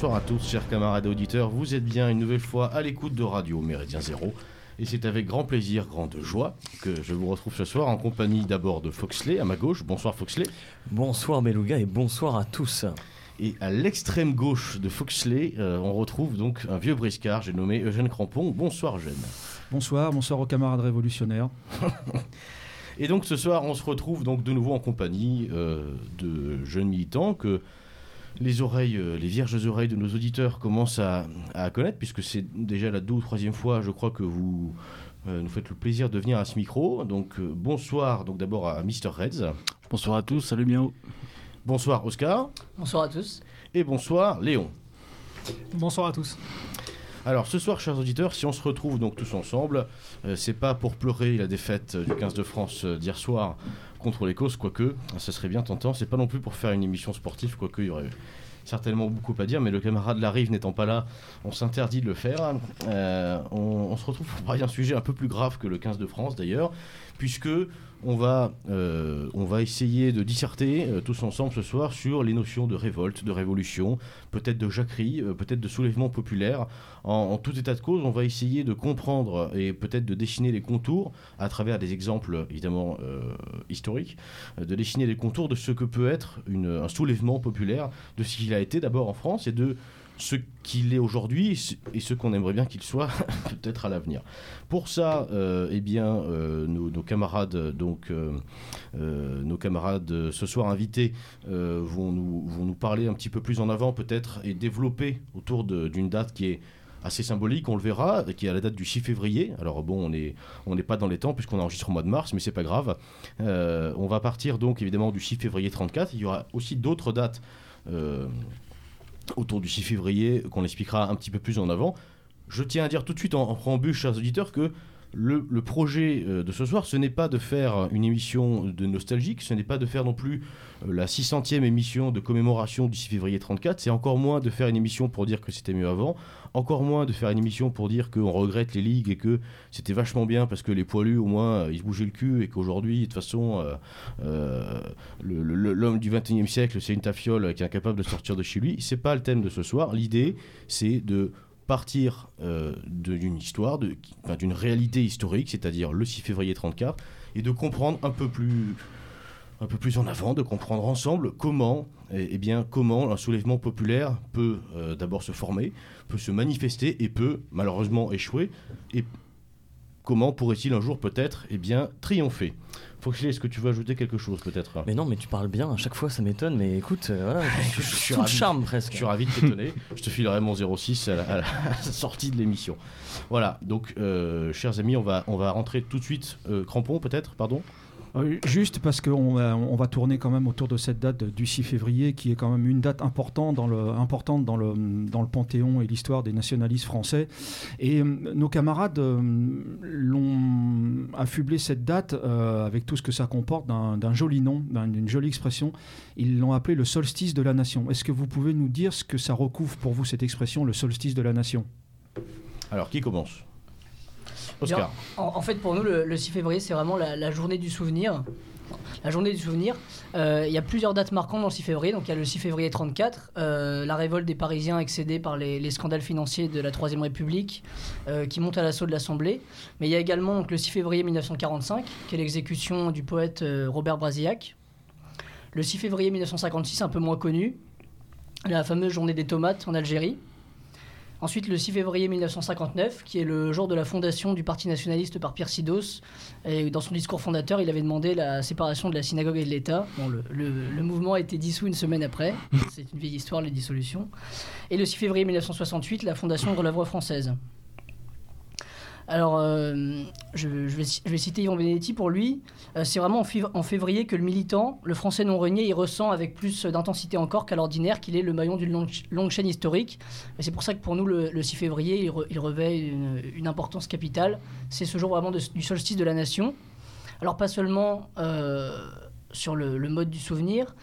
bonsoir à tous, chers camarades auditeurs. Vous êtes bien une nouvelle fois à l'écoute de Radio Méridien Zéro. Et c'est avec grand plaisir, grande joie, que je vous retrouve ce soir en compagnie d'abord de Foxley à ma gauche. Bonsoir Foxley. Bonsoir Beluga et bonsoir à tous. Et à l'extrême gauche de Foxley, euh, on retrouve donc un vieux briscard, j'ai nommé Eugène Crampon. Bonsoir Eugène. Bonsoir, bonsoir aux camarades révolutionnaires. Et donc ce soir, on se retrouve donc de nouveau en compagnie euh, de jeunes militants que les oreilles, euh, les vierges oreilles de nos auditeurs commencent à, à connaître, puisque c'est déjà la deux ou troisième fois, je crois, que vous euh, nous faites le plaisir de venir à ce micro. Donc euh, bonsoir, donc d'abord à Mr Reds. Bonsoir à tous, salut Miao. Bonsoir Oscar. Bonsoir à tous. Et bonsoir Léon. Bonsoir à tous. Alors ce soir, chers auditeurs, si on se retrouve donc tous ensemble, euh, c'est pas pour pleurer la défaite du 15 de France euh, d'hier soir contre les causes, quoique, ça serait bien tentant. C'est pas non plus pour faire une émission sportive, quoique il y aurait certainement beaucoup à dire, mais le camarade Larive n'étant pas là, on s'interdit de le faire. Euh, on, se retrouve pour parler d'un sujet un peu plus grave que le 15 de France d'ailleurs, puisque on va, euh, on va essayer de disserter euh, tous ensemble ce soir sur les notions de révolte, de révolution, peut-être de jacquerie, euh, peut-être de soulèvement populaire. En, tout état de cause, on va essayer de comprendre et peut-être de dessiner les contours à travers des exemples évidemment historiques, de dessiner les contours de ce que peut être un soulèvement populaire, de ce qu'il a été d'abord en France et de ce qu'il est aujourd'hui et ce- qu'on aimerait bien qu'il soit peut-être à l'avenir. Pour ça, euh, eh bien, euh, nos, camarades, donc, euh, nos camarades ce soir invités vont, nous, vont nous parler un petit peu plus en avant peut-être et développer autour d'une date qui est assez symbolique, on le verra, qui est à la date du 6 février. Alors bon, on n'est pas dans les temps puisqu'on enregistre au mois de mars, mais c'est pas grave. On va partir donc évidemment du 6 février 34. Il y aura aussi d'autres dates autour du 6 février qu'on expliquera un petit peu plus en avant. Je tiens à dire tout de suite en, en préambule, chers auditeurs, que le, projet euh, de ce soir, ce n'est pas de faire une émission de nostalgique, ce n'est pas de faire non plus euh, la 600e émission de commémoration du 6 février 34, c'est encore moins de faire une émission pour dire que c'était mieux avant, encore moins de faire une émission pour dire qu'on regrette les ligues et que c'était vachement bien parce que les poilus au moins euh, ils se bougeaient le cul et qu'aujourd'hui de toute façon euh, euh, l'homme du 21e siècle c'est une tafiole qui est incapable de sortir de chez lui. C'est pas le thème de ce soir. L'idée c'est de partir d'une histoire, d'une réalité historique, c'est-à-dire le 6 février 34, et de comprendre un peu plus un peu plus en avant, de comprendre ensemble comment, eh, eh bien, comment un soulèvement populaire peut d'abord se former, peut se manifester et peut malheureusement échouer, et comment pourrait-il un jour peut-être eh bien, triompher? Foxley, est-ce que tu veux ajouter quelque chose peut-être? Mais non, mais tu parles bien, à chaque fois ça m'étonne, mais écoute, euh, voilà, Je suis tout le ravi. charme Je presque. suis ravi de t'étonner. Je te filerai mon 06 à la, à la- sortie de l'émission. Voilà, donc euh, chers amis, on va, on va rentrer tout de suite. euh, crampon peut-être, pardon? Juste parce qu'on va, on va tourner quand même autour de cette date du 6 février, qui est quand même une date importante dans le, importante dans le, dans le panthéon et l'histoire des nationalistes français. Et euh, nos camarades euh, l'ont affublé cette date euh, avec tout ce que ça comporte d'un joli nom, d'un- d'une jolie expression. Ils l'ont appelé le solstice de la nation. Est-ce que vous pouvez nous dire ce que ça recouvre pour vous, cette expression, le solstice de la nation? Alors, qui commence? En, fait, pour nous, le, le 6 février, c'est vraiment la, journée du souvenir. La journée du souvenir. Euh, Il y a plusieurs dates marquantes dans le 6 février. Donc, il y a le 6 février 34, euh, la révolte des Parisiens excédés par les, les scandales financiers de la Troisième République, euh, qui monte à l'assaut de l'Assemblée. Mais il y a également le 6 février 1945, qui est l'exécution du poète Robert Brasillac. Le 6 février 1956, un peu moins connu, la fameuse journée des tomates en Algérie. Ensuite, le 6 février 1959, qui est le jour de la fondation du Parti nationaliste par Pierre Sidos. Et dans son discours fondateur, il avait demandé la séparation de la synagogue et de l'État. Bon, le, mouvement a été dissous une semaine après. C'est une vieille histoire, les dissolutions. Et le 6 février 1968, la fondation de l'œuvre française. Alors, euh, je, vais, citer Yvan Benedetti pour lui. Euh, c'est vraiment en, fév- en février que le militant, le français non renié, il ressent avec plus d'intensité encore qu'à l'ordinaire qu'il est le maillon d'une longue, chaîne historique. C'est pour ça que pour nous, le, le 6 février, il, re- il revêt une, importance capitale. C'est ce jour vraiment du solstice de la nation. Alors, pas seulement euh, sur le mode du souvenir,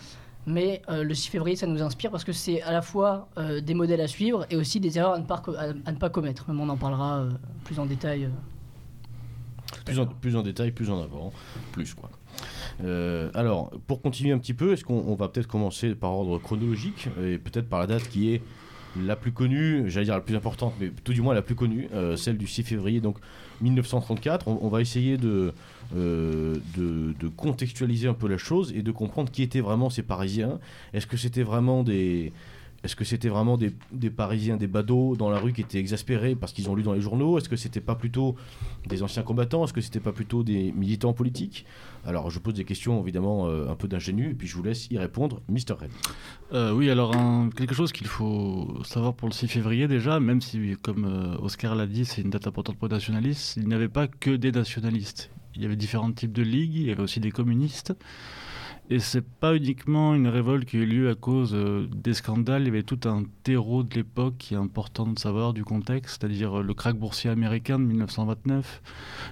mais euh, le 6 février, ça nous inspire parce que c'est à la fois euh, des modèles à suivre et aussi des erreurs à ne pas, commettre. Même on en parlera euh, plus en détail. Plus en, plus en détail, plus en avant, plus quoi. Alors, pour continuer un petit peu, est-ce qu'on on va peut-être commencer par ordre chronologique et peut-être par la date qui est la plus connue, j'allais dire la plus importante, mais tout du moins la plus connue, celle du 6 février donc 1934. On, on va essayer de, euh, de, contextualiser un peu la chose et de comprendre qui étaient vraiment ces Parisiens. Est-ce que c'était vraiment des est-ce que c'était vraiment des, Parisiens, des badauds dans la rue qui étaient exaspérés parce qu'ils ont lu dans les journaux? Est-ce que c'était pas plutôt des anciens combattants? Est-ce que c'était pas plutôt des militants politiques? Alors je pose des questions évidemment euh, un peu d'ingénu et puis je vous laisse y répondre, Mr. Red. Euh, oui, alors quelque chose qu'il faut savoir pour le 6 février déjà, même si, comme Oscar l'a dit, c'est une date importante pour les nationalistes, il n'y avait pas que des nationalistes. Il y avait différents types de ligues, il y avait aussi des communistes. Et c'est pas uniquement une révolte qui a eu lieu à cause euh, des scandales, il y avait tout un terreau de l'époque qui est important de savoir du contexte, c'est-à-dire euh, le krach boursier américain de 1929,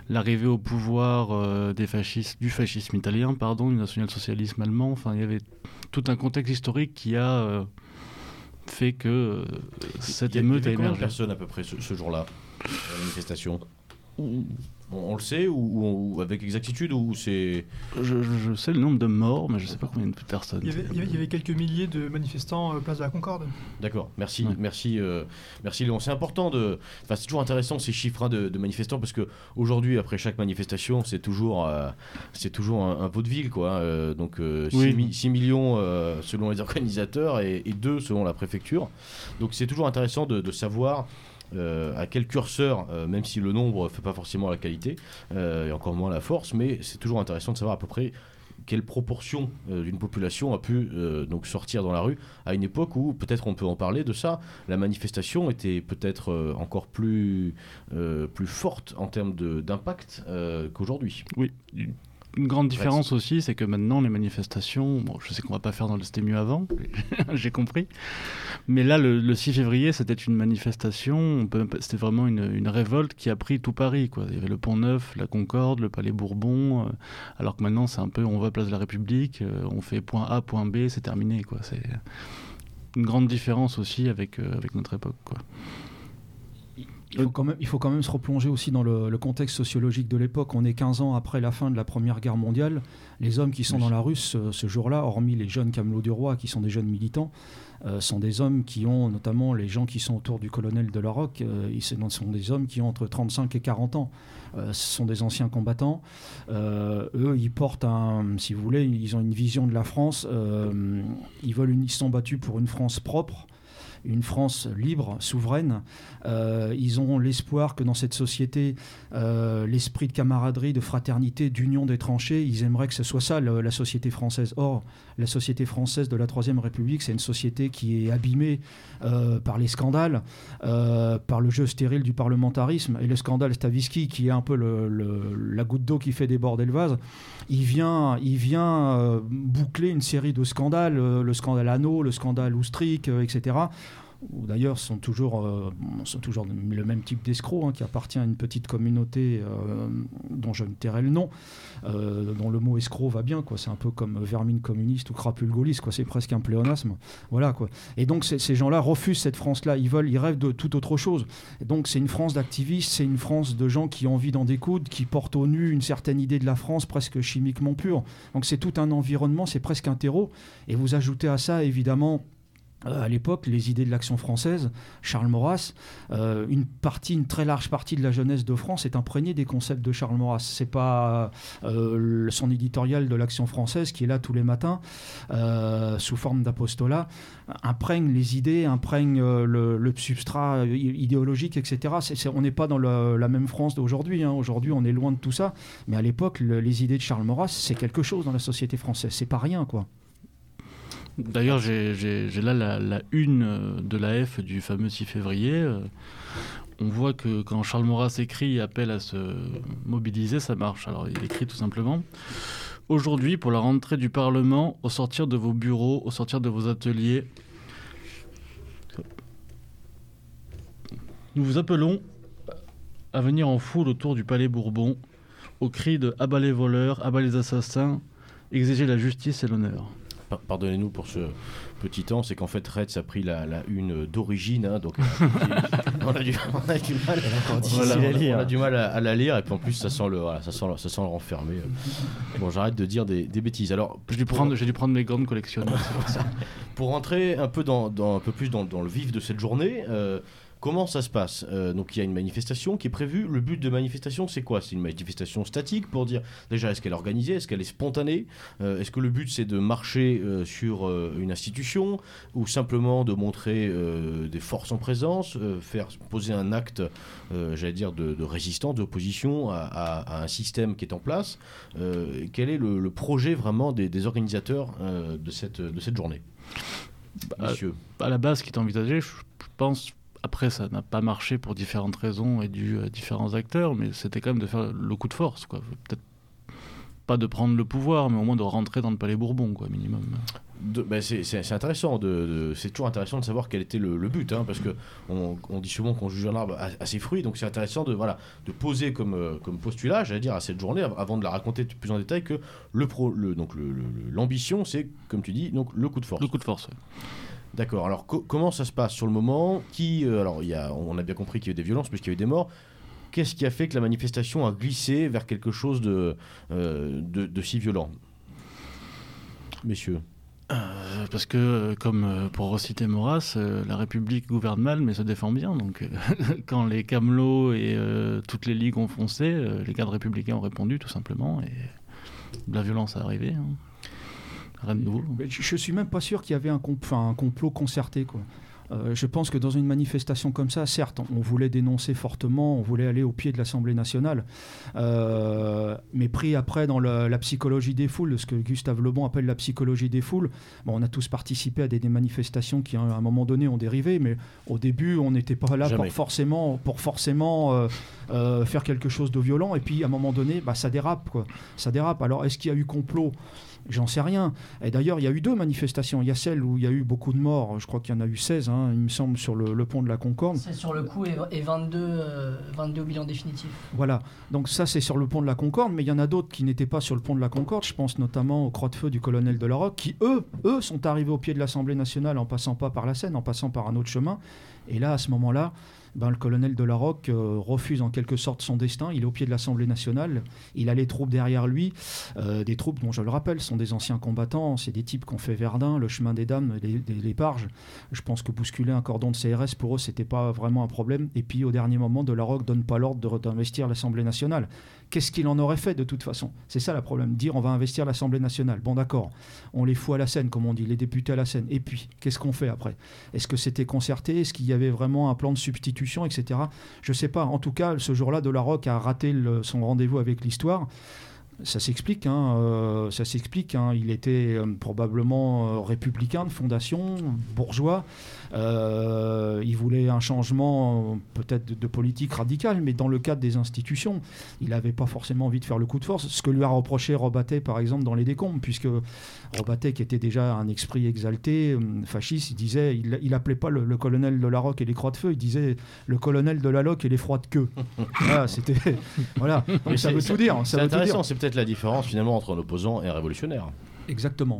l'arrivée au pouvoir euh, des fascistes, du fascisme italien, pardon, du national-socialisme allemand, enfin il y avait tout un contexte historique qui a fait que cette y a- il y émeute avait combien de émergé. personnes à peu près ce, ce jour-là, la manifestation? On, on le sait ou, ou- ou avec exactitude ou c'est Je, sais le nombre de morts, mais je sais pas combien de personnes. Il y, avait, il y avait- il y avait quelques milliers de manifestants euh, place de la Concorde. D'accord, merci, Ouais. merci, euh, merci Léon. C'est important de, enfin c'est toujours intéressant ces chiffres hein, de, de manifestants parce que aujourd'hui après chaque manifestation c'est toujours, euh, c'est toujours un, un vaudeville quoi. euh, donc 6, Oui. millions euh, selon les organisateurs et, 2 selon la préfecture. Donc c'est toujours intéressant de, de savoir. Euh, à quel curseur, euh, même si le nombre ne fait pas forcément la qualité, euh, et encore moins la force, mais c'est toujours intéressant de savoir à peu près quelle proportion d'une population a pu donc sortir dans la rue à une époque où peut-être on peut en parler de ça la manifestation était peut-être encore plus plus forte en termes d'impact qu'aujourd'hui Oui. Une grande différence aussi, c'est que maintenant les manifestations, bon, je sais qu'on va pas faire dans le c'était mieux avant, j'ai compris, mais là le, le 6 février c'était une manifestation, c'était vraiment une, une révolte qui a pris tout Paris. Quoi. Il y avait le Pont Neuf, la Concorde, le Palais Bourbon, euh, alors que maintenant c'est un peu on va place de la République, euh, on fait point A, point B, c'est terminé. Quoi. C'est une grande différence aussi avec, euh, avec notre époque. Quoi. Il faut, quand même, il faut quand même se replonger aussi dans le, le contexte sociologique de l'époque. On est 15 ans après la fin de la Première Guerre mondiale. Les hommes qui sont Oui. dans la rue ce, ce jour-là, hormis les jeunes Camelot du Roi, qui sont des jeunes militants, euh, sont des hommes qui ont, notamment les gens qui sont autour du colonel de la Roque, euh, ils sont des hommes qui ont entre 35 et 40 ans. Euh, ce sont des anciens combattants. Euh, eux, ils portent un, si vous voulez, ils ont une vision de la France. euh, ils veulent, une, ils sont battus pour une France propre une France libre, souveraine. Euh, ils ont l'espoir que dans cette société, euh, l'esprit de camaraderie, de fraternité, d'union des tranchées, ils aimeraient que ce soit ça, la société française. Or, la société française de la Troisième République, c'est une société qui est abîmée euh, par les scandales, par le jeu stérile du parlementarisme. Et le scandale Stavisky, qui est un peu la goutte d'eau qui fait déborder le vase, il vient, il vient boucler une série de scandales, le scandale Anneau, le scandale Oustric, etc. Ou d'ailleurs sont toujours, euh, sont toujours le même type d'escroc, hein, qui appartient à une petite communauté euh, dont je me tairai le nom, euh, dont le mot escroc va bien, quoi. C'est un peu comme vermine communiste ou crapule gaulliste, quoi. C'est presque un pléonasme, voilà, quoi. Et donc ces, gens-là refusent cette France-là. Ils veulent, ils rêvent de toute autre chose. Donc c'est une France d'activistes, c'est une France de gens qui ont envie d'en découdre, qui portent au nu une certaine idée de la France presque chimiquement pure. Donc c'est tout un environnement, c'est presque un terreau. Et vous ajoutez à ça évidemment à l'époque, les idées de l'action française, Charles Maurras, euh, une partie, une très large partie de la jeunesse de France est imprégnée des concepts de Charles Maurras. C'est pas euh, son éditorial de l'action française qui est là tous les matins euh, sous forme d'apostolat imprègne les idées, imprègne euh, le, substrat euh, idéologique, etc. On n'est pas dans la même France d'aujourd'hui. hein. Aujourd'hui, on est loin de tout ça. Mais à l'époque, le- les idées de Charles Maurras, c'est quelque chose dans la société française. C'est pas rien, quoi. D'ailleurs, j'ai là la, la une euh, de la F du fameux 6 février. euh, On voit que quand Charles Maurras écrit et appelle à se mobiliser, ça marche. Alors, il écrit tout simplement Aujourd'hui, pour la rentrée du Parlement, au sortir de vos bureaux, au sortir de vos ateliers, nous vous appelons à venir en foule autour du Palais Bourbon, au cri de Abat les voleurs, abat les assassins, exiger la justice et l'honneur. Pa- pardonnez-nous pour ce petit temps, c'est qu'en fait Reds a pris la, la une d'origine, hein, donc on a, du, on a du mal. à on a- lire. on a du mal à, à la lire et puis en plus ça sent le, voilà, ça sent, le- ça sent le renfermé. Bon, j'arrête de dire des, des bêtises. Alors, J'ai dû, prendre, j'ai dû prendre mes gants de collectionneur, c'est pour ça. pour rentrer un peu, dans, dans- un peu plus dans, dans le vif de cette journée, euh, comment ça se passe? Euh, Donc il y a une manifestation qui est prévue. Le but de manifestation, c'est quoi? C'est une manifestation statique pour dire déjà est-ce qu'elle est organisée, est-ce qu'elle est spontanée? Euh, Est-ce que le but c'est de marcher euh, sur une institution ou simplement de montrer des forces en présence, faire poser un acte, j'allais dire, de, de résistance, d'opposition à, à- à un système qui est en place? Quel est le, le projet vraiment des, des organisateurs de, cette, de cette journée? Bah, Messieurs. à la base, ce qui est envisagé, je pense, après, ça n'a pas marché pour différentes raisons et dû à différents acteurs, mais c'était quand même de faire le coup de force, quoi. Peut-être pas de prendre le pouvoir, mais au moins de rentrer dans le palais Bourbon, quoi, minimum. Ben, c'est intéressant, de, de- c'est toujours intéressant de savoir quel était le, le but, hein, parce que on, on dit souvent qu'on juge un arbre à, à ses fruits, donc c'est intéressant de, voilà, de poser comme, euh, comme postulat, j'allais dire, à cette journée, av- avant de la raconter plus en détail, que le pro, le, donc le- l'ambition, c'est, comme tu dis, donc le coup de force. Le coup de force, ouais. D'accord. Alors co- comment ça se passe sur le moment? Qui euh, Alors a, on a bien compris qu'il y a eu des violences puisqu'il y a eu des morts. Qu'est-ce qui a fait que la manifestation a glissé vers quelque chose de, euh, si violent? Messieurs. Euh, parce que, comme pour reciter Maurras, la République gouverne mal mais se défend bien. Donc, quand les Camelots et toutes les ligues ont foncé, les cadres républicains ont répondu tout simplement et la violence est arrivée. hein. Je je suis même pas sûr qu'il y avait un, complot concerté. Quoi. Euh, je pense que dans une manifestation comme ça, certes, on voulait dénoncer fortement, on voulait aller au pied de l'Assemblée nationale, euh, mais pris après dans le- la psychologie des foules, ce que Gustave Lebon appelle la psychologie des foules. Bon, on a tous participé à des, des manifestations qui, à un moment donné, ont dérivé, mais au début, on n'était pas là Jamais. pour forcément, pour forcément euh, euh, faire quelque chose de violent, et puis à un moment donné, bah, ça dérape. Quoi. Ça dérape. Alors, est-ce qu'il y a eu complot? J'en sais rien. Et d'ailleurs, il y a eu deux manifestations. Il y a celle où il y a eu beaucoup de morts. Je crois qu'il y en a eu 16, hein, il me semble, sur le, le pont de la Concorde. C'est sur le coup et, et 22, euh, 22 au bilan définitif. Voilà. Donc ça, c'est sur le pont de la Concorde. Mais il y en a d'autres qui n'étaient pas sur le pont de la Concorde. Je pense notamment au croix de feu du colonel de la Roque, qui, eux, eux, sont arrivés au pied de l'Assemblée nationale en passant pas par la Seine, en passant par un autre chemin. Et là, à ce moment-là, ben, le colonel de la Roque euh, refuse en quelque sorte son destin. Il est au pied de l'Assemblée nationale. Il a les troupes derrière lui. Euh, des troupes dont, je le rappelle, sont des anciens combattants. C'est des types qui ont fait Verdun, le chemin des dames, les, les- Parges. Je pense que bousculer un cordon de CRS, pour eux, c'était pas vraiment un problème. Et puis, au dernier moment, de la Roque donne pas l'ordre de- d'investir l'Assemblée nationale. Qu'est-ce qu'il en aurait fait de toute façon? C'est ça le problème. Dire on va investir l'Assemblée nationale. Bon, d'accord. On les fout à la scène, comme on dit, les députés à la scène. Et puis, qu'est-ce qu'on fait après? Est-ce que c'était concerté? Est-ce qu'il y avait vraiment un plan de substitution, etc. Je sais pas. En tout cas, ce jour-là, De La Roque a raté son rendez-vous avec l'histoire. Ça s'explique, hein, euh, ça s'explique. hein. Il était euh, probablement euh, républicain de fondation, bourgeois. Euh, il voulait un changement peut-être de, de politique radicale, mais dans le cadre des institutions, il n'avait pas forcément envie de faire le coup de force. Ce que lui a reproché Robatet, par exemple, dans les décombres, puisque Robatet, qui était déjà un esprit exalté, euh, fasciste, il disait, il, il appelait pas le, le colonel de la Roque et les croix de feu, il disait le colonel de la Loque et les froids de queue. voilà, c'était, voilà. Donc ça veut tout dire. C'est intéressant, c'est peut-être la différence finalement entre un opposant et un révolutionnaire. Exactement.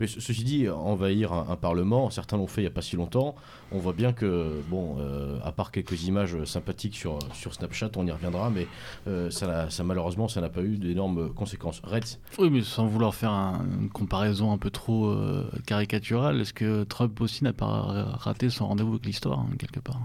Mais ce- ceci dit, envahir un, parlement, certains l'ont fait il n'y a pas si longtemps. On voit bien que, bon, euh, à part quelques images sympathiques sur, sur Snapchat, on y reviendra, mais euh, ça, ça, malheureusement, ça n'a pas eu d'énormes conséquences. Reds, Oui, mais sans vouloir faire un- une comparaison un peu trop euh, caricaturale, est-ce que Trump aussi n'a pas raté son rendez-vous avec l'histoire, hein, quelque part?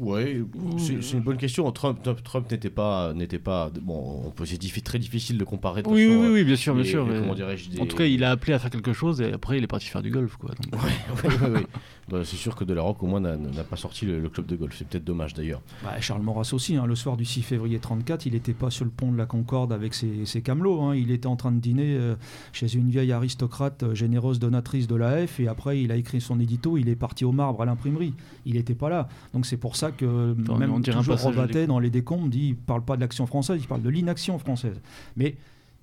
Ouais, c'est une bonne question. Trump, Trump, Trump n'était pas, n'était pas, bon, on peut- c'est diffi- très difficile de comparer. De Oui, oui, façon, oui, euh, oui, bien sûr, bien les- sûr. mais- comment dirais-je, des- En tout cas, il a appelé à faire quelque chose et après, il est parti faire du golf, quoi. donc. Ouais, ouais, ouais, ouais. c'est sûr que De La Roque, au moins, n'a n'a pas sorti le, le club de golf. C'est peut-être dommage d'ailleurs. Bah, Charles Maurras aussi, hein, le soir du 6 février 34, il n'était pas sur le pont de la Concorde avec ses, ses camelots. hein. Il était en train de dîner euh, chez une vieille aristocrate euh, généreuse donatrice de la F. Et après, il a écrit son édito. Il est parti au marbre à l'imprimerie. Il n'était pas là. Donc c'est pour ça que on même un toujours dans les décombres dit il parle pas de l'action française, il parle de l'inaction française. Mais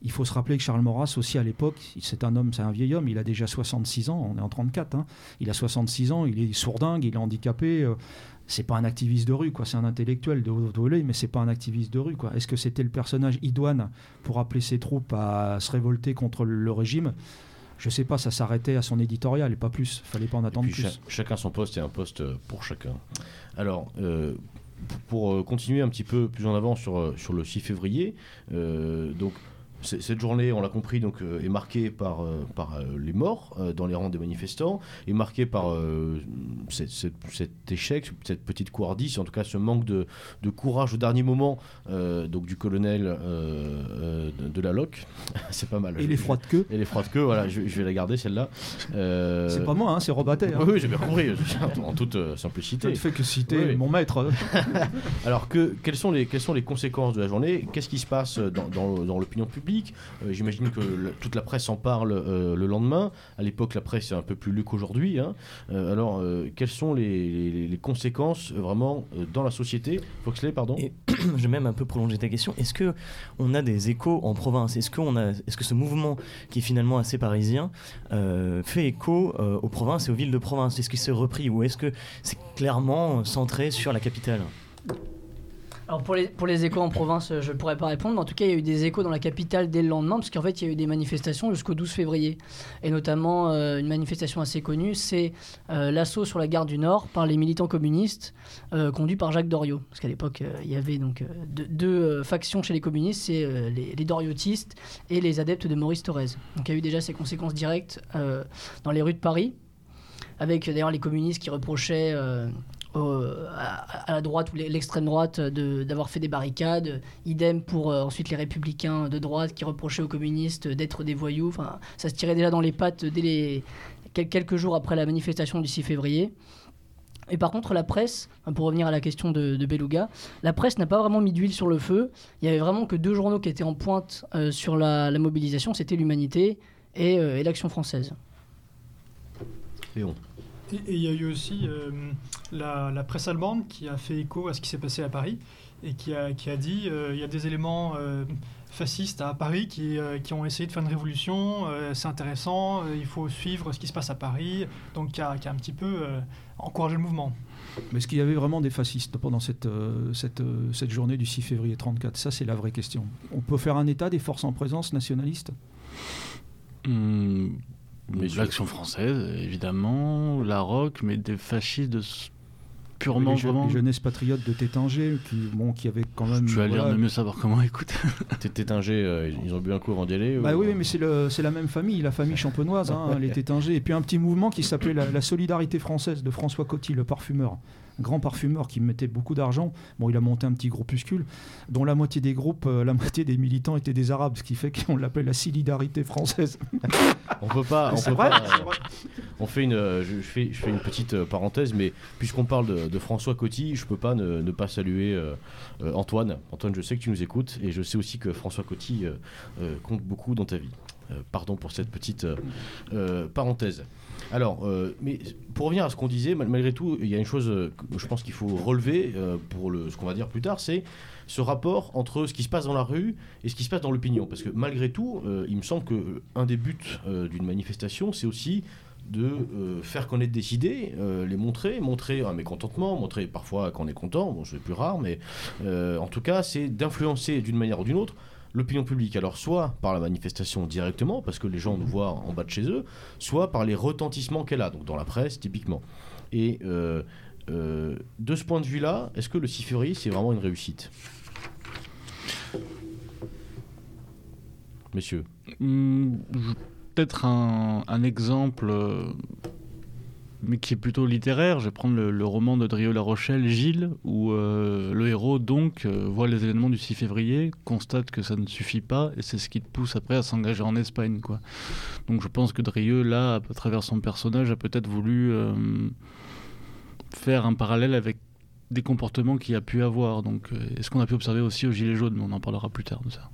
Il faut se rappeler que Charles Maurras, aussi à l'époque, c'est un homme, c'est un vieil homme, il a déjà 66 ans, on est en 34, hein. il a 66 ans, il est sourdingue, il est handicapé. euh, c'est pas un activiste de rue, quoi. C'est un intellectuel de haut volée, mais c'est pas un activiste de rue, quoi. Est-ce que c'était le personnage idoine pour appeler ses troupes à se révolter contre le, régime? Je sais pas, ça s'arrêtait à son éditorial et pas plus. Fallait pas en attendre puis plus. cha- chacun son poste et un poste euh, pour chacun. Alors, euh, pour euh, continuer un petit peu plus en avant sur, sur le 6 février, euh, donc cette journée, on l'a compris, donc, euh, est marquée par, euh, par euh, les morts dans les rangs des manifestants, est marquée par cette- cette- cet échec, cette petite couardise, en tout cas ce manque de, de courage au dernier moment donc du colonel de, de la Loc. C'est pas mal. Et les froids de queue Et les froids de queue, voilà, je, je vais la garder celle-là. C'est pas moi, hein, c'est Robatet. hein. oui, j'ai bien compris, en toute Je simplicité. ne fais que citer Oui. mon maître. Alors, que, quelles, sont les, quelles sont les conséquences de la journée? Qu'est-ce qui se passe dans, dans, dans l'opinion publique? Euh, J'imagine que toute la presse en parle euh, le lendemain. À l'époque, la presse est un peu plus lue qu'aujourd'hui. hein. Euh, alors, quelles sont les, conséquences vraiment dans la société? Foxley, pardon Et- je vais même un peu prolonger ta question. Est-ce que on a des échos en province? Est-ce que ce mouvement qui est finalement assez parisien fait écho aux provinces et aux villes de province? Est-ce qu'il s'est repris ou est-ce que c'est clairement centré sur la capitale? Alors pour les, pour les échos en province, euh, je ne pourrais pas répondre, mais en tout cas, il y a eu des échos dans la capitale dès le lendemain, parce qu'en fait, il y a eu des manifestations jusqu'au 12 février. Et notamment, euh, une manifestation assez connue, c'est euh, l'assaut sur la gare du Nord par les militants communistes, euh, conduits par Jacques Doriot. Parce qu'à l'époque, il y avait donc deux, factions chez les communistes, c'est les, les doriotistes et les adeptes de Maurice Thorez. Donc il y a eu déjà ces conséquences directes dans les rues de Paris, avec d'ailleurs les communistes qui reprochaient... euh, à, la droite ou l'extrême droite de- d'avoir fait des barricades. Idem pour euh, ensuite les républicains de droite qui reprochaient aux communistes d'être des voyous. Enfin, ça se tirait déjà dans les pattes dès les, quel- quelques jours après la manifestation du 6 février. Et par contre, la presse, pour revenir à la question de, de Beluga, la presse n'a pas vraiment mis d'huile sur le feu. Il y avait vraiment que deux journaux qui étaient en pointe euh, sur la, mobilisation, c'était l'Humanité et, euh, et l'Action française. Léon. Et et il y a eu aussi euh, la, la presse allemande qui a fait écho à ce qui s'est passé à Paris et qui a, qui a dit euh, il y a des éléments euh, fascistes à Paris qui, euh, qui ont essayé de faire une révolution, euh, c'est intéressant, euh, il faut suivre ce qui se passe à Paris, donc qui a, qui a un petit peu euh, encouragé le mouvement. Mais est-ce qu'il y avait vraiment des fascistes pendant cette, euh, cette, euh, cette journée du 6 février 34 Ça, c'est la vraie question. On peut faire un état des forces en présence nationalistes? Hum, Mais L'action française, évidemment, la rock, mais des fascistes de purement les, vraiment. les jeunesses patriotes de Tétinger, qui, bon, qui avaient quand même. Je vais aller voilà, de mieux savoir comment écoute. T'es Tétinger, euh, ils ont bu un coup avant d'y aller Bah ou- oui, mais c'est le- c'est la même famille, la famille champenoise, hein, les Tétinger. Et puis un petit mouvement qui s'appelait la, la Solidarité française de François Coty, le parfumeur. Grand parfumeur qui mettait beaucoup d'argent. Bon, il a monté un petit groupuscule, dont la moitié des groupes, euh, la moitié des militants étaient des Arabes, ce qui fait qu'on l'appelle la Solidarité française. On peut pas. On peut vrai, pas, c'est euh, vrai. On fait une, euh, je, je fais, je fais une petite euh, parenthèse, mais puisqu'on parle de, de François Coty, je peux pas ne, ne pas saluer Antoine. Antoine, je sais que tu nous écoutes et je sais aussi que François Coty compte beaucoup dans ta vie. Pardon pour cette petite parenthèse. Alors, euh, mais pour revenir à ce qu'on disait, mal- malgré tout, il y a une chose euh, que je pense qu'il faut relever euh, pour le, ce qu'on va dire plus tard, c'est ce rapport entre ce qui se passe dans la rue et ce qui se passe dans l'opinion. Parce que malgré tout, il me semble que un des buts d'une manifestation, c'est aussi de faire connaître des idées, les montrer, montrer un mécontentement, montrer parfois qu'on est content, bon c'est plus rare, mais en tout cas c'est d'influencer d'une manière ou d'une autre l'opinion publique. Alors soit par la manifestation directement, parce que les gens nous voient en bas de chez eux, soit par les retentissements qu'elle a, donc dans la presse typiquement. Et euh, euh, de ce point de vue-là, est-ce que le 6 février c'est vraiment une réussite? Messieurs. Je- Peut-être un, un exemple, euh, mais qui est plutôt littéraire. Je vais prendre le, roman de Drieux La Rochelle, Gilles, où euh, le héros donc euh, voit les événements du 6 février, constate que ça ne suffit pas, et c'est ce qui te pousse après à s'engager en Espagne. Quoi. Donc je pense que Drieux, là, à travers son personnage, a peut-être voulu euh, faire un parallèle avec des comportements qu'il a pu avoir. Donc, euh, et ce qu'on a pu observer aussi au Gilet jaune, on en parlera plus tard de ça.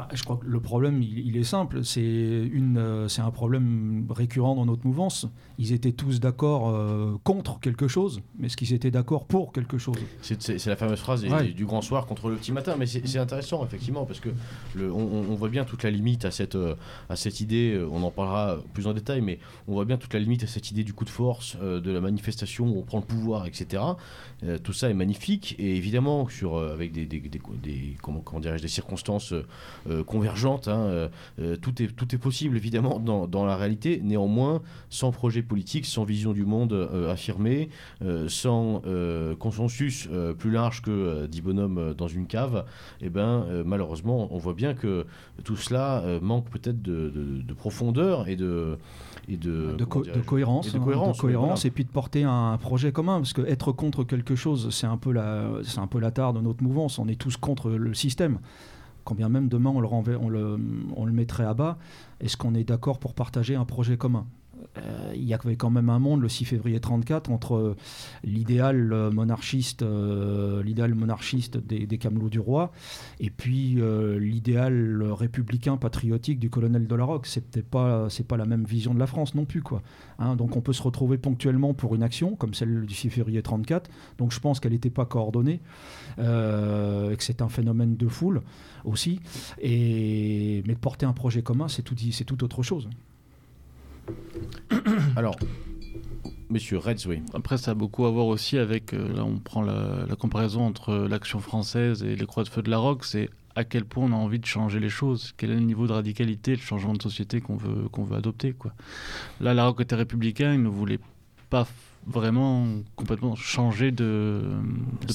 Bah, je crois que le problème, il, il est simple. C'est euh, un problème récurrent dans notre mouvance. Ils étaient tous d'accord euh, contre quelque chose, mais est-ce qu'ils étaient d'accord pour quelque chose? C'est la fameuse phrase Ouais. du grand soir contre le petit matin, mais c'est intéressant effectivement parce que le, on, voit bien toute la limite à cette, euh, à cette idée, euh, on en parlera plus en détail, mais on voit bien toute la limite à cette idée du coup de force, euh, de la manifestation où on prend le pouvoir, etc. Tout ça est magnifique et évidemment sur, avec des, des, des- des- comment, comment des circonstances euh, convergentes, hein, euh, euh, tout, est, tout est possible évidemment dans, dans la réalité, néanmoins sans projet politique, sans vision du monde affirmée, sans consensus plus large que euh, 10 bonhommes dans une cave, et ben malheureusement on voit bien que tout cela manque peut-être de, de- de profondeur et de et de, de, comment co- de dirais-je, cohérence, et de hein, cohérence, oui, cohérence voilà. et puis de porter un projet commun. Parce que être contre quelque chose, c'est un peu la, c'est un peu la tare de notre mouvance. On est tous contre le système. Quand même demain on le, mettrait à bas, est-ce qu'on est d'accord pour partager un projet commun? Il y avait quand même un monde le 6 février 34 entre l'idéal euh, monarchiste, euh, l'idéal monarchiste des, des camelots du roi, et puis euh, l'idéal républicain patriotique du colonel de la Roque. C'est peut-être pas, c'est pas la même vision de la France non plus, quoi. Hein, donc on peut se retrouver ponctuellement pour une action comme celle du 6 février 34. Donc je pense qu'elle n'était pas coordonnée euh, et que c'est un phénomène de foule aussi. Mais porter un projet commun, c'est tout autre chose. Alors, Monsieur Reds, oui. Après, ça a beaucoup à voir aussi avec, euh, là on prend la, comparaison entre l'action française et les croix de feu de la Roque, c'est à quel point on a envie de changer les choses, quel est le niveau de radicalité, le changement de société qu'on veut, veut adopter. Là, la Roque était républicain, il ne voulait pas vraiment complètement changer de,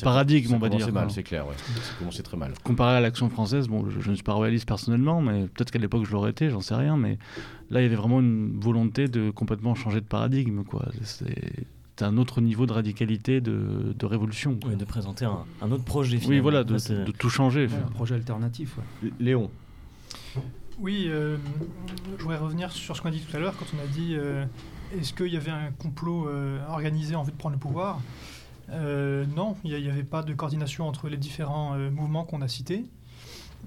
paradigme, on va dire. commençait mal, quoi. c'est clair, ouais. Ça commençait très mal. Comparé à l'action française, bon, je, je ne suis pas royaliste personnellement, mais peut-être qu'à l'époque je l'aurais été, j'en sais rien, mais là il y avait vraiment une volonté de complètement changer de paradigme, quoi. C'est c'est un autre niveau de radicalité, de, de révolution. quoi. Oui, de présenter un, un autre projet. Oui, finalement. voilà, de, c'est- tout changer. Un projet alternatif. ouais. Léon, Oui, euh, je voudrais revenir sur ce qu'on a dit tout à l'heure quand on a dit euh, est-ce qu'il y avait un complot euh, organisé en vue de prendre le pouvoir? Euh, Non, il n'y avait pas de coordination entre les différents euh, mouvements qu'on a cités.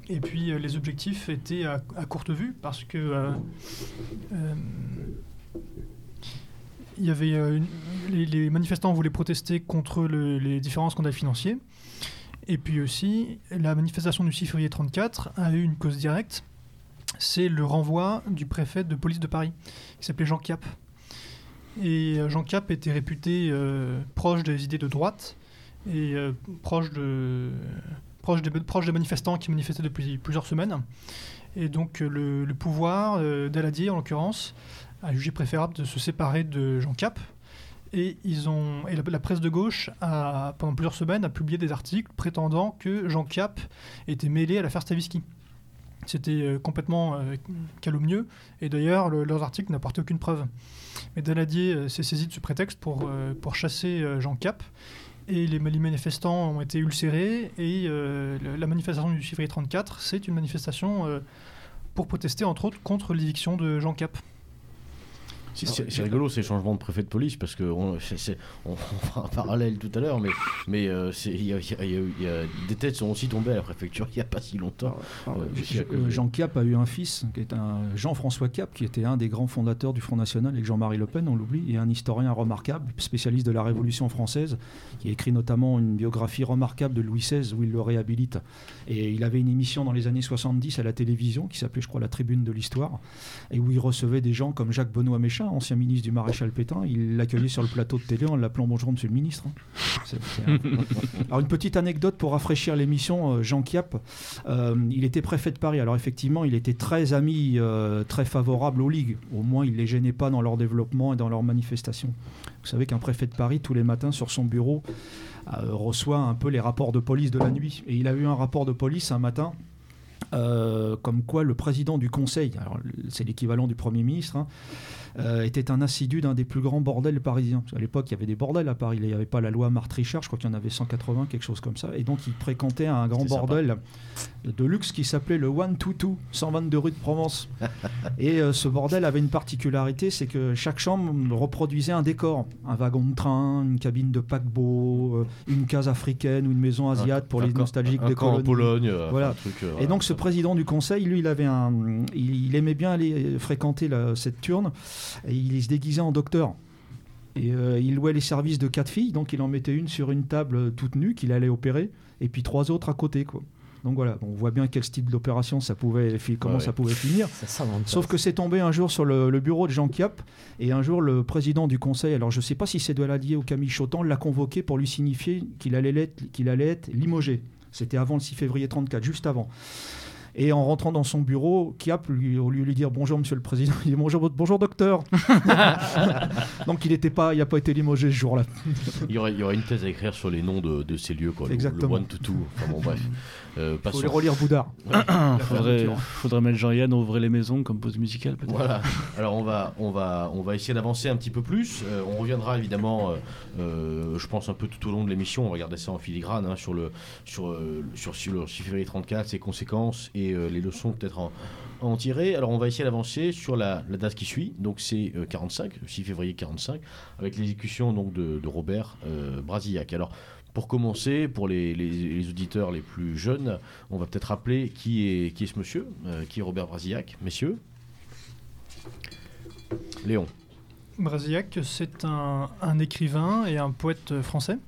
Et puis les objectifs étaient à, courte vue parce que les, manifestants voulaient protester contre le- les différents scandales financiers. Et puis aussi, la manifestation du 6 février 34 a eu une cause directe, c'est le renvoi du préfet de police de Paris, qui s'appelait Jean Cap. Et euh, Jean Cap était réputé euh, proche des idées de droite et euh, proche, de, proche, des, des manifestants qui manifestaient depuis plusieurs semaines. Et donc le, pouvoir d'Aladier, en l'occurrence, a jugé préférable de se séparer de Jean Cap. Et la, la presse de gauche, a, pendant plusieurs semaines, a publié des articles prétendant que Jean Cap était mêlé à l'affaire Stavisky. C'était euh, complètement euh, calomnieux, et d'ailleurs, le- leurs articles n'apportaient aucune preuve. Mais Daladier euh, s'est saisi de ce prétexte pour, chasser Jean Cap, et les, manifestants ont été ulcérés, et la manifestation du 6 février 34, c'est une manifestation pour protester, entre autres, contre l'éviction de Jean Cap. C'est- c'est rigolo ces changements de préfet de police parce que on, on fera un parallèle tout à l'heure, mais mais euh, c'est- il y a- il y a- il y a- il y a- des têtes sont aussi tombées à la préfecture il n'y a pas si longtemps. Alors, Euh, Je- je- euh, Jean Cap a eu un fils, qui est un Jean-François Cap, qui était un des grands fondateurs du Front National avec Jean-Marie Le Pen, on l'oublie, et un historien remarquable, spécialiste de la Révolution française, qui a écrit notamment une biographie remarquable de Louis XVI où il le réhabilite. Et il avait une émission dans les années 70 à la télévision qui s'appelait, je crois, La Tribune de l'Histoire, et où il recevait des gens comme Jacques Benoît Ancien ministre du Maréchal Pétain. Il l'accueillait sur le plateau de télé en l'appelant Bonjour Monsieur le Ministre. hein. Un- alors une petite anecdote pour rafraîchir l'émission, euh, Jean Chiap, euh, il était préfet de Paris. Alors effectivement, il était très ami, euh, très favorable aux ligues. Au moins, il les gênait pas dans leur développement et dans leurs manifestations. Vous savez qu'un préfet de Paris, tous les matins sur son bureau, euh, reçoit un peu les rapports de police de la nuit. Et il a eu un rapport de police un matin. euh, comme quoi le président du conseil, c'est l'équivalent du Premier ministre, hein, euh, était un assidu d'un des plus grands bordels parisiens. à l'époque, il y avait des bordels à Paris. Il n'y avait pas la loi Marthe-Richard, je crois qu'il y en avait 180, quelque chose comme ça. Et donc, il fréquentait un grand bordel de luxe qui s'appelait le 122, 122 rue de Provence. et euh, ce bordel avait une particularité, c'est que chaque chambre reproduisait un décor. Un wagon de train, une cabine de paquebot, euh, une case africaine ou une maison asiate pour les nostalgiques de en Pologne. voilà. et donc, ce président du conseil, lui, il, avait un, il, aimait bien aller fréquenter cette turne et il se déguisait en docteur. Et euh, il louait les services de quatre filles, donc il en mettait une sur une table toute nue qu'il allait opérer, et puis trois autres à côté. Quoi. Donc voilà, on voit bien quel type d'opération ça pouvait, comment ça pouvait finir. Sauf que c'est tombé un jour sur le, bureau de Jean Cap, et un jour le président du conseil, alors je ne sais pas si c'est de la lier au Camille Chotan, l'a convoqué pour lui signifier qu'il allait, qu'il allait être limogé. C'était avant le 6 février 34, juste avant. Et en rentrant dans son bureau, Kiap, lui, au lieu de lui dire bonjour monsieur le président, il dit bonjour, bonjour docteur. Donc il n'a pas, il pas été limogé ce jour-là. il, y aurait, il y aurait une thèse à écrire sur les noms de, de ces lieux, quoi. Exactement. Le, one to two. Enfin bon, bref. Euh, faut les relire Boudard. faudrait, faudrait mettre Jean-Yann ouvrir les maisons comme pause musicale peut-être. Voilà. Alors on va, on va, on va essayer d'avancer un petit peu plus. Euh, on reviendra évidemment, euh, euh, je pense un peu tout au long de l'émission. On va regarder ça en filigrane hein, sur le, sur, sur, sur, le 6 février 34, ses conséquences et les leçons peut-être en, en tirer. Alors on va essayer d'avancer sur la, la, date qui suit. Donc c'est 45, 6 février 45, avec l'exécution donc de, de Robert Brasillac. Alors pour commencer, pour les, auditeurs les plus jeunes, on va peut-être rappeler qui est, qui est ce monsieur, euh, qui est Robert Brasillac. Messieurs Léon. Brasillac, c'est un, écrivain et un poète français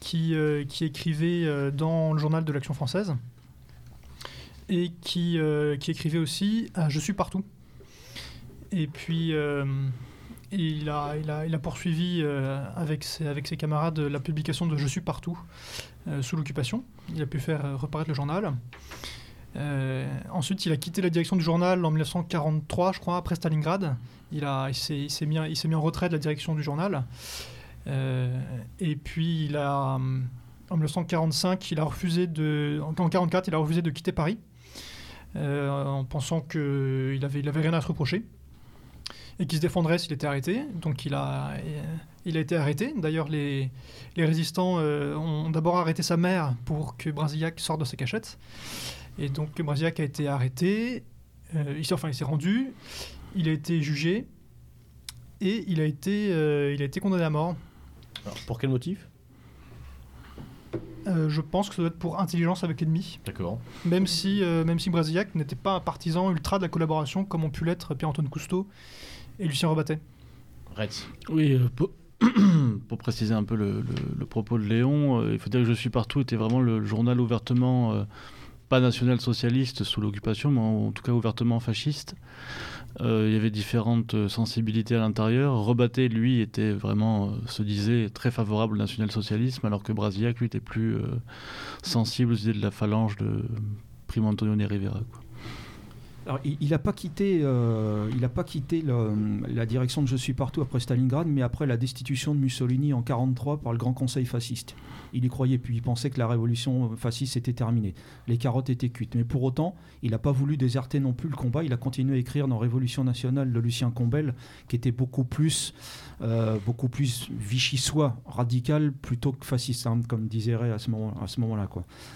qui, euh, qui écrivait euh, dans le journal de l'Action française et qui, qui écrivait aussi à Je suis partout. Et puis il a, il, a, il a poursuivi euh, avec, ses, camarades la publication de Je suis partout euh, sous l'occupation. Il a pu faire euh, reparaître le journal. ensuite, il a quitté la direction du journal en 1943, je crois, après Stalingrad. Il, s'est mis, en retrait de la direction du journal. et puis, il a, en 1945, il a refusé de, en 1944, il a refusé de quitter Paris. en pensant qu'il n'avait rien à se reprocher et qui se défendrait s'il était arrêté. Donc il a, il a été arrêté. D'ailleurs, les, les résistants euh, ont d'abord arrêté sa mère pour que Brasillac sorte de sa cachette. Et donc Brasillac a été arrêté, euh, il, enfin il s'est rendu, il a été jugé et il a été, euh, il a été condamné à mort. Alors, pour quel motif? Je pense que ça doit être pour intelligence avec l'ennemi. D'accord. Même si, même si Brasillac n'était pas un partisan ultra de la collaboration comme ont pu l'être Pierre-Antoine Cousteau et Lucien Rebattet. Retz. Oui, euh, pour, préciser un peu le, propos de Léon, euh, il faut dire que Je suis partout était vraiment le journal ouvertement, euh, pas national-socialiste sous l'occupation, mais en, tout cas ouvertement fasciste. il y avait différentes sensibilités à l'intérieur. Rebattet, lui, était vraiment, se disait très favorable au national-socialisme, alors que Brasillac, lui, était plus sensible aux idées de la phalange de Primo Antonio Rivera. Quoi il n'a pas quitté, euh, la direction de Je suis partout après Stalingrad, mais après la destitution de Mussolini en 1943 par le Grand Conseil fasciste. Il y croyait, puis il pensait que la révolution fasciste était terminée. Les carottes étaient cuites. Mais pour autant, il n'a pas voulu déserter non plus le combat. Il a continué à écrire dans Révolution nationale de Lucien Combel, qui était beaucoup plus, euh, beaucoup plus vichysois, radical, plutôt que fasciste, hein, comme disait Ray à ce moment-là.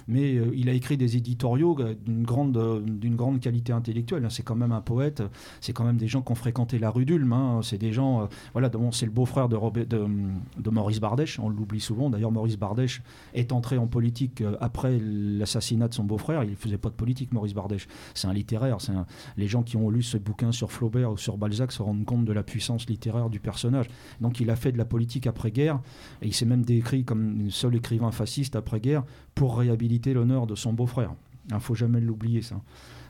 Mais euh, il a écrit des éditoriaux d'une grande, d'une grande qualité intellectuelle Hein. C'est quand même un poète, c'est quand même des gens qui ont fréquenté la rue d'Ulm. Hein. C'est des gens, euh, voilà, c'est le beau-frère de, Maurice Bardèche, on l'oublie souvent. D'ailleurs, Maurice Bardèche est entré en politique euh, après l'assassinat de son beau-frère. Il ne faisait pas de politique, Maurice Bardèche. C'est un littéraire. Les gens qui ont lu ce bouquin sur Flaubert ou sur Balzac se rendent compte de la puissance littéraire du personnage. Donc, il a fait de la politique après-guerre et il s'est même décrit comme le seul écrivain fasciste après-guerre pour réhabiliter l'honneur de son beau-frère. Il ne faut jamais l'oublier, ça.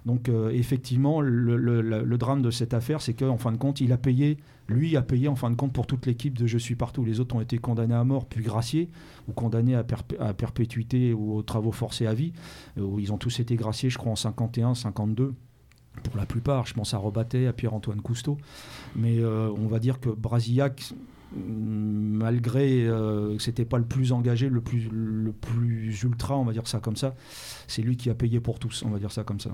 Donc euh, effectivement, le, drame de cette affaire, c'est qu'en fin de compte, il a payé, lui a payé en fin de compte pour toute l'équipe de Je suis partout. Les autres ont été condamnés à mort, puis graciés, ou condamnés à, perpétuité ou aux travaux forcés à vie. Euh, ils ont tous été graciés, je crois, en 51, 52 pour la plupart. Je pense à Robatet, à Pierre-Antoine Cousteau. Mais euh, on va dire que Brasillac, malgré euh, que c'était pas le plus engagé, le plus, le plus ultra, on va dire ça comme ça, c'est lui qui a payé pour tous, on va dire ça comme ça.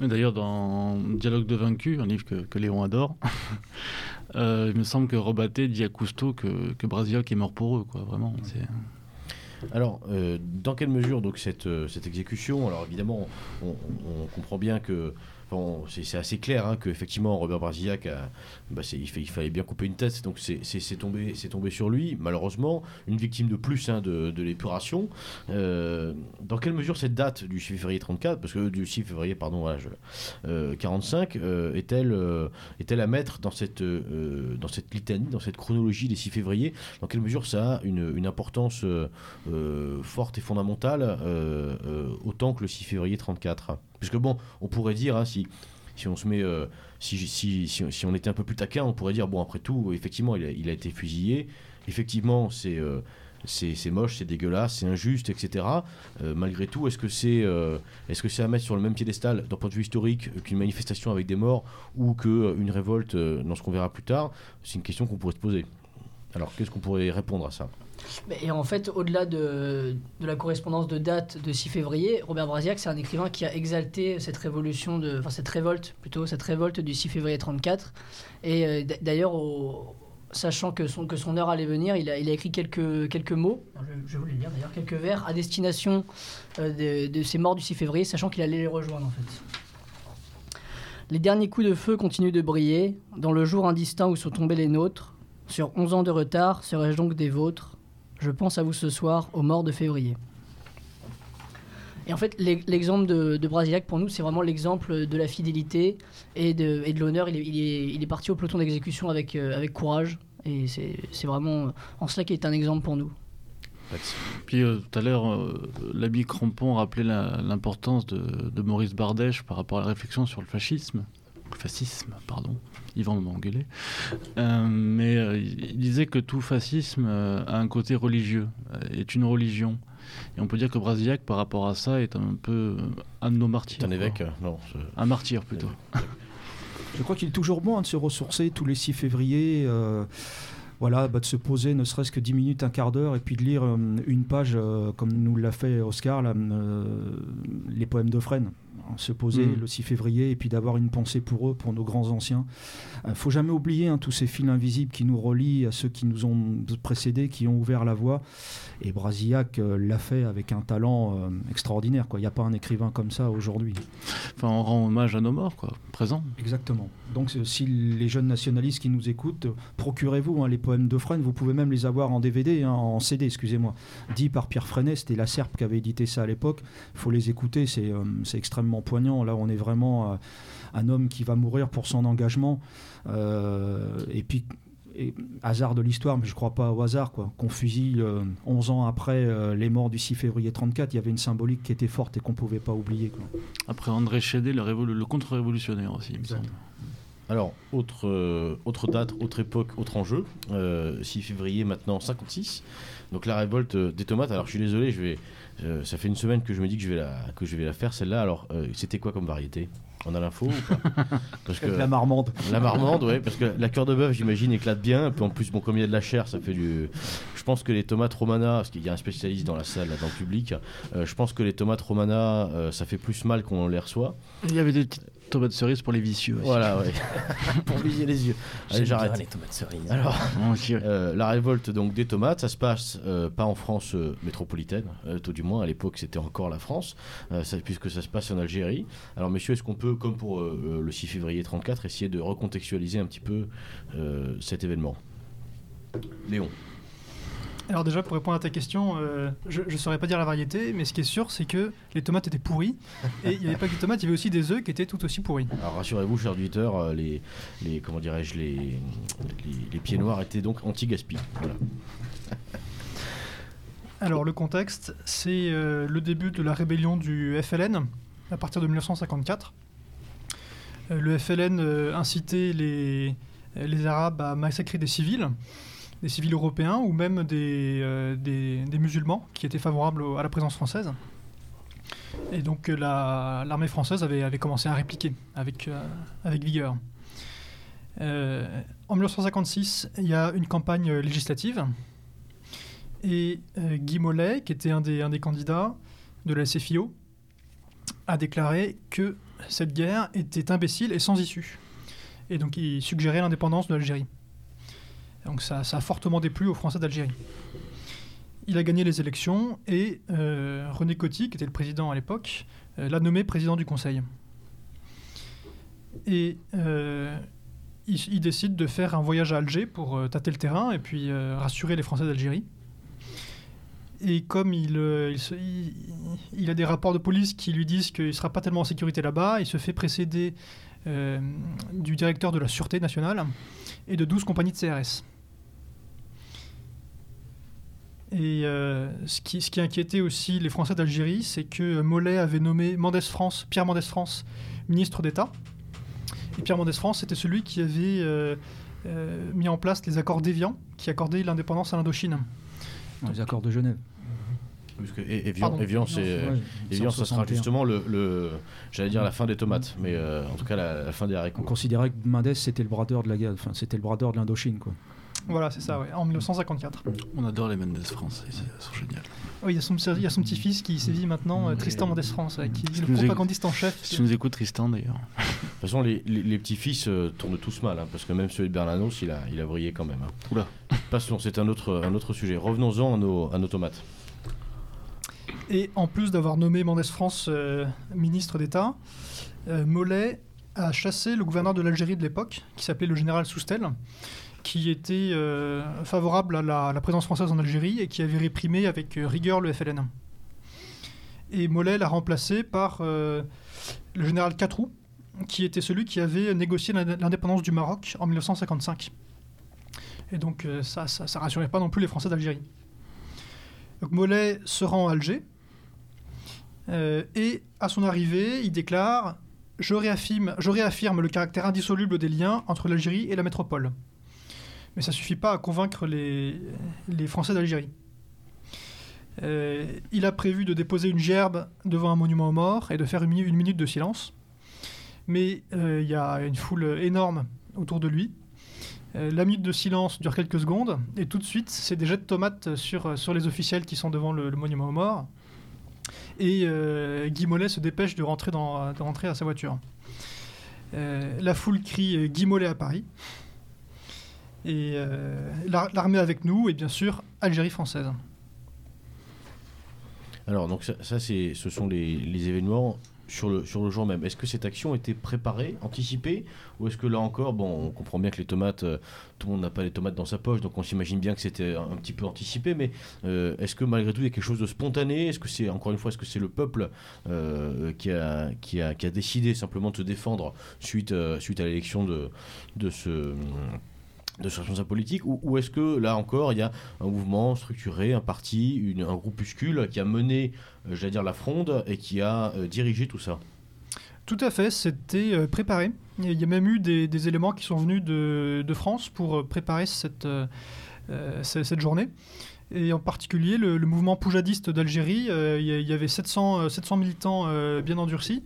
D'ailleurs, dans Dialogue de vaincu, un livre que, que Léon adore, euh, il me semble que Robaté dit à Cousteau que, que Brasillac est mort pour eux, quoi, vraiment. c'est- Alors, euh, dans quelle mesure donc cette, euh, cette exécution? Alors évidemment, on, on- on comprend bien que c'est assez clair hein, que effectivement Robert Brasillac, a- bah, il, fallait bien couper une tête, donc c'est tombé, tombé sur lui. Malheureusement, une victime de plus hein, de, l'épuration. Euh, dans quelle mesure cette date du 6 février 34, parce que du 6 février pardon, voilà, je- euh, 45, euh, est-elle euh, est-elle à mettre dans cette dans cette litanie, dans cette chronologie des 6 février Dans quelle mesure ça a une, une importance forte et fondamentale, autant que le 6 février 34. Puisque bon, on pourrait dire, hein, si, si on se met, euh, si, si, si, on était un peu plus taquin, on pourrait dire, bon, après tout, effectivement, il a, été fusillé, effectivement, c'est... euh, c'est c'est moche, c'est dégueulasse, c'est injuste, etc. Euh, malgré tout, est-ce que c'est est-ce que c'est à mettre sur le même piédestal d'un point de vue historique qu'une manifestation avec des morts ou qu'une révolte dans ce qu'on verra plus tard? C'est une question qu'on pourrait se poser. Alors, qu'est-ce qu'on pourrait répondre à ça Mais- Et en fait, au-delà de, de la correspondance de date de 6 février, Robert Brasillac, c'est un écrivain qui a exalté cette révolution, de, enfin cette révolte plutôt, cette révolte du 6 février 34. Et euh, d'ailleurs, sachant que son, que son heure allait venir, il a, il a écrit quelques, quelques mots, je, je les lire d'ailleurs, quelques vers à destination euh, de, de ces morts du 6 février, sachant qu'il allait les rejoindre en fait. Les derniers coups de feu continuent de briller, dans le jour indistinct où sont tombés les nôtres. Sur 11 ans de retard, serais-je donc des vôtres? Je pense à vous ce soir, aux morts de février. Et en fait, l'e- l'exemple de, de Brasillac, pour nous, c'est vraiment l'exemple de la fidélité et de, l'honneur. Il est, parti au peloton d'exécution avec, euh, courage. Et c'est vraiment euh, en cela qu'il est un exemple pour nous. Puis euh, tout à l'heure, euh, l'ami Crampon rappelait la- l'importance de Maurice Bardèche par rapport à la réflexion sur le fascisme. Le fascisme, pardon. Yvan m'a engueulé. Euh, mais euh, il disait que tout fascisme euh, a un côté religieux, euh, est une religion. Et on peut dire que Brasillac, par rapport à ça, est un peu un de nos martyrs. C'est un évêque Non. je- Un martyr plutôt. Je crois qu'il est toujours bon hein, de se ressourcer tous les 6 février. euh, voilà, bah, de se poser ne serait-ce que 10 minutes, un quart d'heure, et puis de lire euh, une page, euh, comme nous l'a fait Oscar, là, euh, les poèmes de Fresne. Se poser Mm. le 6 février, et puis d'avoir une pensée pour eux, pour nos grands anciens. Il faut jamais oublier hein, tous ces fils invisibles qui nous relient à ceux qui nous ont précédés, qui ont ouvert la voie. Et Brasillac euh, l'a fait avec un talent euh, extraordinaire. Il n'y a pas un écrivain comme ça aujourd'hui. Enfin, on rend hommage à nos morts, quoi, présents. Exactement. Donc euh, si les jeunes nationalistes qui nous écoutent, euh, procurez-vous hein, les poèmes de Fresne, vous pouvez même les avoir en DVD, hein, en CD, excusez-moi. Dit par Pierre Freinet, c'était la Serpe qui avait édité ça à l'époque. Il faut les écouter, c'est euh, c'est extrêmement poignant. Là, on est vraiment euh, un homme qui va mourir pour son engagement. Euh, et puis, et, hasard de l'histoire, mais je crois pas au hasard, quoi. Qu'on fusille euh, 11 ans après euh, les morts du 6 février 34, il y avait une symbolique qui était forte et qu'on pouvait pas oublier. quoi. Après André Chédé, le, révolu- le contre-révolutionnaire aussi, il me semble. Alors, autre, euh, autre date, autre époque, autre enjeu. Euh, 6 février maintenant 56. Donc la révolte euh, des tomates. Alors je suis désolé, je vais, euh, ça fait une semaine que je me dis que je vais la, que je vais la faire celle-là. Alors euh, c'était quoi comme variété? On a l'info ou pas? Parce que La marmande. la marmande, ouais, parce que la cœur de bœuf, j'imagine, éclate bien. Puis en plus, bon, comme il y a de la chair, ça fait du. Je pense que les tomates romana, parce qu'il y a un spécialiste dans la salle, là, dans le public, euh, je pense que les tomates romana, euh, ça fait plus mal qu'on les reçoit. Il y avait des petites tomates cerises pour les vicieux aussi. Voilà, ouais. Pour viser les yeux. Allez, bien j'arrête. les tomates cerises. Alors, euh, la révolte donc des tomates, ça se passe euh, pas en France euh, métropolitaine, tout du moins à l'époque c'était encore la France, ça- puisque ça se passe en Algérie. Alors messieurs, est-ce qu'on peut, comme pour le 6 février 34, essayer de recontextualiser un petit peu cet événement? Léon. Alors déjà, pour répondre à ta question, euh, je ne saurais pas dire la variété, mais ce qui est sûr, c'est que les tomates étaient pourries. Et il n'y avait pas que des tomates, il y avait aussi des œufs qui étaient tout aussi pourris. Alors rassurez-vous, chers auditeurs, euh, les, les comment dirais-je, les, les, les pieds noirs étaient donc anti-gaspi. Voilà. Alors le contexte, c'est euh, le début de la rébellion du FLN à partir de 1954. Euh, le FLN incitait les, les Arabes à massacrer des civils, des civils européens ou même des, euh, musulmans qui étaient favorables à la présence française. Et donc euh, la- l'armée française avait, commencé à répliquer avec, euh, vigueur. En 1956, il y a une campagne législative et Guy Mollet, qui était un des, un des candidats de la SFIO, a déclaré que cette guerre était imbécile et sans issue. Et donc il suggérait l'indépendance de l'Algérie. Donc ça, a fortement déplu aux Français d'Algérie. Il a gagné les élections et euh, René Coty, qui était le président à l'époque, euh, l'a nommé président du Conseil. Et euh, il, décide de faire un voyage à Alger pour tâter le terrain et puis rassurer les Français d'Algérie. Et comme il, il, a des rapports de police qui lui disent qu'il ne sera pas tellement en sécurité là-bas, il se fait précéder du directeur de la Sûreté nationale et de 12 compagnies de CRS. Et euh, ce, qui, ce qui inquiétait aussi les Français d'Algérie, c'est que Mollet avait nommé Mendès France, Pierre Mendès France ministre d'État. Et Pierre Mendès France, c'était celui qui avait euh, euh, mis en place les accords d'Évian, qui accordaient l'indépendance à l'Indochine. Les accords de Genève. Parce que Ouais, Évian, ça sera 161. justement le, le- j'allais dire la fin des tomates, mais euh, en tout cas la, la fin des On haricots. considérait que Mendes c'était le bradeur de la guerre, enfin c'était le bradeur de l'Indochine quoi. Voilà, c'est ça, ouais, en 1954. On adore les Mendes France, ils sont géniaux. Oui, il y a son, il y a son petit-fils qui sévit maintenant, euh. Tristan Mendès France, ouais, qui est Si le propagandiste en chef. Si tu nous écoutes, Tristan d'ailleurs. De toute façon, les, les- les petits-fils euh, tournent tous mal, hein, parce que même celui de Bernanos, il a, il a brillé quand même. hein. Oula. Passons, c'est un autre, un autre sujet. Revenons-en à nos, à nos tomates. Et en plus d'avoir nommé Mendès France euh, ministre d'État, euh, Mollet a chassé le gouverneur de l'Algérie de l'époque, qui s'appelait le général Soustel, qui était euh, favorable à la, présence française en Algérie et qui avait réprimé avec euh, rigueur le FLN. Et Mollet l'a remplacé par euh, le général Catrou, qui était celui qui avait négocié l'indé- l'indépendance du Maroc en 1955. Et donc ça, ça, ça rassurait pas non plus les Français d'Algérie. Donc Mollet se rend à Alger, et à son arrivée, il déclare je je réaffirme le caractère indissoluble des liens entre l'Algérie et la métropole. Mais ça suffit pas à convaincre les, Français d'Algérie. Euh, il a prévu de déposer une gerbe devant un monument aux morts et de faire une, minu- une minute de silence. Mais euh, il y a une foule énorme autour de lui. Euh, la minute de silence dure quelques secondes et tout de suite, c'est des jets de tomates sur, les officiels qui sont devant le, monument aux morts. Et Guy Mollet se dépêche de rentrer, dans, de rentrer à sa voiture. La foule crie Guy Mollet à Paris. Et euh, l'ar- l'armée avec nous, et bien sûr, Algérie française. Alors, donc ça, c'est, ce sont les, événements sur le, sur le jour même. Est-ce que cette action était préparée, anticipée Ou est-ce que là encore, bon, on comprend bien que les tomates, euh, tout le monde n'a pas les tomates dans sa poche, donc on s'imagine bien que c'était un, petit peu anticipé, mais euh, est-ce que malgré tout il y a quelque chose de spontané? Est-ce que c'est, encore une fois, est-ce que c'est le peuple qui, a, qui, a, qui a décidé simplement de se défendre suite, suite à l'élection de, de ce de ce responsable politique ou, est-ce que là encore il y a un mouvement structuré, un parti, un groupuscule qui a mené, euh, j'allais dire, la fronde et qui a euh, dirigé tout ça? Tout à fait, c'était euh, préparé. Il y a même eu des, éléments qui sont venus de, France pour préparer cette, ce- cette journée. Et en particulier, le, mouvement poujadiste d'Algérie, il y, avait 700, euh, 700 militants bien endurcis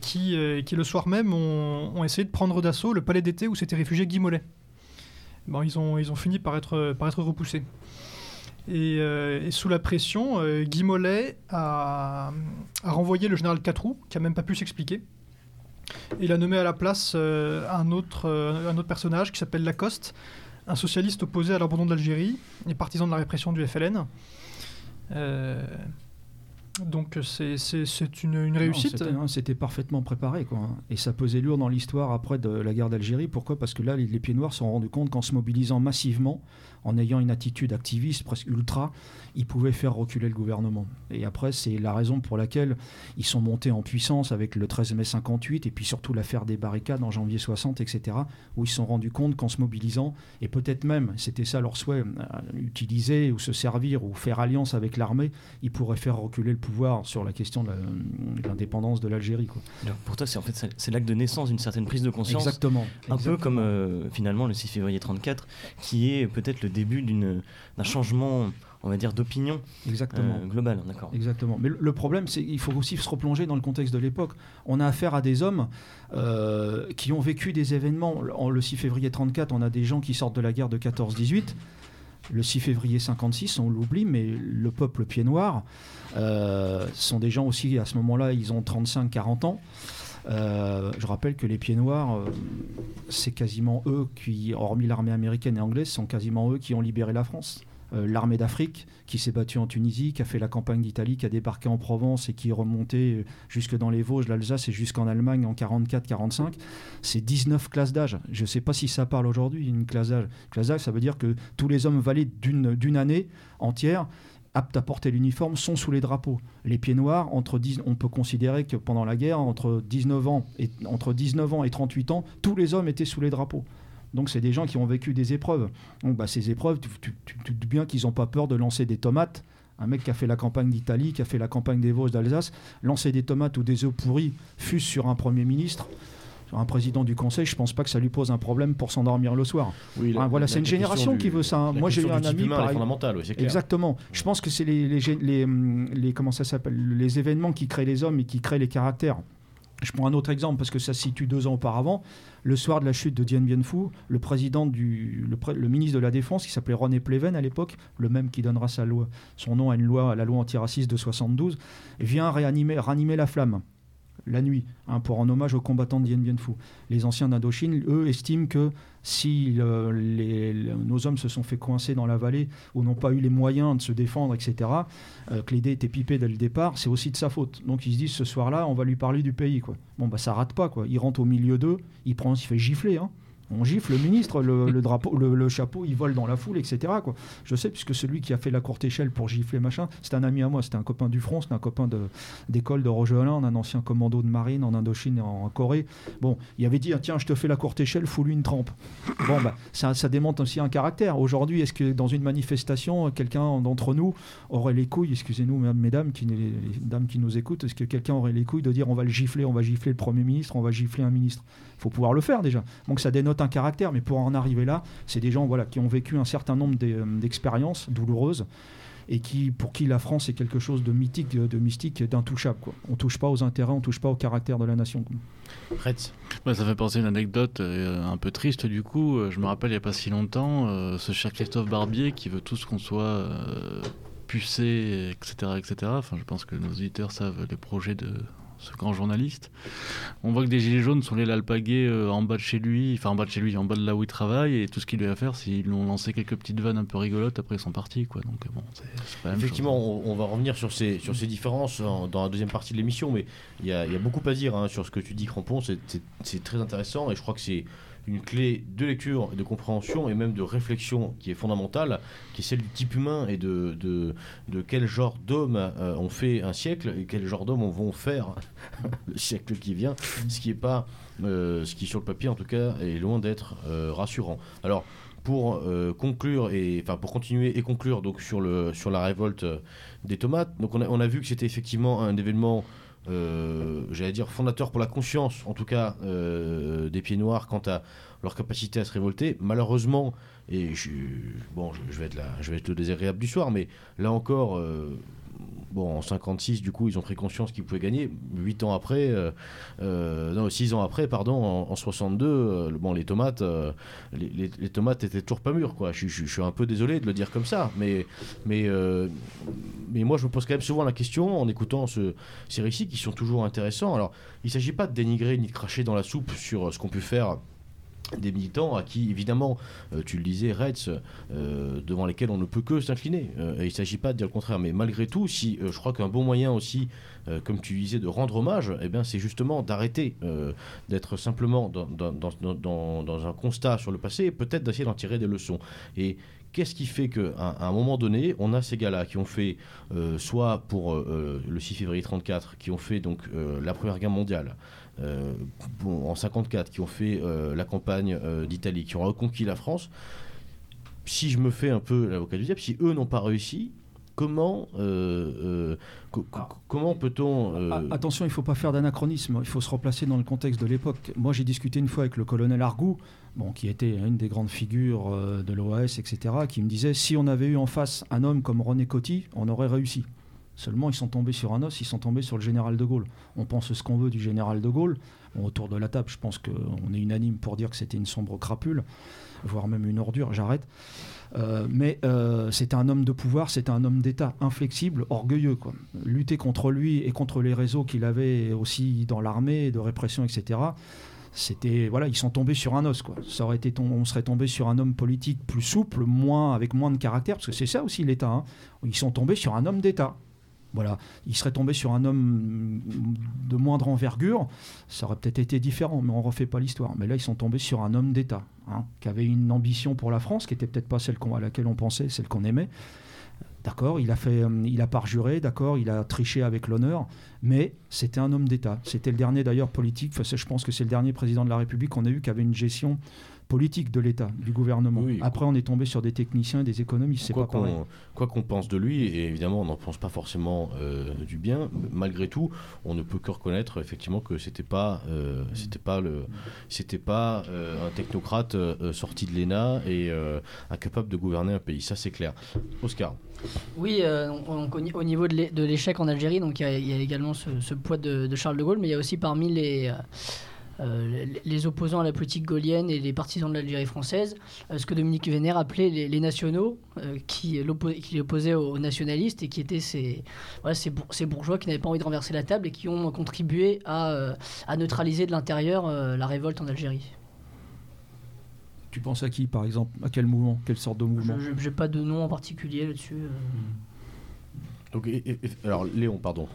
qui, qui, le soir même, ont, ont essayé de prendre d'assaut le palais d'été où s'était réfugié Guy Mollet. Bon, ils, ont, ils ont fini par être, par être repoussés. Et, euh, sous la pression, euh, Guy Mollet a, a renvoyé le général Catrou, qui a même pas pu s'expliquer. Il a nommé à la place euh, un, autre, un autre personnage qui s'appelle Lacoste, un socialiste opposé à l'abandon de l'Algérie et partisan de la répression du FLN. Donc c'est une, une Non, réussite. c'était- hein, C'était parfaitement préparé, quoi. hein. Et ça pesait lourd dans l'histoire après de la guerre d'Algérie. Pourquoi? Parce que là, les, les Pieds Noirs se sont rendus compte qu'en se mobilisant massivement, en ayant une attitude activiste presque ultra, ils pouvaient faire reculer le gouvernement. Et après, c'est la raison pour laquelle ils sont montés en puissance avec le 13 mai 58 et puis surtout l'affaire des barricades en janvier 60, etc., où ils se sont rendus compte qu'en se mobilisant, et peut-être même, c'était ça leur souhait, euh, utiliser ou se servir ou faire alliance avec l'armée, ils pourraient faire reculer le pouvoir sur la question de l'indépendance de l'Algérie. pour toi, c'est en fait c'est- l'acte de naissance d'une certaine prise de conscience. Exactement. Un peu comme euh, finalement le 6 février 34, qui est peut-être le début d'une- d'un changement, on va dire, d'opinion Exactement. euh, globale. D'accord. Exactement. Mais le- problème, c'est qu'il faut aussi se replonger dans le contexte de l'époque. On a affaire à des hommes euh, qui ont vécu des événements. En- Le 6 février 34, on a des gens qui sortent de la guerre de 14-18. Le 6 février 56, on l'oublie, mais le peuple pied noir euh, sont des gens aussi, à ce moment-là, ils ont 35-40 ans. Euh, je rappelle que les pieds noirs, euh, c'est quasiment eux qui, hormis l'armée américaine et anglaise, sont quasiment eux qui ont libéré la France. Euh, l'armée d'Afrique qui s'est battue en Tunisie, qui a fait la campagne d'Italie, qui a débarqué en Provence et qui est remonté jusque dans les Vosges, l'Alsace et jusqu'en Allemagne en 44-45. C'est 19 classes d'âge. Je ne sais pas si ça parle aujourd'hui, une classe d'âge. Classe d'âge, ça veut dire que tous les hommes valides d'une année entière aptes à porter l'uniforme sont sous les drapeaux. Les pieds noirs, entre 10, on peut considérer que pendant la guerre, entre 19 ans et, entre 19 ans et 38 ans, tous les hommes étaient sous les drapeaux. Donc c'est des gens qui ont vécu des épreuves. Donc bah, ces épreuves, tu, tu, tu, bien qu'ils n'ont pas peur de lancer des tomates. Un mec qui a fait la campagne d'Italie, qui a fait la campagne des Vosges d'Alsace, lancer des tomates ou des œufs pourris fusent sur un Premier ministre un président du conseil, je pense pas que ça lui pose un problème pour s'endormir le soir. Oui, la- Enfin, voilà, c'est une génération du- qui veut ça. hein. Moi, j'ai eu un ami. humain, oui, clair. Exactement. Je pense que c'est les, les, gé- les, hum, les- comment ça s'appelle les événements qui créent les hommes et qui créent les caractères. Je prends un autre exemple parce que ça se situe deux ans auparavant. Le soir de la chute de Dien Bien Phu, le ministre de la Défense, qui s'appelait René Pleven à l'époque, le même qui donnera son nom à une loi, à la loi antiraciste de 72, vient ranimer la flamme la nuit hein, pour en hommage aux combattants de Dien Bien Phu. Les anciens d'Indochine, eux, estiment que si euh, les- les- nos hommes se sont fait coincer dans la vallée ou n'ont pas eu les moyens de se défendre, etc., euh, que l'idée était pipée dès le départ, c'est aussi de sa faute. Donc ils se disent ce soir-là, on va lui parler du pays. Quoi. Bon, bah ça rate pas. Quoi. Il rentre au milieu d'eux, il, prend, il fait gifler. Hein. On gifle le ministre, le, drapeau, le, chapeau, il vole dans la foule, etc. Je sais, puisque celui qui a fait la courte échelle pour gifler machin, c'était un ami à moi, c'était un copain du front, c'était un copain de, d'école de Roger Hollande, un ancien commando de marine en Indochine et en Corée. Bon, il avait dit ah, tiens, je te fais la courte échelle, fous-lui une trempe. Bon, bah, ça, démontre aussi un caractère. Aujourd'hui, est-ce que dans une manifestation, quelqu'un d'entre nous aurait les couilles, excusez-nous, mesdames, qui, les, dames qui nous écoutent, est-ce que quelqu'un aurait les couilles de dire on va le gifler, on va gifler le Premier ministre, on va gifler un ministre? Faut pouvoir le faire déjà. Donc ça dénote un caractère, mais pour en arriver là, c'est des gens voilà, qui ont vécu un certain nombre euh, d'expériences douloureuses et qui, pour qui la France est quelque chose de mythique, de, de mystique, d'intouchable. On touche pas aux intérêts, on touche pas au caractère de la nation. Retz. Ouais, ça fait penser à une anecdote euh, un peu triste du coup. Euh, Je me rappelle il n'y a pas si longtemps, euh, ce cher Christophe Barbier qui veut tous qu'on soit euh, pucé, etc., etc. Enfin, je pense que nos auditeurs savent les projets de ce grand journaliste. On voit que des gilets jaunes sont allés l'alpaguer euh, en bas de chez lui, enfin en bas de chez lui, en bas de là où il travaille, et tout ce qu'il lui a à faire, c'est qu'ils lui ont lancé quelques petites vannes un peu rigolotes, après ils sont partis, quoi. Donc bon, c'est c'est pas la même Effectivement, chose. on, on va revenir sur ces, sur ces différences en- dans la deuxième partie de l'émission, mais il y a, il y a beaucoup à dire hein, sur ce que tu dis, Crampon. C'est très intéressant et je crois que c'est une clé de lecture, et de compréhension et même de réflexion qui est fondamentale, qui est celle du type humain et de, de, de quel genre d'homme euh, on fait un siècle et quel genre d'homme on va faire le siècle qui vient, ce qui est pas, euh, ce qui sur le papier en tout cas est loin d'être euh, rassurant. Alors pour conclure et enfin pour continuer et conclure donc sur le sur la révolte des tomates. Donc on a, on a vu que c'était effectivement un événement euh, j'allais dire fondateur pour la conscience en tout cas euh, des pieds noirs quant à leur capacité à se révolter. Malheureusement et je, bon je, vais être là, je vais être le désagréable du soir mais là encore euh, Bon, en 56, du coup, ils ont pris conscience qu'ils pouvaient gagner. 8 ans après, euh, euh, non, 6 ans après, pardon, en, en 62, euh, bon, les tomates, les, tomates étaient toujours pas mûres, quoi. Je, suis un peu désolé de le dire comme ça, mais, mais, mais moi, je me pose quand même souvent la question en écoutant ce- ces récits qui sont toujours intéressants. Alors, il s'agit pas de dénigrer ni de cracher dans la soupe sur ce qu'ont pu faire des militants à qui, évidemment, euh, tu le disais, Reds, euh, devant lesquels on ne peut que s'incliner. Euh, il ne s'agit pas de dire le contraire. Mais malgré tout, si je crois qu'un bon moyen aussi, comme tu disais, de rendre hommage, eh bien, c'est justement d'arrêter d'être simplement dans, un constat sur le passé et peut-être d'essayer d'en tirer des leçons. Et Qu'est-ce qui fait qu'à à un moment donné, on a ces gars-là qui ont fait, soit pour le 6 février 34, qui ont fait donc la Première Guerre mondiale, en 54, qui ont fait euh, la campagne euh, d'Italie, qui ont reconquis la France, si je me fais un peu l'avocat du diable, si eux n'ont pas réussi, comment, euh, euh, co- co- comment peut-on... euh, Ah, Attention, il ne faut pas faire d'anachronisme, il faut se replacer dans le contexte de l'époque. Moi, j'ai discuté une fois avec le colonel Argou, bon, qui était une des grandes figures euh, de l'OAS, etc., qui me disait si on avait eu en face un homme comme René Coty, on aurait réussi. Seulement, ils sont tombés sur un os, ils sont tombés sur le général de Gaulle. On pense ce qu'on veut du général de Gaulle. Autour de la table, je pense qu'on est unanime pour dire que c'était une sombre crapule, voire même une ordure. J'arrête. Euh, mais euh, c'était un homme de pouvoir, c'était un homme d'État, inflexible, orgueilleux. Lutter contre lui et contre les réseaux qu'il avait aussi dans l'armée, de répression, etc. C'était voilà, ils sont tombés sur un os on serait tombé sur un homme politique plus souple, moins avec moins de caractère, parce que c'est ça aussi l'État. hein. Ils sont tombés sur un homme d'État. Voilà, ils seraient tombés sur un homme de moindre envergure, ça aurait peut-être été différent, mais on refait pas l'histoire. Mais là, ils sont tombés sur un homme d'État, hein, qui avait une ambition pour la France, qui était peut-être pas celle à laquelle on pensait, celle qu'on aimait. D'accord, il a fait, euh, il a parjuré, d'accord, il a triché avec l'honneur, mais c'était un homme d'État. C'était le dernier d'ailleurs politique. Je pense que c'est le dernier président de la République qu'on a eu qui avait une gestion politique de l'État, du gouvernement. Oui. Après, on est tombé sur des techniciens et des économistes. C'est Quoi pas pareil. qu'on quoi qu'on pense de lui, et évidemment on n'en pense pas forcément euh, du bien, malgré tout, on ne peut que reconnaître effectivement que c'était pas, euh, c'était pas le, c'était pas euh, un technocrate euh, sorti de l'ENA et euh, incapable de gouverner un pays. Ça c'est clair. Oscar. Oui, euh, donc, au ni- au niveau de l'é- de l'échec en Algérie, donc il y, a- il y a également ce, ce poids de, de Charles de Gaulle, mais il y a aussi parmi les, euh, les- opposants à la politique gaulienne et les partisans de l'Algérie française, euh, ce que Dominique Vénère appelait les, les nationaux, euh, qui, l'oppo- qui opposaient aux, nationalistes et qui étaient ces, voilà, ces, bour- ces bourgeois qui n'avaient pas envie de renverser la table et qui ont contribué à, euh, à neutraliser de l'intérieur euh, la révolte en Algérie. Tu penses à qui, par exemple? À quel mouvement? Quelle sorte de mouvement? Je n'ai pas de nom en particulier là-dessus. euh. Donc, et- et- et- alors Léon, pardon.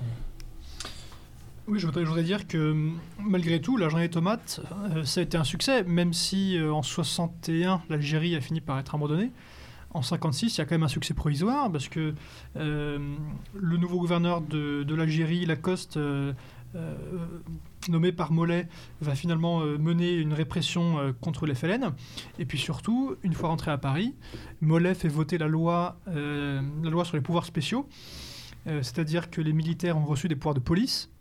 Oui, je voudrais, voudrais dire que hum, malgré tout, la journée des tomates, euh, ça a été un succès, même si euh, en 61, l'Algérie a fini par être abandonnée. En 56, il y a quand même un succès provisoire, parce que euh, le nouveau gouverneur de, l'Algérie, Lacoste, euh, nommé par Mollet, va finalement mener une répression contre les FLN. Et puis surtout, une fois rentré à Paris, Mollet fait voter la loi, la loi sur les pouvoirs spéciaux, c'est-à-dire que les militaires ont reçu des pouvoirs de police.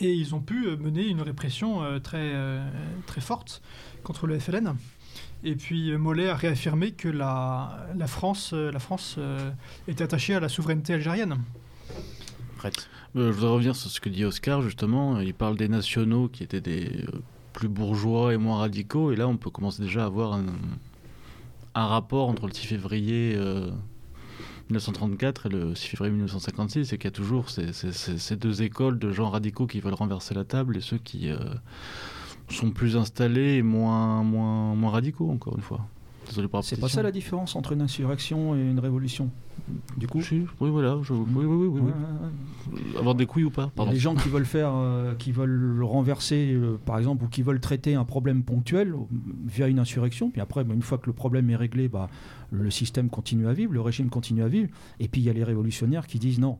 Et ils ont pu euh, mener une répression euh, très, euh, très forte contre le FLN. Et puis Mollet a réaffirmé que la, la France, euh, la France euh, était attachée à la souveraineté algérienne. Prête. Euh, je voudrais revenir sur ce que dit Oscar, justement. Il parle des nationaux qui étaient des plus bourgeois et moins radicaux. Et là, on peut commencer déjà à avoir un, un rapport entre le 6 février euh, 1934 et le 6 février 1956. Et qu'il y a toujours ces deux écoles de gens radicaux qui veulent renverser la table et ceux qui euh, sont plus installés et moins, moins, moins radicaux, encore une fois. C'est pas ça la différence entre une insurrection et une révolution Du coup? Oui, voilà. je- oui, oui, oui, oui, Ouais, oui. ouais, ouais. Avoir des couilles ou pas Pardon. Les gens qui veulent faire, euh, qui veulent renverser, euh, par exemple, ou qui veulent traiter un problème ponctuel euh, via une insurrection, puis après, bah, une fois que le problème est réglé, bah, le système continue à vivre, le régime continue à vivre. Et puis il y a les révolutionnaires qui disent non.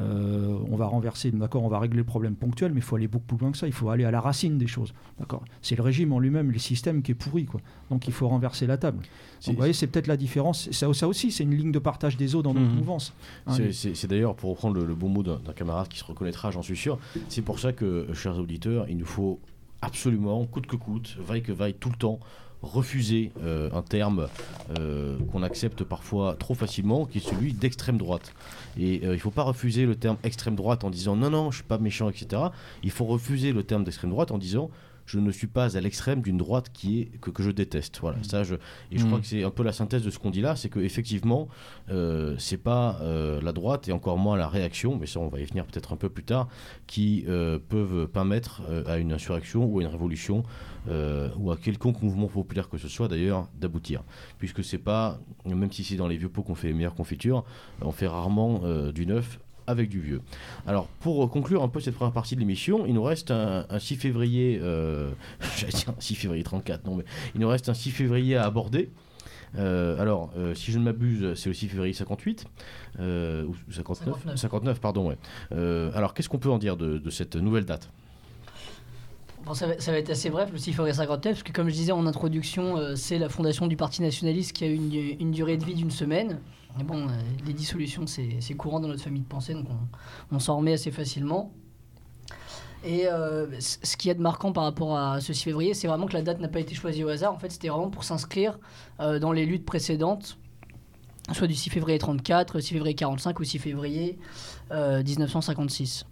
Euh, on va renverser, d'accord, on va régler le problème ponctuel, mais il faut aller beaucoup plus loin que ça. Il faut aller à la racine des choses, d'accord. C'est le régime en lui-même, le système qui est pourri, quoi. Donc il faut renverser la table. Donc, vous voyez, c'est peut-être la différence. Ça, ça aussi, c'est une ligne de partage des eaux dans notre Mhm. mouvance. Hein, C'est- d'ailleurs, pour reprendre le, le bon mot d'un d'un camarade qui se reconnaîtra, j'en suis sûr, c'est pour ça que, euh, chers auditeurs, il nous faut absolument, coûte que coûte, vaille que vaille, tout le temps, refuser euh, un terme euh, qu'on accepte parfois trop facilement, qui est celui d'extrême droite. Et euh, il ne faut pas refuser le terme extrême droite en disant non, non, je suis pas méchant, etc. Il faut refuser le terme d'extrême droite en disant je ne suis pas à l'extrême d'une droite qui est que, que je déteste. Voilà, ça je et je Mm. crois que c'est un peu la synthèse de ce qu'on dit là, c'est que effectivement euh, c'est pas euh, la droite et encore moins la réaction, mais ça on va y venir peut-être un peu plus tard, qui euh, peuvent permettre euh, à une insurrection ou à une révolution ou à quelconque mouvement populaire que ce soit d'ailleurs d'aboutir, puisque c'est pas même si c'est dans les vieux pots qu'on fait les meilleures confitures, on fait rarement du neuf avec du vieux. Alors, pour conclure un peu cette première partie de l'émission, il nous reste un, un 6 février, euh, j'allais dire un 6 février 34, non, mais il nous reste un 6 février à aborder. Euh, alors, euh, si je ne m'abuse, c'est le 6 février 58, euh, ou 59, 59. 59, pardon, ouais. Alors, qu'est-ce qu'on peut en dire de, de cette nouvelle date? Bon, ça, va, ça va être assez bref, le 6 février 59, parce que comme je disais en introduction, c'est la fondation du Parti nationaliste qui a une, une durée de vie d'une semaine. Et bon, euh, les dissolutions, c'est courant dans notre famille de pensée, donc on, s'en remet assez facilement. Et euh, ce qui est de marquant par rapport à ce 6 février, c'est vraiment que la date n'a pas été choisie au hasard. En fait, c'était vraiment pour s'inscrire euh, dans les luttes précédentes, soit du 6 février 34, 6 février 45 ou 6 février euh, 1956.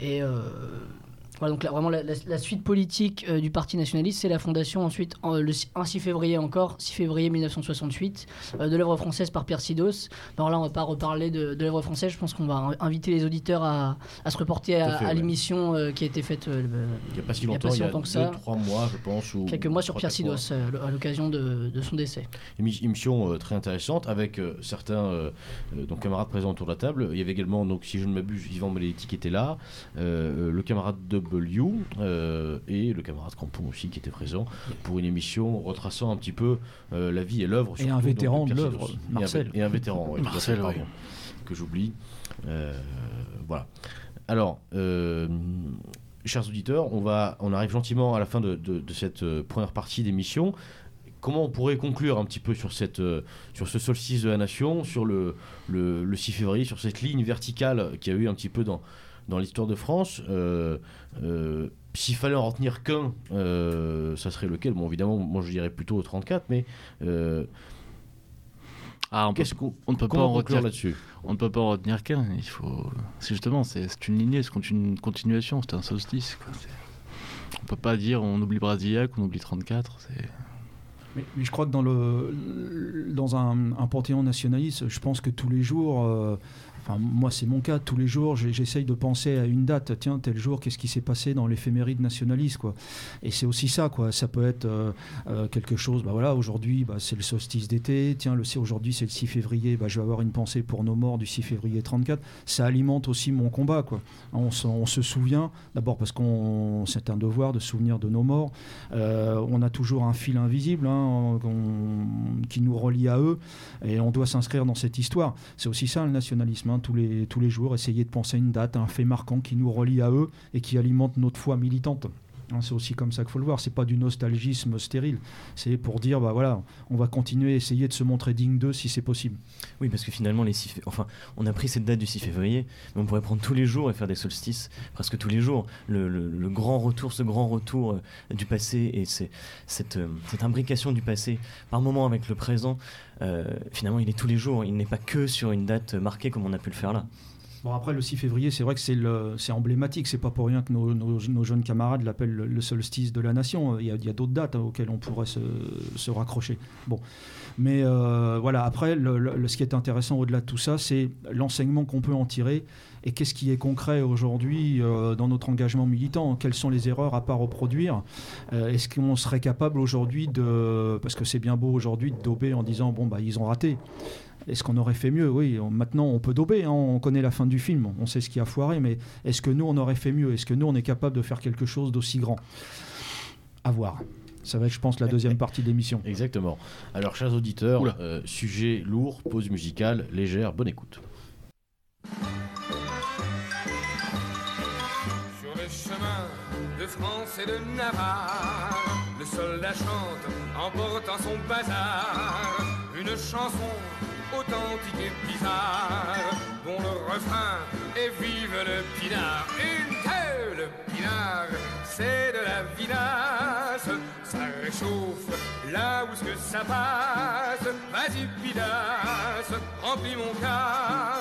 Et Voilà, donc là, vraiment la, la- la suite politique euh, du Parti nationaliste, c'est la fondation ensuite, en- le, si- un 6 février encore, 6 février 1968, euh, de l'œuvre française par Pierre Sidos. Alors là, on va pas reparler de, de l'œuvre française, je pense qu'on va in- inviter les auditeurs à, à se reporter à ouais. l'émission euh, qui a été faite Il n'y a pas si Il y a longtemps, pas il si y a, longtemps que deux, ça. trois mois, je pense. Ou quelques mois sur Pierre. Sidos à l'occasion de, de son décès. Émi- émission très intéressante avec certains donc, camarades présents autour de la table. Il y avait également, donc, si je ne m'abuse, Yvan Meletti qui était là, le camarade W euh, et le camarade Campon aussi qui était présent pour une émission retraçant un petit peu euh, la vie et l'œuvre. Et un vétéran de l'œuvre, Sidos. Et un Marcel. Et un vétéran, oui, Marcel, pardon, oui. que j'oublie. Euh, voilà. Alors, euh, chers auditeurs, on, va, on arrive gentiment à la fin de, de- de cette première partie d'émission. Comment on pourrait conclure un petit peu sur, cette, euh, sur ce solstice de la nation, sur le, le, le 6 février, sur cette ligne verticale qu'il y a eu un petit peu dans, dans l'histoire de France euh, euh, S'il fallait en retenir qu'un, euh, ça serait lequel? Bon, évidemment, moi je dirais plutôt au 34, mais euh, Ah, on peut, qu'est-ce qu'on on ne peut pas en retenir là-dessus? On ne peut pas en retenir qu'un. Il faut. C'est justement, c'est une lignée, c'est une continuation, c'est un solstice. Quoi. On peut pas dire on oublie Brasillac, on oublie 34. C'est. Mais, mais je crois que dans, le, dans un, un panthéon nationaliste, je pense que tous les jours, euh, moi c'est mon cas, tous les jours j'essaye de penser à une date, tiens tel jour qu'est-ce qui s'est passé dans l'éphéméride nationaliste quoi. Et c'est aussi ça quoi, ça peut être euh, euh, quelque chose, bah voilà aujourd'hui bah, c'est le solstice d'été, tiens le aujourd'hui c'est le 6 février, bah, je vais avoir une pensée pour nos morts du 6 février 34, ça alimente aussi mon combat quoi. On, se- on se souvient, d'abord parce qu'on c'est un devoir de souvenir de nos morts, euh, on a toujours un fil invisible hein, qui nous relie à eux et on doit s'inscrire dans cette histoire. C'est aussi ça le nationalisme, tous, les, tous les jours, essayer de penser une date, un fait marquant qui nous relie à eux et qui alimente notre foi militante. Hein, C'est aussi comme ça qu'il faut le voir. C'est pas du nostalgisme stérile. C'est pour dire, bah voilà, on va continuer à essayer de se montrer digne d'eux si c'est possible. Oui, parce que finalement, les 6 fé- enfin, on a pris cette date du 6 février, mais on pourrait prendre tous les jours et faire des solstices, presque tous les jours. Le, grand retour, ce grand retour euh, du passé et euh, cette imbrication du passé par moment avec le présent, euh, finalement, il est tous les jours. Il n'est pas que sur une date marquée comme on a pu le faire là. Bon, après, le 6 février, c'est vrai que c'est le- c'est emblématique. C'est pas pour rien que nos, jeunes camarades l'appellent le, solstice de la nation. Il y a, d'autres dates hein, auxquelles on pourrait se, raccrocher. Bon. Mais euh, voilà, après, le- le- ce qui est intéressant au-delà de tout ça, c'est l'enseignement qu'on peut en tirer et qu'est-ce qui est concret aujourd'hui euh, dans notre engagement militant? Quelles sont les erreurs à pas reproduire? Euh, Est-ce qu'on serait capable aujourd'hui de. Parce que c'est bien beau aujourd'hui de dober en disant bon, bah, ils ont raté. Est-ce qu'on aurait fait mieux? Oui, on- maintenant on peut dober, hein, on connaît la fin du film, on sait ce qui a foiré, mais est-ce que nous on aurait fait mieux? Est-ce que nous on est capable de faire quelque chose d'aussi grand? À voir. Ça va être, je pense, la deuxième partie de l'émission. Exactement. Alors, chers auditeurs, euh, sujet lourd, pause musicale légère, bonne écoute. Sur les chemins de France et de Navarre, le soldat chante en portant son bazar. Une chanson authentique et bizarre, dont le refrain est vive le pinard. Une telle pinard, c'est de la vinasse, ça réchauffe là où ce que ça passe. Vas-y, pinasse, remplis mon car.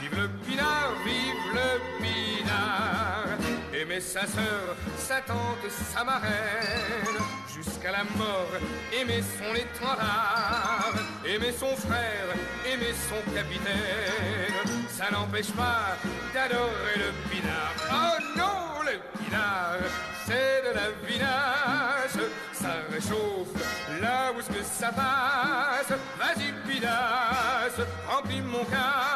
Vive le pinard, vive le pinard. Aimer sa sœur, sa tante sa marraine, jusqu'à la mort, aimer son étendard, aimer son frère, aimer son capitaine, ça n'empêche pas d'adorer le pinard. Oh non, le pinard, c'est de la vinasse, ça réchauffe là où ce que ça passe. Vas-y, pinasse, remplis mon car,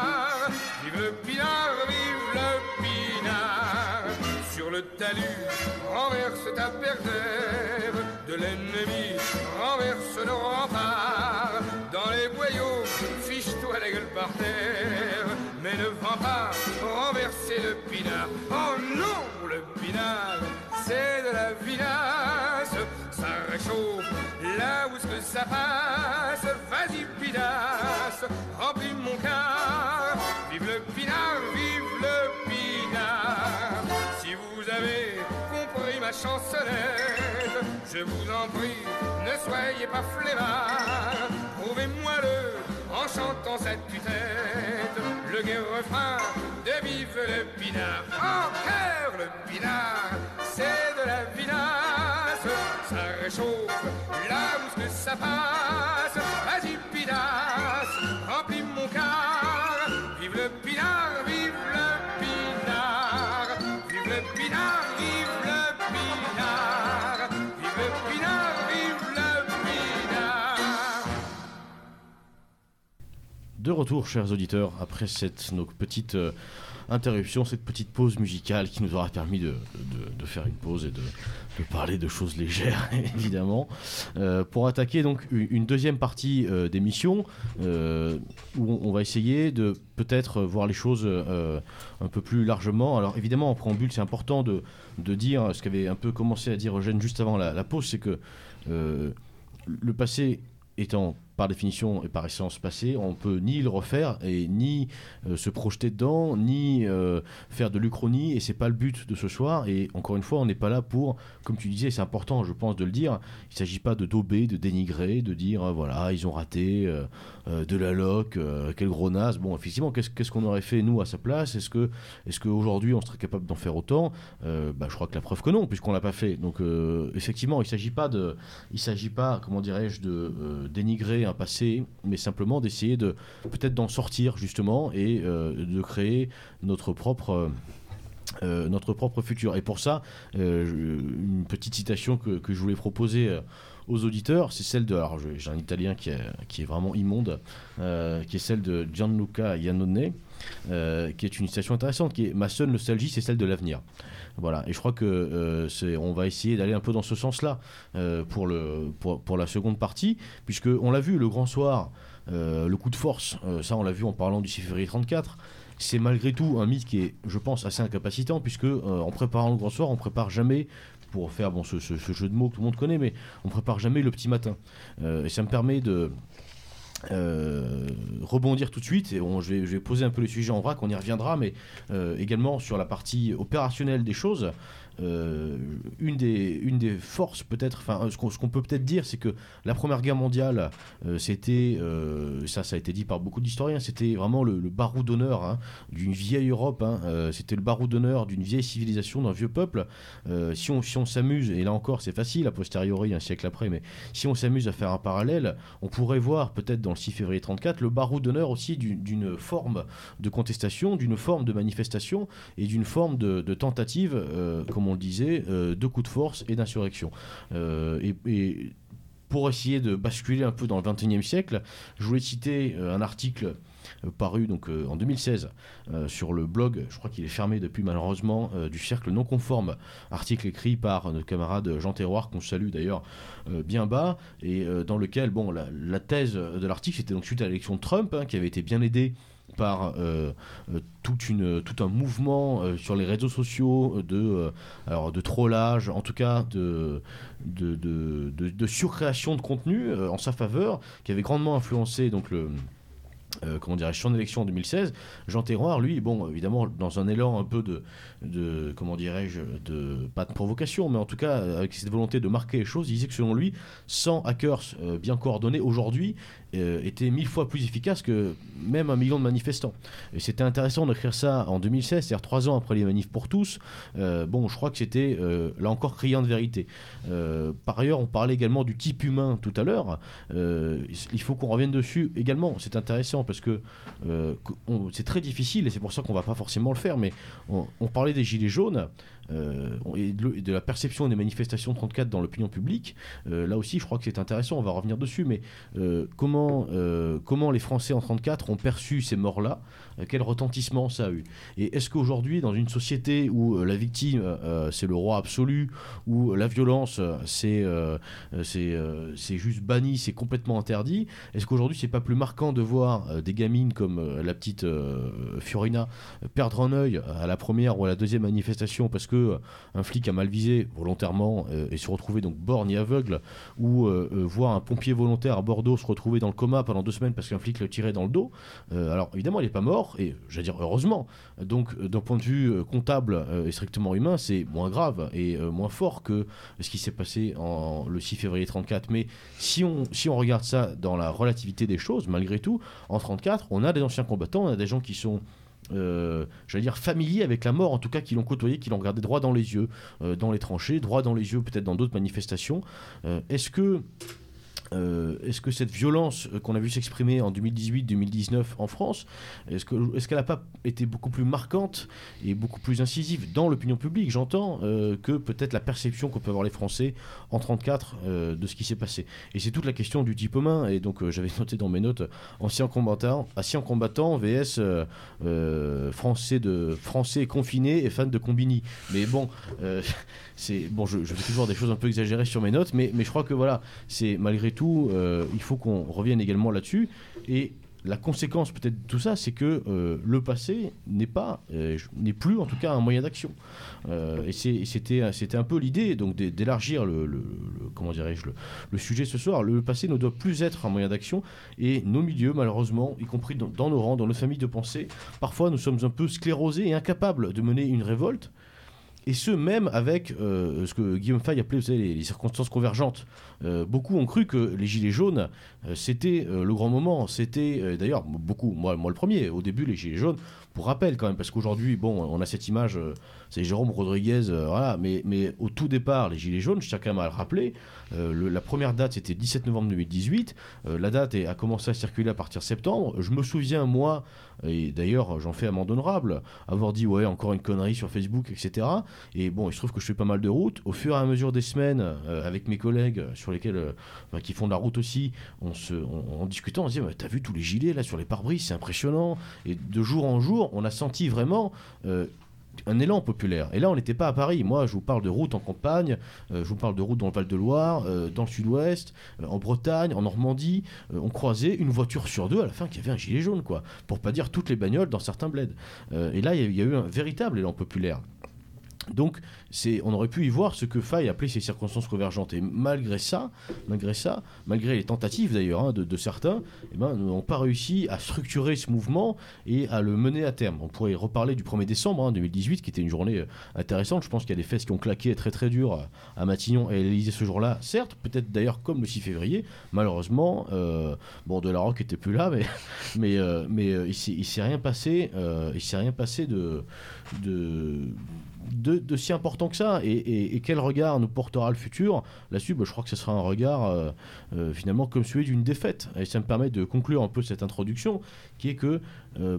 Renverse ta perdère de l'ennemi, renverse nos remparts. Dans les boyaux, fiche-toi la gueule par terre, mais ne vends pas renverser le pinard. Oh non, le pinard, c'est de la vinasse, ça réchauffe là où ce que ça passe. Vas-y, pinasse, remplis mon car, vive le pinard, vive chansonnette, je vous en prie, ne soyez pas flemmard. Prouvez-moi-le en chantant cette tue-tête, le gai refrain de vive le pinard. En cœur, le pinard, c'est de la vinasse. Ça réchauffe mousse que ça passe. Vas-y, pinasse, De retour, chers auditeurs, après cette petite euh, interruption, cette petite pause musicale qui nous aura permis de, faire une pause et de, parler de choses légères, évidemment, euh, pour attaquer donc une, deuxième partie euh, d'émission euh, où on, va essayer de peut-être voir les choses un peu plus largement. Alors évidemment, en préambule, c'est important de, dire ce qu'avait un peu commencé à dire Eugène juste avant la, pause, c'est que le passé étant par définition et par essence passé, on peut ni le refaire et ni euh, se projeter dedans, ni euh, faire de l'uchronie, et c'est pas le but de ce soir. Et encore une fois, on n'est pas là pour, comme tu disais, c'est important, je pense, de le dire. Il s'agit pas de dober, de dénigrer, de dire euh, voilà, ils ont raté de la loc, quel gros naze. Bon, effectivement, qu'est-ce qu'on aurait fait nous à sa place? Est-ce que, est-ce qu'aujourd'hui on serait capable d'en faire autant? Bah, je crois que la preuve que non, puisqu'on l'a pas fait. Donc effectivement, il s'agit pas de, il s'agit pas, comment dirais-je, de dénigrer un passé, mais simplement d'essayer de peut-être d'en sortir justement et euh, de créer notre propre. euh, euh, notre propre futur. Et pour ça, une petite citation que, que je voulais proposer aux auditeurs, c'est celle de. Alors, j'ai un italien qui est, qui est vraiment immonde, qui est celle de Gianluca Iannone, qui est une citation intéressante, qui est Ma seule nostalgie, c'est celle de l'avenir. Voilà, et je crois que euh, c'est, on va essayer d'aller un peu dans ce sens-là euh, pour, le, pour, pour la seconde partie, puisque on l'a vu le grand soir, euh, le coup de force, ça on l'a vu en parlant du 6 février 34. C'est malgré tout un mythe qui est, je pense, assez incapacitant, puisque en préparant le grand soir, on prépare jamais pour faire bon, ce, ce- jeu de mots que tout le monde connaît, mais on prépare jamais le petit matin. Et ça me permet de euh, rebondir tout de suite. Et on- je, vais, poser un peu le sujet en vrac, on y reviendra, mais euh, également sur la partie opérationnelle des choses. Euh, une, des, une des forces peut-être, enfin ce qu'on peut peut-être dire, c'est que la Première Guerre mondiale, euh, c'était, euh, ça ça a été dit par beaucoup d'historiens, c'était vraiment le, le barreau d'honneur hein, d'une vieille Europe, hein, c'était le barreau d'honneur d'une vieille civilisation, d'un vieux peuple. Si on si on s'amuse, et là encore c'est facile a posteriori, un siècle après, mais si on s'amuse à faire un parallèle, on pourrait voir peut-être dans le 6 février 34 le barreau d'honneur aussi d'une- forme de contestation, d'une forme de manifestation et d'une forme de, de tentative, on le disait, euh, de coup de force et d'insurrection. Euh, et, pour essayer de basculer un peu dans le 21e siècle, je voulais citer euh, un article paru donc en 2016 euh, sur le blog, je crois qu'il est fermé depuis malheureusement, du cercle non conforme, article écrit par notre camarade Jean Terroir, qu'on salue d'ailleurs bien bas, et dans lequel, bon, la, thèse de l'article, c'était donc suite à l'élection de Trump, hein, qui avait été bien aidé par euh, euh, une, tout un mouvement euh, sur les réseaux sociaux de, alors de trollage, en tout cas de, de, de, surcréation de contenu en sa faveur, qui avait grandement influencé donc le, euh, comment dirais-je, son élection en 2016, Jean Terroir, lui, bon, évidemment, dans un élan un peu de, de comment dirais-je, de, pas de provocation, mais en tout cas, avec cette volonté de marquer les choses, il disait que selon lui, 100 hackers bien coordonnés aujourd'hui euh, étaient mille fois plus efficaces que même un million de manifestants. Et c'était intéressant d'écrire ça en 2016, c'est-à-dire trois ans après les manifs pour tous. Euh, bon, je crois que c'était, euh, là encore, criant de vérité. Par ailleurs, on parlait également du type humain tout à l'heure. Il faut qu'on revienne dessus également. C'est intéressant parce que c'est très difficile et c'est pour ça qu'on va pas forcément le faire. Mais on parlait des gilets jaunes euh, et, de, la perception des manifestations 34 dans l'opinion publique. Euh, là aussi, je crois que c'est intéressant. On va revenir dessus. Mais euh, comment comment les Français en 34 ont perçu ces morts-là Quel retentissement ça a eu Et est-ce qu'aujourd'hui, dans une société où euh, la victime euh, c'est le roi absolu, où la violence euh, c'est euh, euh, euh, juste banni, c'est complètement interdit. Est-ce qu'aujourd'hui c'est pas plus marquant de voir euh, des gamines comme euh, la petite euh, Fiorina euh, perdre un œil à la première ou à la deuxième manifestation parce que euh, un flic a mal visé volontairement euh, et se retrouver donc borgne et aveugle ou euh, euh, voir un pompier volontaire à Bordeaux se retrouver dans le coma pendant deux semaines parce qu'un flic le tirait dans le dos. Euh, alors évidemment il n'est pas mort et j'allais dire heureusement. Donc euh, d'un point de vue euh, comptable euh, et strictement humain c'est moins grave et moins fort que ce qui s'est passé en le 6 février 34. Mais si on, si on regarde ça dans la relativité des choses, malgré tout, en 34, on a des anciens combattants, on a des gens qui sont euh, j'allais dire, familiers avec la mort, en tout cas, qui l'ont côtoyé, qui l'ont regardé droit dans les yeux, dans les tranchées, droit dans les yeux, peut-être dans d'autres manifestations. Est-ce que euh, est-ce que cette violence euh, qu'on a vu s'exprimer en 2018-2019 en France, est-ce que- est-ce qu'elle n'a pas été beaucoup plus marquante et beaucoup plus incisive dans l'opinion publique, j'entends, euh, que peut-être la perception qu'on peut avoir les Français en 34 euh, de ce qui s'est passé. Et c'est toute la question du type humain, et donc j'avais noté dans mes notes ancien combattant, ancien combattant vs français, de, français confiné et fan de Combini. Mais bon, c'est bon, je, je fais toujours des choses un peu exagérées sur mes notes, mais, mais je crois que voilà, c'est malgré tout, euh, il faut qu'on revienne également là-dessus. Et la conséquence peut-être de tout ça, c'est que euh, le passé n'est pas, euh, n'est plus en tout cas un moyen d'action. Et c'était, un peu l'idée donc d'é- d'élargir le, comment dirais-je le, sujet ce soir. Le passé ne doit plus être un moyen d'action et nos milieux, malheureusement, y compris dans nos rangs, dans nos familles de pensée, parfois nous sommes un peu sclérosés et incapables de mener une révolte. Et ce, même avec euh, ce que Guillaume Fay appelait vous savez, les, circonstances convergentes. Euh, beaucoup ont cru que les Gilets jaunes, euh, c'était le grand moment. C'était, d'ailleurs, beaucoup, moi, moi le premier, au début, les Gilets jaunes, pour rappel quand même, parce qu'aujourd'hui, bon, on a cette image, c'est Jérôme Rodriguez, voilà, mais, mais au tout départ, les Gilets jaunes, je tiens quand même à le rappeler, le- la première date, c'était 17 novembre 2018. Euh, la date a commencé à circuler à partir de septembre. Je me souviens, moi, et d'ailleurs, j'en fais amende honorable, avoir dit, ouais, encore une connerie sur Facebook, etc. Et bon, il se trouve que je fais pas mal de routes. Au fur et à mesure des semaines, euh, avec mes collègues sur lesquels, euh, enfin, qui font de la route aussi, on se, en discutant, on se dit, t'as vu tous les gilets là sur les pare-brises, c'est impressionnant. Et de jour en jour, on a senti vraiment. Un élan populaire. Et là, on n'était pas à Paris. Moi, je vous parle de routes en campagne, euh, je vous parle de routes dans le Val-de-Loire, euh, dans le sud-ouest, euh, en Bretagne, en Normandie. On croisait une voiture sur deux à la fin qui avait un gilet jaune, quoi. Pour pas dire toutes les bagnoles dans certains bleds. Et là, il y a eu un véritable élan populaire. Donc, c'est, on aurait pu y voir ce que Faye appelait ces circonstances convergentes. Et malgré ça, malgré ça, malgré les tentatives d'ailleurs hein, de, certains, eh ben, nous n'avons pas réussi à structurer ce mouvement et à le mener à terme. On pourrait reparler du 1er décembre hein, 2018, qui était une journée euh, intéressante. Je pense qu'il y a des fesses qui ont claqué très très dur à, à Matignon et à l'Élysée ce jour-là. Certes, peut-être d'ailleurs comme le 6 février, malheureusement, euh, bon, de la Roque était plus là, mais, mais, euh, mais euh, il s'est- rien passé, euh, il s'est rien passé de, de, de, si important que ça. Et, quel regard nous portera le futur? Là-dessus, bah, je crois que ce sera un regard euh, euh, finalement comme celui d'une défaite. Et ça me permet de conclure un peu cette introduction, qui est que euh,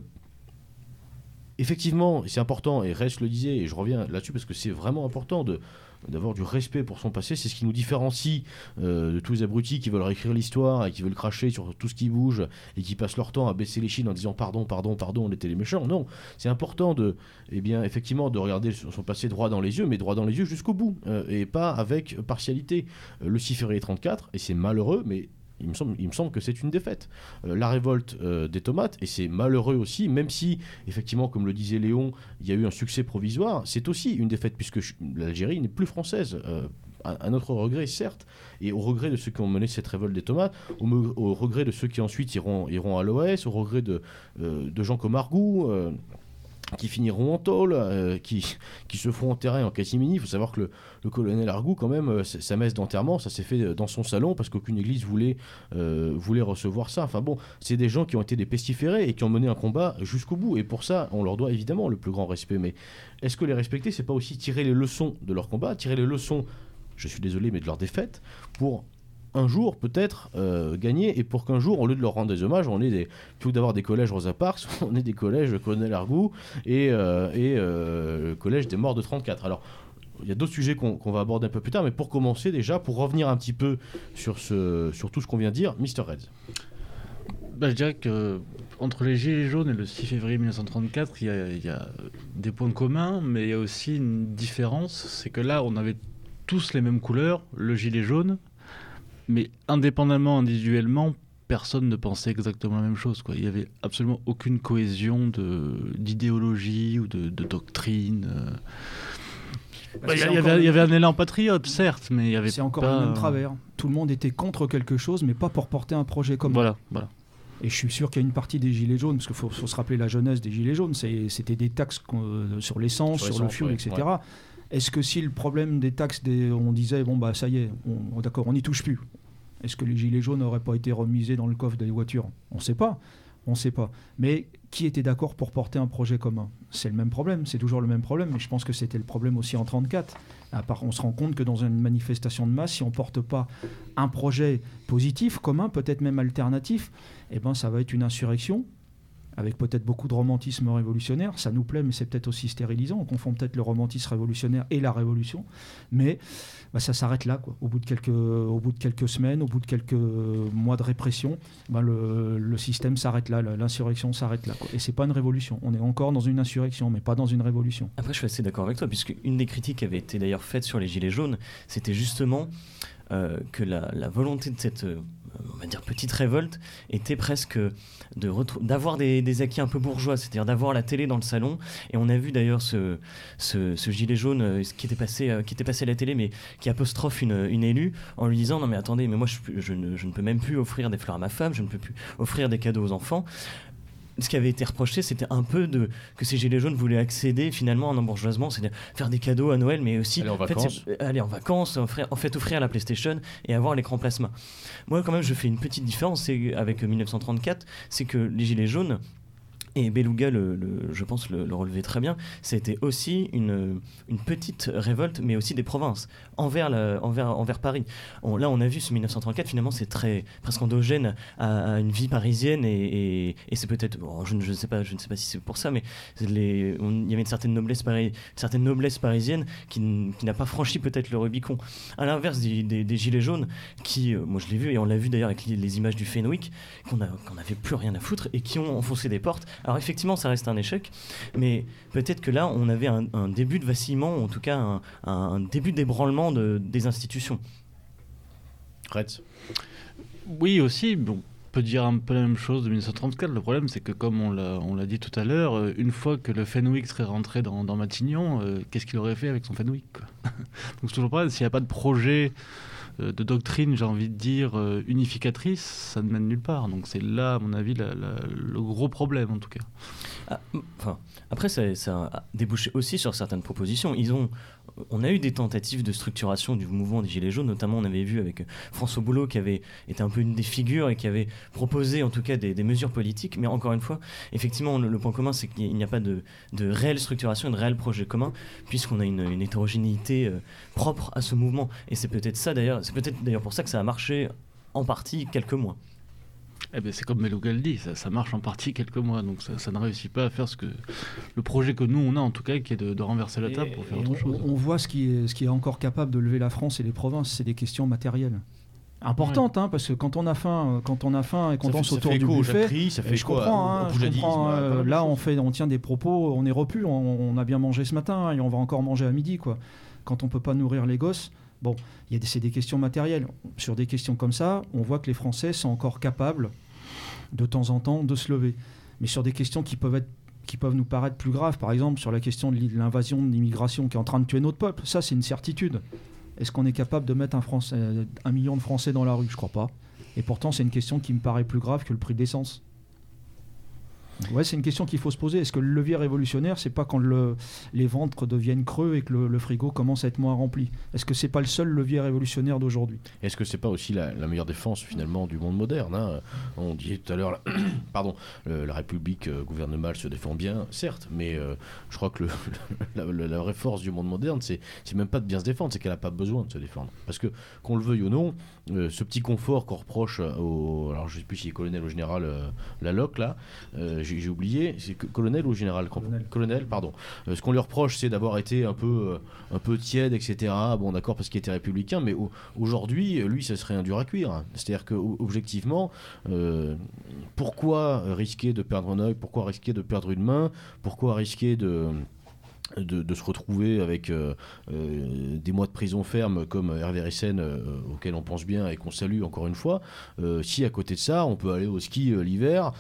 effectivement, c'est important, et Reich le disait, et je reviens là-dessus parce que c'est vraiment important de d'avoir du respect pour son passé, c'est ce qui nous différencie euh, de tous les abrutis qui veulent réécrire l'histoire et qui veulent cracher sur tout ce qui bouge et qui passent leur temps à baisser les chines en disant pardon, pardon, pardon, on était les méchants. Non, c'est important de, eh bien, effectivement, de regarder son passé droit dans les yeux, mais droit dans les yeux jusqu'au bout, euh, et pas avec partialité. Euh, le 6 février 34, et c'est malheureux, mais il me semble, que c'est une défaite. Euh, la révolte euh, des tomates, et c'est malheureux aussi, même si, effectivement, comme le disait Léon, il y a eu un succès provisoire, c'est aussi une défaite, puisque l'Algérie n'est plus française. euh, à, notre regret, certes, et au regret de ceux qui ont mené cette révolte des tomates, au regret de ceux qui ensuite iront, iront à l'OS, au regret de, euh, de gens comme Argou. Qui finiront en tôle, euh, qui, qui se feront enterrer en catimini. Il faut savoir que le, colonel Argou, quand même, euh, sa messe d'enterrement, ça s'est fait euh, dans son salon parce qu'aucune église voulait, voulait recevoir ça. Enfin bon, c'est des gens qui ont été des pestiférés et qui ont mené un combat jusqu'au bout. Et pour ça, on leur doit évidemment le plus grand respect. Mais est-ce que les respecter, c'est pas aussi tirer les leçons de leur combat, tirer les leçons, je suis désolé, mais de leur défaite, pour un jour peut-être euh, gagner et pour qu'un jour, au lieu de leur rendre des hommages, on ait plutôt d'avoir des collèges Rosa Parks, on ait des collèges Colonel Argou et, euh, et euh, le collège des morts de 34. Alors, il y a d'autres sujets qu'on va aborder un peu plus tard, mais pour commencer déjà, pour revenir un petit peu sur, tout ce qu'on vient de dire, Mr. Reds. Bah, je dirais que entre les Gilets jaunes et le 6 février 1934, il y a, il y a des points communs, mais il y a aussi une différence. C'est que là, on avait tous les mêmes couleurs, le gilet jaune, mais indépendamment, individuellement, personne ne pensait exactement la même chose. Quoi. Il n'y avait absolument aucune cohésion d'idéologie ou de, de doctrine. euh. Bah, Il y, il avait, un élan patriote, certes, mais il y avait C'est encore pas... le même travers. Tout le monde était contre quelque chose, mais pas pour porter un projet commun. Voilà, voilà. Et je suis sûr qu'il y a une partie des gilets jaunes, parce qu'il faut, faut se rappeler la jeunesse des gilets jaunes, c'était des taxes euh, sur l'essence, Sur sur, le ouais, etc. ouais. Est-ce que si le problème des taxes, des, on disait, bon bah ça y est, on, d'accord, on n'y touche plus, est-ce que les gilets jaunes n'auraient pas été remisés dans le coffre des voitures? On ne sait pas. On sait pas. Mais qui était d'accord pour porter un projet commun? C'est le même problème, c'est toujours le même problème, mais je pense que c'était le problème aussi en 1934. À part, on se rend compte que dans une manifestation de masse, si on ne porte pas un projet positif, commun, peut-être même alternatif, eh ben, ça va être une insurrection, avec peut-être beaucoup de romantisme révolutionnaire. Ça nous plaît, mais c'est peut-être aussi stérilisant. On confond peut-être le romantisme révolutionnaire et la révolution. Mais bah, ça s'arrête là. Au, bout de quelques, au bout de quelques semaines, au bout de quelques mois de répression, bah, le, système s'arrête là, l'insurrection s'arrête là. Quoi. Et c'est pas une révolution. On est encore dans une insurrection, mais pas dans une révolution. Après, je suis assez d'accord avec toi, puisque une des critiques qui avait été d'ailleurs faite sur les Gilets jaunes, c'était justement euh, que la, la, volonté de cette euh, on va dire petite révolte était presque d'avoir des, acquis un peu bourgeois, c'est-à-dire d'avoir la télé dans le salon. Et on a vu d'ailleurs ce, ce, gilet jaune euh, qui était, passé, euh, qui était passé à la télé, mais qui apostrophe une, une élue en lui disant Non, mais attendez, mais moi je, ne, je, ne, peux même plus offrir des fleurs à ma femme, je ne peux plus offrir des cadeaux aux enfants ce qui avait été reproché, c'était un peu de que ces gilets jaunes voulaient accéder finalement à un embourgeoisement, c'est-à-dire faire des cadeaux à Noël, mais aussi aller en vacances, fait, aller en, vacances offrir, en fait offrir la PlayStation et avoir l'écran plasma. Moi, quand même, je fais une petite différence avec 1934, c'est que les gilets jaunes et Beluga, je pense, le, le, relevait très bien. C'était aussi une, petite révolte, mais aussi des provinces, envers, Paris. Là, on a vu ce 1934, finalement, c'est très presque endogène à, une vie parisienne, et, c'est peut-être, je, ne sais pas, je ne sais pas si c'est pour ça, mais il y avait une certaine noblesse, parisienne qui, n'a pas franchi peut-être le Rubicon. À l'inverse des, Gilets jaunes, qui, euh, moi je l'ai vu, et on l'a vu d'ailleurs avec les, images du Fenwick, qu'on n'avait plus rien à foutre, et qui ont enfoncé des portes alors effectivement, ça reste un échec, mais peut-être que là, on avait un, un, début de vacillement, en tout cas un, un début d'ébranlement de, des institutions. Retz. Oui, aussi. Bon, on peut dire un peu la même chose de 1934. Le problème, c'est que comme on l'a dit tout à l'heure, euh, une fois que le Fenwick serait rentré dans, dans Matignon, euh, qu'est-ce qu'il aurait fait avec son Fenwick Donc c'est toujours pareil, s'il n'y a pas de projet de doctrine, j'ai envie de dire, euh, unificatrice, ça ne mène nulle part. Donc c'est là, à mon avis, le gros problème, en tout cas. Ah, après, ça, ça, a débouché aussi sur certaines propositions. Ils ont, on a eu des tentatives de structuration du mouvement des Gilets jaunes, notamment on avait vu avec François Boulot qui avait été un peu une des figures et qui avait proposé en tout cas des, mesures politiques. Mais encore une fois, effectivement, le, point commun, c'est qu'il n'y a pas de, réelle structuration, de réel projet commun, puisqu'on a une, une hétérogénéité euh, propre à ce mouvement. Et c'est peut-être ça d'ailleurs, c'est peut-être d'ailleurs pour ça que ça a marché en partie quelques mois. Eh ben c'est comme Melougal dit, ça, ça, marche en partie quelques mois, donc ça, ça, ne réussit pas à faire ce que le projet que nous on a en tout cas, qui est de, de renverser la table pour faire autre on, chose. On voit ce qui, est, ce qui est encore capable de lever la France et les provinces, c'est des questions matérielles importante ouais. hein, parce que quand on a faim quand on a faim et qu'on danse autour du buffet prix, ça fait je comprends, hein, je comprends euh, là on fait on tient des propos on est repu on, on, a bien mangé ce matin et on va encore manger à midi quoi quand on peut pas nourrir les gosses bon c'est des questions matérielles sur des questions comme ça on voit que les français sont encore capables de temps en temps de se lever mais sur des questions qui peuvent nous paraître plus graves par exemple sur la question de l'invasion de l'immigration qui est en train de tuer notre peuple ça c'est une certitude est-ce qu'on est capable de mettre un, un, million de Français dans la rue? Je crois pas. Et pourtant, c'est une question qui me paraît plus grave que le prix de l'essence. Ouais, c'est une question qu'il faut se poser. Est-ce que le levier révolutionnaire, c'est pas quand le, les ventres deviennent creux et que le, frigo commence à être moins rempli? Est-ce que c'est pas le seul levier révolutionnaire d'aujourd'hui? Est-ce que c'est pas aussi la, meilleure défense finalement du monde moderne hein? On disait tout à l'heure, pardon, la République euh, gouverne mal, se défend bien, certes, mais euh, je crois que la, la, vraie force du monde moderne, c'est même pas de bien se défendre, c'est qu'elle n'a pas besoin de se défendre. Parce que qu'on le veuille ou non, euh, ce petit confort qu'on reproche au, alors je sais plus si est colonel ou général euh, Laloc là. J'ai oublié, c'est colonel ou général? Colonel. colonel pardon. Euh, ce qu'on lui reproche, c'est d'avoir été un peu, euh, un peu tiède, etc. Bon, d'accord, parce qu'il était républicain, mais aujourd'hui, lui, ça serait un dur à cuire. C'est-à-dire que objectivement, euh, pourquoi risquer de perdre un œil? Pourquoi risquer de perdre une main? Pourquoi risquer de de, se retrouver avec euh, euh, des mois de prison ferme comme Hervé Rissen euh, auquel on pense bien et qu'on salue encore une fois. Euh, si à côté de ça on peut aller au ski l'hiver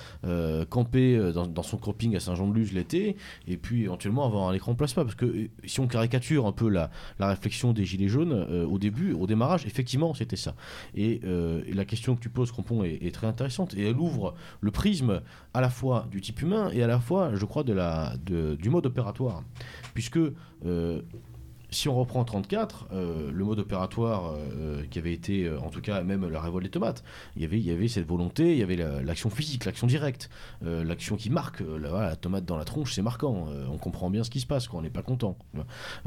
camper dans, son camping à Saint-Jean-de-Luz l'été et puis éventuellement avoir un écran plasma parce que si on caricature un peu la, la réflexion des gilets jaunes au début au démarrage effectivement c'était ça. Et, et, la question que tu poses Crampon est, est, très intéressante. Et elle ouvre le prisme à la fois du type humain et à la fois je crois de la, de, du mode opératoire puisque euh, si on reprend 34, euh, le mode opératoire euh, qui avait été, en tout cas même la révolte des tomates, il y avait, y avait cette volonté, il y avait la- l'action physique, l'action directe, l'action qui marque. La, tomate dans la tronche, c'est marquant. On comprend bien ce qui se passe, on n'est pas content.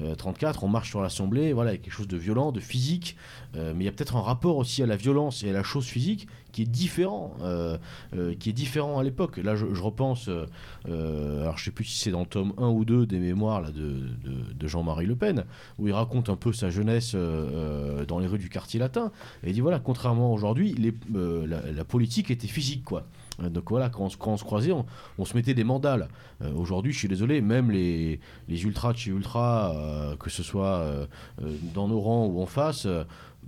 Euh, 34, on marche sur l'Assemblée, voilà, il y a quelque chose de violent, de physique, mais il y a peut-être un rapport aussi à la violence et à la chose physique qui est différent, euh, euh, qui est différent à l'époque. Là, je, repense, euh, euh, alors je sais plus si c'est dans le tome 1 ou 2 des mémoires là, de, de- Jean-Marie Le Pen, où il raconte un peu sa jeunesse dans les rues du quartier latin. Et il dit voilà, contrairement à aujourd'hui, la, politique était physique, quoi. Donc voilà, quand on, se- croisait, on, se mettait des mandales. Euh, Aujourd'hui, je suis désolé, même les, les ultras de chez ultra, que ce soit dans nos rangs ou en face,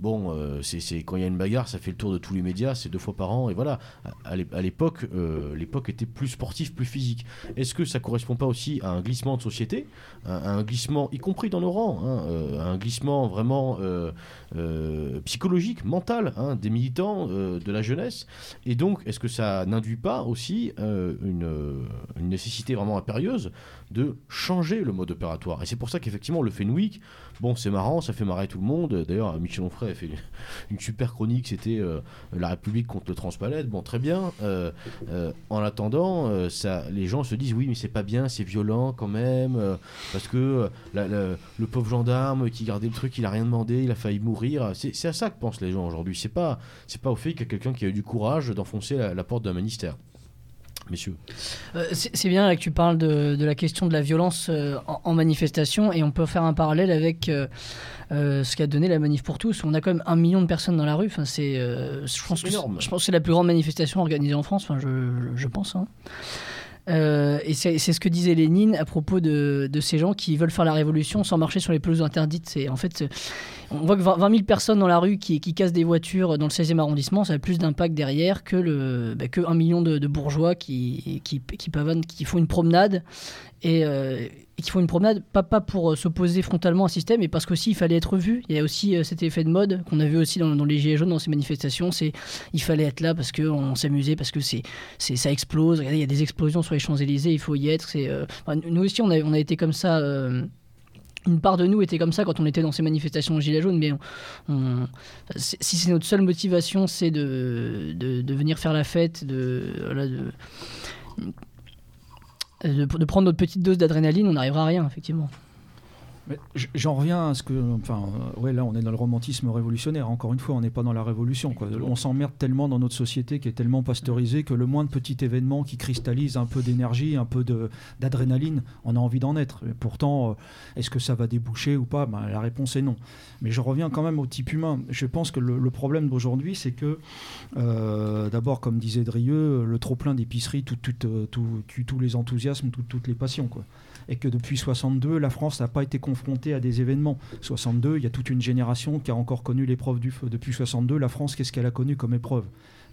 bon, euh, c'est quand il y a une bagarre, ça fait le tour de tous les médias, c'est deux fois par an, et voilà. À, à l'é- à l'époque, euh, l'époque était plus sportive, plus physique. Est-ce que ça correspond pas aussi à un glissement de société, un, un glissement, y compris dans nos rangs, hein, euh, un glissement vraiment psychologique, mental, hein, des militants, de la jeunesse Et donc, est-ce que ça n'induit pas aussi une, une nécessité vraiment impérieuse de changer le mode opératoire? Et c'est pour ça qu'effectivement, le Fenwick, bon, c'est marrant, ça fait marrer tout le monde. D'ailleurs, Michel Onfray a fait une super chronique, c'était euh, La République contre le transpalette. Bon, très bien. Euh, euh, en attendant, ça, les gens se disent oui, mais c'est pas bien, c'est violent quand même, parce que le pauvre gendarme qui gardait le truc, il a rien demandé, il a failli mourir. C'est à ça que pensent les gens aujourd'hui. C'est pas, c'est pas au fait qu'il y a quelqu'un qui a eu du courage d'enfoncer la porte d'un ministère. Messieurs. Euh, c'est bien là que tu parles de, de la question de la violence euh, en, en manifestation et on peut faire un parallèle avec euh, ce qu'a donné la manif pour tous. On a quand même un million de personnes dans la rue. Enfin, c'est, je pense que c'est- énorme. je pense que c'est la plus grande manifestation organisée en France. Enfin, je, je pense. hein. Euh, et c'est ce que disait Lénine à propos de, de ces gens qui veulent faire la révolution sans marcher sur les pelouses interdites. C'est en fait, on voit que 20 20 000 personnes dans la rue qui, qui cassent des voitures dans le 16e arrondissement, ça a plus d'impact derrière que, le, bah, que un million de, bourgeois qui, qui, qui pavanent, qui font une promenade et, euh, qui font une promenade pas, pas pour euh, s'opposer frontalement à un système, mais parce qu'aussi il fallait être vu. Il y a aussi euh, cet effet de mode qu'on a vu aussi dans, les Gilets jaunes, dans ces manifestations, c'est il fallait être là parce qu'on s'amusait, parce que c'est, c'est, ça explose. Il y a des explosions sur les Champs-Élysées, il faut y être. Nous aussi, on a, on a été comme ça. Une part de nous était comme ça quand on était dans ces manifestations Gilets jaunes, mais on- si c'est notre seule motivation, c'est de, venir faire la fête, de, de prendre notre petite dose d'adrénaline, on n'arrivera à rien, effectivement. J'en reviens à ce que. Enfin, ouais, là, on est dans le romantisme révolutionnaire. Encore une fois, on n'est pas dans la révolution. Quoi. On s'emmerde tellement dans notre société qui est tellement pasteurisée que le moindre petit événement qui cristallise un peu d'énergie, un peu d'adrénaline, on a envie d'en être. Et pourtant, euh, est-ce que ça va déboucher ou pas? Ben, La réponse est non. Mais je reviens quand même au type humain. Je pense que le, le problème d'aujourd'hui, c'est que, euh, d'abord, comme disait Drieux, le trop-plein d'épicerie tout, tout, euh, tout- tous les enthousiasmes, tout- toutes les passions. Quoi et que depuis 62, la France n'a pas été confrontée à des événements. 62, il y a toute une génération qui a encore connu l'épreuve du feu. Depuis 62, la France, qu'est-ce qu'elle a connu comme épreuve?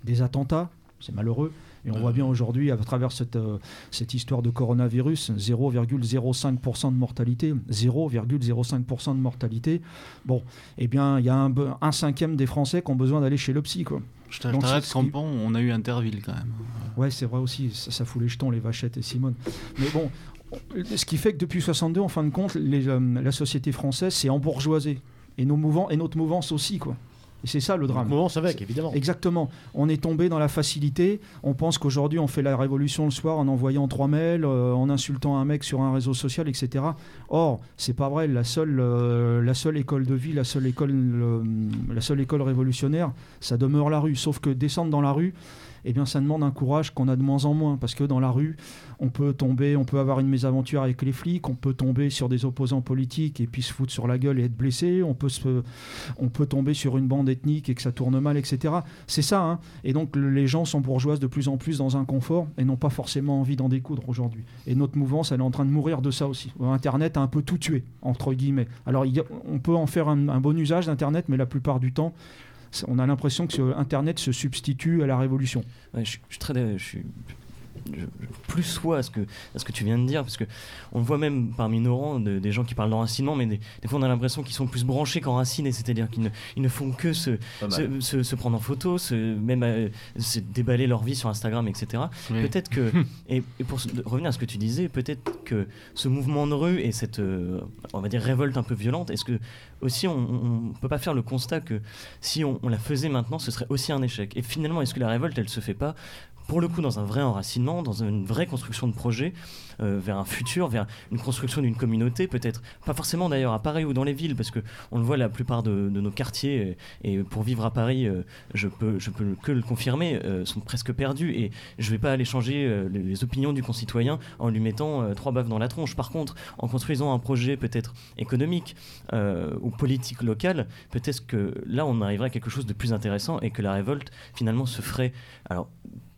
Des attentats, c'est malheureux. Et on voit bien aujourd'hui, à travers cette, euh, cette histoire de coronavirus, 0,05% de mortalité. 0,05% de mortalité. Bon, eh bien, il y a un, un cinquième des Français qui ont besoin d'aller chez le psy. Quoi. Je t'arrête, Campan, on a eu Interville quand même. Ouais, c'est vrai aussi, ça, ça fout les jetons, les vachettes et Simone. Mais bon, on- ce qui fait que depuis 62, en fin de compte, les, euh, la société française s'est embourgeoisée. Et, nos mouvements, et notre mouvance aussi, quoi. Et c'est ça le drame. Mouvance avec, évidemment. Exactement. On est tombé dans la facilité. On pense qu'aujourd'hui, on fait la révolution le soir en envoyant trois mails, euh, en insultant un mec sur un réseau social, etc. Or, c'est pas vrai. La seule, euh, la seule école de vie, la seule école, la seule école révolutionnaire, ça demeure la rue. Sauf que descendre dans la rue, eh bien, ça demande un courage qu'on a de moins en moins. Parce que dans la rue, on peut tomber, on peut avoir une mésaventure avec les flics, on peut tomber sur des opposants politiques et puis se foutre sur la gueule et être blessé, on peut, se, on peut tomber sur une bande ethnique et que ça tourne mal, etc. C'est ça. hein. Et donc, le- les gens sont bourgeoises de plus en plus dans un confort et n'ont pas forcément envie d'en découdre aujourd'hui. Et notre mouvance, elle est en train de mourir de ça aussi. Internet a un peu tout tué, entre guillemets. Alors, on peut en faire un, bon usage d'Internet, mais la plupart du temps, on a l'impression que Internet se substitue à la révolution. Je, je- plus soit à ce que, à ce que tu viens de dire, parce que on le voit même parmi nos rangs de- des gens qui parlent d'enracinement, mais des, des fois on a l'impression qu'ils sont plus branchés qu'enracinés, c'est-à-dire qu'ils ne, ils ne font que se, se, se- se prendre en photo, se, même euh, se déballer leur vie sur Instagram, etc. Oui. Peut-être que, et, et pour revenir à ce que tu disais, peut-être que ce mouvement de rue et cette, euh, on va dire, révolte un peu violente, est-ce que aussi on ne peut pas faire le constat que si on, on la faisait maintenant, ce serait aussi un échec? Et finalement, est-ce que la révolte, elle se fait pas pour le coup dans un vrai enracinement, dans une vraie construction de projet euh, vers un futur, vers une construction d'une communauté, peut-être. Pas forcément d'ailleurs à Paris ou dans les villes, parce que on le voit la plupart de, nos quartiers et, et pour vivre à Paris, euh, je peux je peux que le confirmer, euh, sont presque perdus. Et je vais pas aller changer euh, les, les opinions du concitoyen en lui mettant euh, trois baffes dans la tronche. Par contre, en construisant un projet peut-être économique euh, ou politique local, peut-être que là on arriverait à quelque chose de plus intéressant et que la révolte finalement se ferait. Alors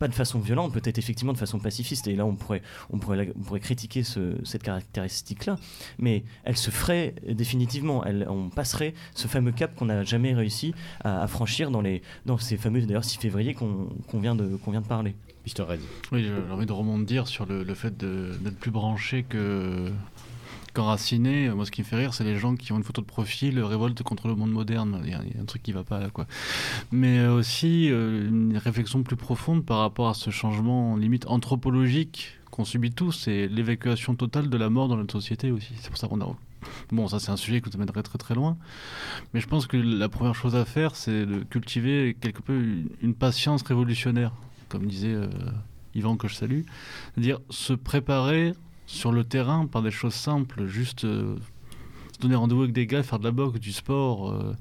pas de façon violente, peut-être effectivement de façon pacifiste. Et là, on pourrait, on pourrait, la- on pourrait critiquer ce- cette caractéristique-là, mais elle se ferait définitivement. Elle, on passerait ce fameux cap qu'on n'a jamais réussi à, à franchir dans, les, dans ces fameux d'ailleurs 6 février qu'on vient, de- vient de parler. Mr. Red. Oui, j'ai envie de rebondir sur le, le fait de- d'être plus branché que qu'enraciné. Moi, ce qui me fait rire, c'est les gens qui ont une photo de profil euh, révolte contre le monde moderne. Il y, a, un truc qui va pas là, quoi. Mais euh, aussi euh, une réflexion plus profonde par rapport à ce changement limite anthropologique qu'on subit tous, c'est l'évacuation totale de la mort dans notre société aussi. C'est pour ça qu'on a Bon, ça c'est un sujet qui nous amènerait très très loin. Mais je pense que la première chose à faire, c'est de cultiver quelque peu une, patience révolutionnaire, comme disait euh, Yvan que je salue. C'est-à-dire se préparer sur le terrain par des choses simples, juste euh, se donner rendez-vous avec des gars, faire de la boxe, du sport, euh,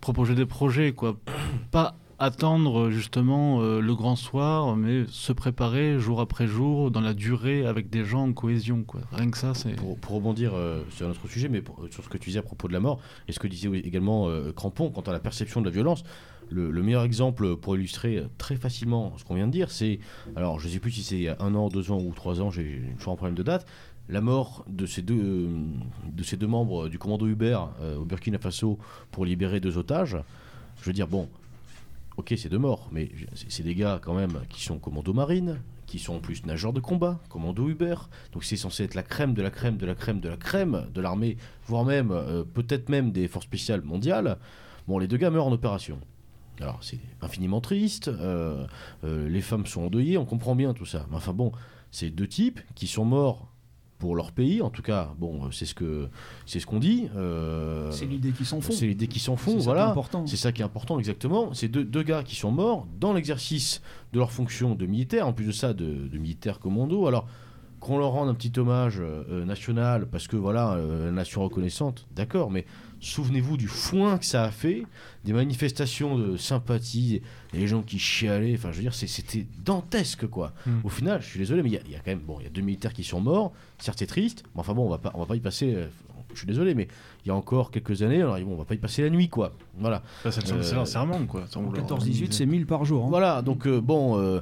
proposer des projets, quoi. Pas attendre justement euh, le grand soir, mais se préparer jour après jour dans la durée avec des gens en cohésion, quoi. Rien que ça, c'est. Pour, pour rebondir euh, sur un autre sujet, mais pour- sur ce que tu disais à propos de la mort, et ce que disait également euh, Crampon quant à la perception de la violence, le, le meilleur exemple pour illustrer très facilement ce qu'on vient de dire, c'est, alors je ne sais plus si c'est un an, deux ans ou trois ans, j'ai toujours un problème de date, la mort de ces deux, membres du commando Hubert euh, au Burkina Faso pour libérer deux otages. Je veux dire, bon, ok, c'est deux morts, mais c'est c'est des gars quand même qui sont commando marine, qui sont en plus nageurs de combat, commando Hubert. Donc c'est censé être la crème de la crème de la crème de la crème de l'armée, voire même euh, peut-être même des forces spéciales mondiales. Bon, les deux gars meurent en opération. Alors c'est infiniment triste, euh, euh, les femmes sont endeuillées, on comprend bien tout ça. Mais enfin bon, c'est deux types qui sont morts pour leur pays, en tout cas, bon, euh, c'est ce que c'est ce qu'on dit. euh, C'est l'idée qui s'en font. c'est l'idée qui s'en font, voilà. important. C'est ça qui est important, exactement. C'est deux, deux gars qui sont morts dans l'exercice de leur fonction de militaire, en plus de ça, de, de militaire commando. Alors, qu'on leur rende un petit hommage euh, national, parce que voilà, euh, nation reconnaissante, d'accord, mais souvenez-vous du foin que ça a fait, des manifestations de sympathie, les gens qui chialaient, enfin, je veux dire, c'était dantesque, quoi. Mm. Au final, je suis désolé, mais il y, a- il y a quand même, bon, il y a deux militaires qui sont morts, certes, c'est triste, mais enfin bon, on va pas, on va pas y passer. euh, je suis désolé, mais il y a encore quelques années, alors bon, on va pas y passer la nuit, quoi. Voilà. Bah, c'est le Euh, c'est un serment, quoi. Ça, on leur 14-18, c'est 1000 par jour. hein. Voilà, donc euh, bon, euh,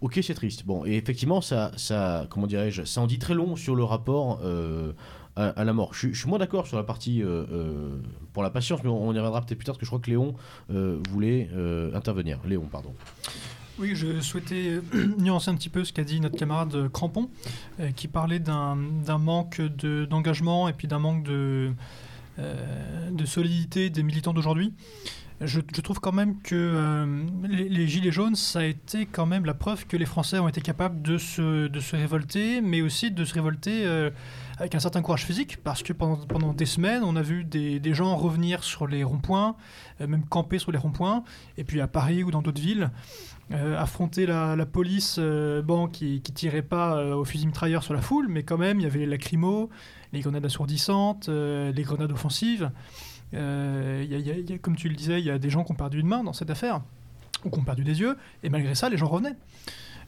ok, c'est triste. Bon, et effectivement, ça, ça comment dirais-je, ça en dit très long sur le rapport euh, à, la mort. Je, suis- moins d'accord sur la partie euh, euh, pour la patience, mais on, y reviendra peut-être plus tard, parce que je crois que Léon euh, voulait intervenir. Léon, pardon. Oui, je souhaitais nuancer un petit peu ce qu'a dit notre camarade Crampon, qui parlait d'un manque de- d'engagement et puis d'un manque de, solidité des militants d'aujourd'hui. Je, trouve quand même que les, Gilets jaunes, ça a été quand même la preuve que les Français ont été capables de se, révolter, mais aussi de se révolter avec un certain courage physique, parce que pendant, des semaines, on a vu des, gens revenir sur les ronds-points, euh, même camper sur les ronds-points, et puis à Paris ou dans d'autres villes, euh, affronter la, police, euh, bon, qui, qui tirait pas au fusil mitrailleur sur la foule, mais quand même, il y avait les lacrymos, les grenades assourdissantes, les grenades offensives. Comme tu le disais, il y a des gens qui ont perdu une main dans cette affaire, ou qui ont perdu des yeux, et malgré ça, les gens revenaient.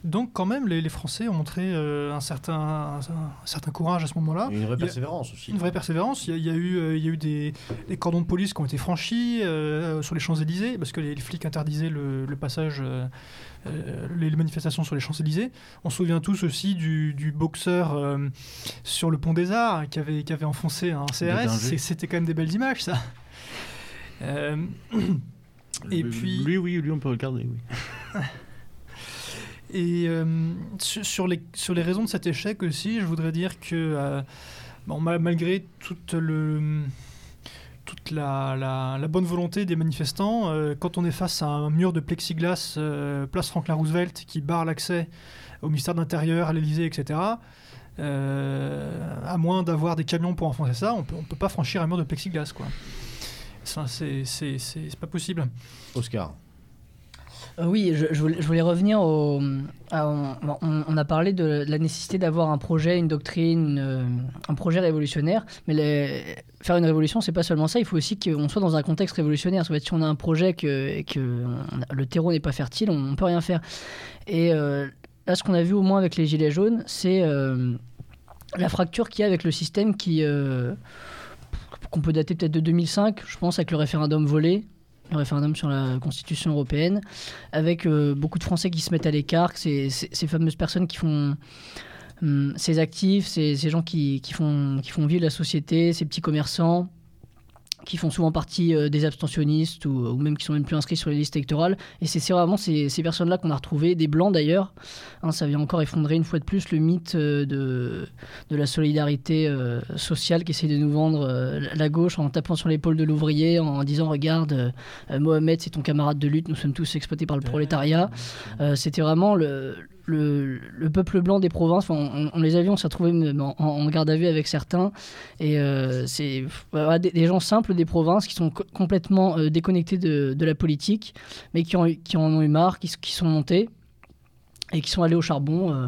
Donc quand même, les, les Français ont montré euh, un, certain, un, un certain courage à ce moment-là. Et une vraie persévérance aussi. Une vraie persévérance. Il y a, il y a eu, euh, il y a eu des, des cordons de police qui ont été franchis euh, sur les Champs-Élysées, parce que les, les flics interdisaient le, le passage, les, les manifestations sur les Champs-Élysées. On se souvient tous aussi du, du boxeur euh, sur le pont des Arts qui avait, qui avait enfoncé un CRS. C'était quand même des belles images, ça. Euh, Et Lui- puis- Lui, oui, lui, on peut regarder, oui. Et euh, sur, les, sur les raisons de cet échec aussi, je voudrais dire que euh, bon, ma- malgré toute, le, toute la, la- bonne volonté des manifestants, euh, quand on est face à un mur de plexiglas, place Franklin Roosevelt, qui barre l'accès au ministère de l'Intérieur, à l'Élysée, etc., à moins d'avoir des camions pour enfoncer ça, on peut, on peut pas franchir un mur de plexiglas. Quoi. C'est pas possible. Oscar. Euh, oui, je, voulais, revenir au. on, a parlé de, la nécessité d'avoir un projet, une doctrine, euh, un projet révolutionnaire. Mais faire une révolution, c'est pas seulement ça. Il faut aussi qu'on soit dans un contexte révolutionnaire. Si on a un projet que, et que le terreau n'est pas fertile, on, ne peut rien faire. Et euh, là, ce qu'on a vu au moins avec les Gilets jaunes, c'est la fracture qu'il y a avec le système qui. qu'on peut dater peut-être de 2005, je pense, avec le référendum volé, le référendum sur la Constitution européenne avec euh, beaucoup de Français qui se mettent à l'écart, ces- ces fameuses personnes qui font hum, ces actifs, ces, ces gens qui, qui font, qui font vivre la société, ces petits commerçants qui font souvent partie euh, des abstentionnistes ou, ou même qui sont même plus inscrits sur les listes électorales. Et c'est vraiment ces, ces personnes-là qu'on a retrouvées, des blancs d'ailleurs. Hein, ça vient encore effondrer une fois de plus le mythe euh, de, de la solidarité euh, sociale qu'essaie de nous vendre euh, la gauche en tapant sur l'épaule de l'ouvrier, en disant regarde, Mohamed, c'est ton camarade de lutte, nous sommes tous exploités par le prolétariat. C'était vraiment le, le, le peuple blanc des provinces. On, on les a vus, on s'est retrouvés en, en garde à vue avec certains. Et euh, c'est des, gens simples des provinces qui sont co- complètement euh, déconnectés de, la politique, mais qui, ont, qui en ont eu marre, qui, sont montés et qui sont allés au charbon. euh.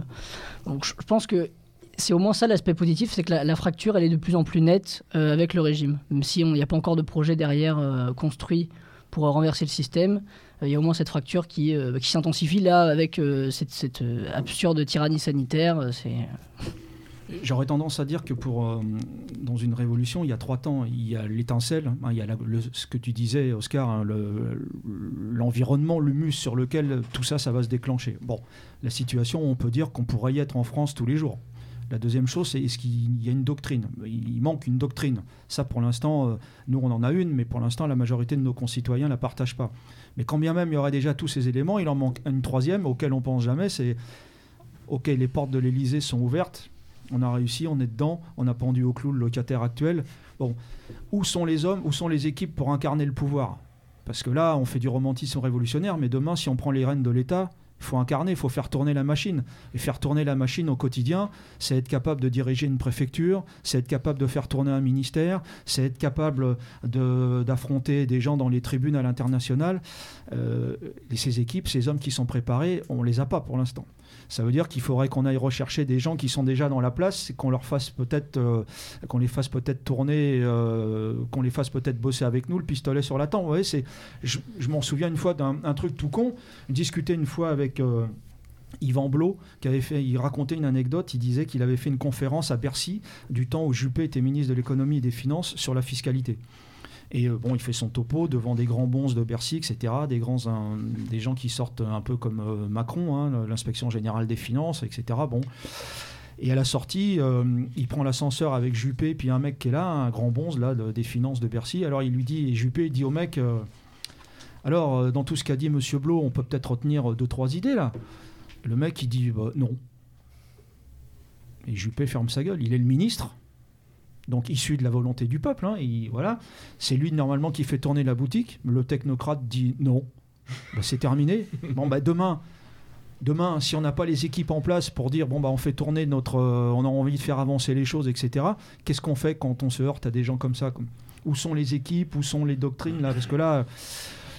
Donc je pense que c'est au moins ça l'aspect positif, c'est que la, la fracture elle est de plus en plus nette avec le régime. Même si il n'y a pas encore de projet derrière construit pour renverser le système, il y a au moins cette fracture qui, euh, qui s'intensifie là avec euh, cette, euh, absurde tyrannie sanitaire. euh, J'aurais tendance à dire que pour euh, dans une révolution, il y a trois temps. Il y a l'étincelle, hein, il y a ce que tu disais, Oscar, hein, le- l'environnement, l'humus sur lequel tout ça, ça va se déclencher. Bon, la situation, on peut dire qu'on pourrait y être en France tous les jours. La deuxième chose, c'est est-ce qu'il y a une doctrine? Il manque une doctrine. Ça, pour l'instant, euh, nous, on en a une, mais pour l'instant, la majorité de nos concitoyens ne la partagent pas. Mais quand bien même il y aurait déjà tous ces éléments, il en manque une troisième auquel on pense jamais, c'est OK, les portes de l'Élysée sont ouvertes, on a réussi, on est dedans, on a pendu au clou le locataire actuel. Bon, où sont les hommes, où sont les équipes pour incarner le pouvoir? Parce que là, on fait du romantisme révolutionnaire, mais demain, si on prend les rênes de l'État, faut incarner, il faut faire tourner la machine. Et faire tourner la machine au quotidien, c'est être capable de diriger une préfecture, c'est être capable de faire tourner un ministère, c'est être capable d'affronter des gens dans les tribunes à l'international. Euh, et ces équipes, ces hommes qui sont préparés, on les a pas pour l'instant. Ça veut dire qu'il faudrait qu'on aille rechercher des gens qui sont déjà dans la place qu'on leur fasse peut-être, euh, qu'on les fasse peut-être tourner, euh, qu'on les fasse peut-être bosser avec nous, le pistolet sur la tempe. Vous je, m'en souviens une fois d'un un truc tout con. Discuter une fois avec euh, Yvan Blot, qui avait fait, il racontait une anecdote. Il disait qu'il avait fait une conférence à Bercy du temps où Juppé était ministre de l'économie et des finances sur la fiscalité. Et euh, bon, il fait son topo devant des grands bons de Bercy, etc., des, grands, des gens qui sortent un peu comme euh, Macron, hein, l'inspection générale des finances, etc. Bon. Et à la sortie, euh, il prend l'ascenseur avec Juppé, puis un mec qui est là, un grand bonze là, de- des finances de Bercy. Alors il lui dit, et Juppé dit au mec, alors dans tout ce qu'a dit Monsieur Blot, on peut peut-être retenir deux, trois idées là. Le mec il dit, bah, non. Et Juppé ferme sa gueule, il est le ministre donc issu de la volonté du peuple. hein, et voilà, c'est lui normalement qui fait tourner la boutique. Le technocrate dit non, Bah, c'est terminé. Bon bah demain, demain, si on n'a pas les équipes en place pour dire bon bah on fait tourner notre, euh, on a envie de faire avancer les choses, etc. Qu'est-ce qu'on fait quand on se heurte à des gens comme ça comme- Où sont les équipes Où sont les doctrines là? Parce que là. euh,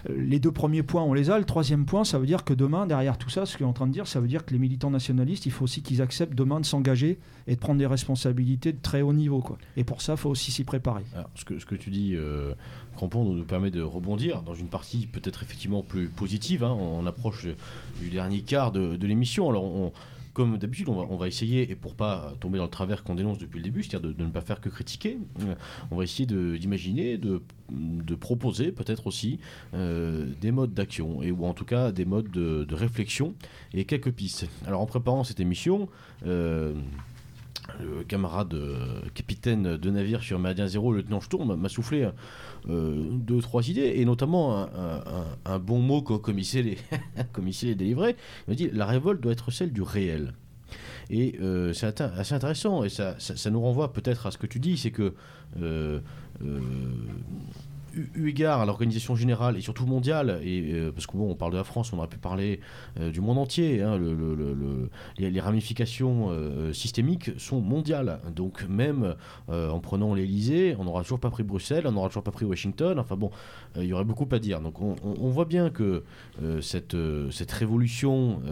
Les deux premiers points, on les a. Le troisième point, ça veut dire que demain, derrière tout ça, ce que suis en train de dire, ça veut dire que les militants nationalistes, il faut aussi qu'ils acceptent demain de s'engager et de prendre des responsabilités de très haut niveau. Quoi. Et pour ça, il faut aussi s'y préparer. Ce, que, ce que tu dis, euh, Crampon, nous, permet de rebondir dans une partie peut-être effectivement plus positive. hein. on, approche du dernier quart de, de l'émission. Alors, on- comme d'habitude, on va, essayer, et pour pas tomber dans le travers qu'on dénonce depuis le début, c'est-à-dire de, ne pas faire que critiquer, euh, on va essayer d'imaginer, de, proposer peut-être aussi euh, des modes d'action, ou en tout cas des modes de, de réflexion et quelques pistes. Alors, en préparant cette émission, euh, le camarade euh, capitaine de navire sur Méridien Zéro, le lieutenant Sturm, m'a soufflé euh, deux, trois idées, et notamment un, bon mot co- comme sait les, m'a dit la révolte doit être celle du réel. Et euh, c'est assez intéressant, et ça, nous renvoie peut-être à ce que tu dis, c'est que eu égard à l'organisation générale et surtout mondiale, et, euh, parce que bon, on parle de la France, on aurait pu parler euh, du monde entier, hein, le- le- le- le- les, ramifications euh, systémiques sont mondiales. Donc même en prenant l'Elysée, on n'aura toujours pas pris Bruxelles, on n'aura toujours pas pris Washington, enfin bon, il y aurait beaucoup à dire. Donc on, on- voit bien que cette, cette révolution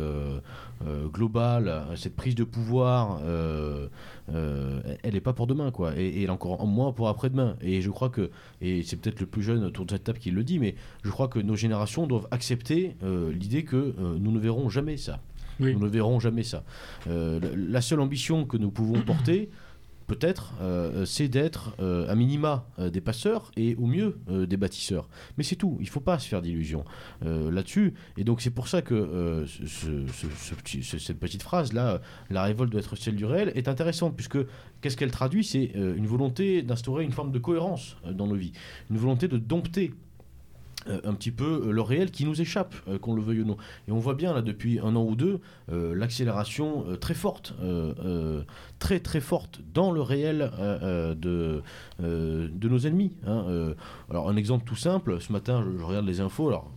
euh, euh, globale, cette prise de pouvoir, euh, euh, elle n'est pas pour demain, quoi. Et, encore moins pour après-demain. Et je crois que, et c'est peut-être le plus jeune autour de cette table qui le dit, mais je crois que nos générations doivent accepter euh, l'idée que euh, nous ne verrons jamais ça. Oui. Nous ne verrons jamais ça. Euh, la- la seule ambition que nous pouvons porter, peut-être, euh, c'est d'être euh, à minima euh, des passeurs et au mieux des bâtisseurs. Mais c'est tout, il ne faut pas se faire d'illusions là-dessus. Et donc c'est pour ça que cette petite phrase-là, la révolte doit être celle du réel, est intéressante, puisque qu'est-ce qu'elle traduit? C'est une volonté d'instaurer une forme de cohérence dans nos vies, une volonté de dompter euh, un petit peu euh, le réel qui nous échappe, euh, qu'on le veuille ou non. Et on voit bien là depuis un an ou deux l'accélération très forte, très très forte dans le réel de, de nos ennemis. hein. Alors un exemple tout simple, ce matin je, je regarde les infos, alors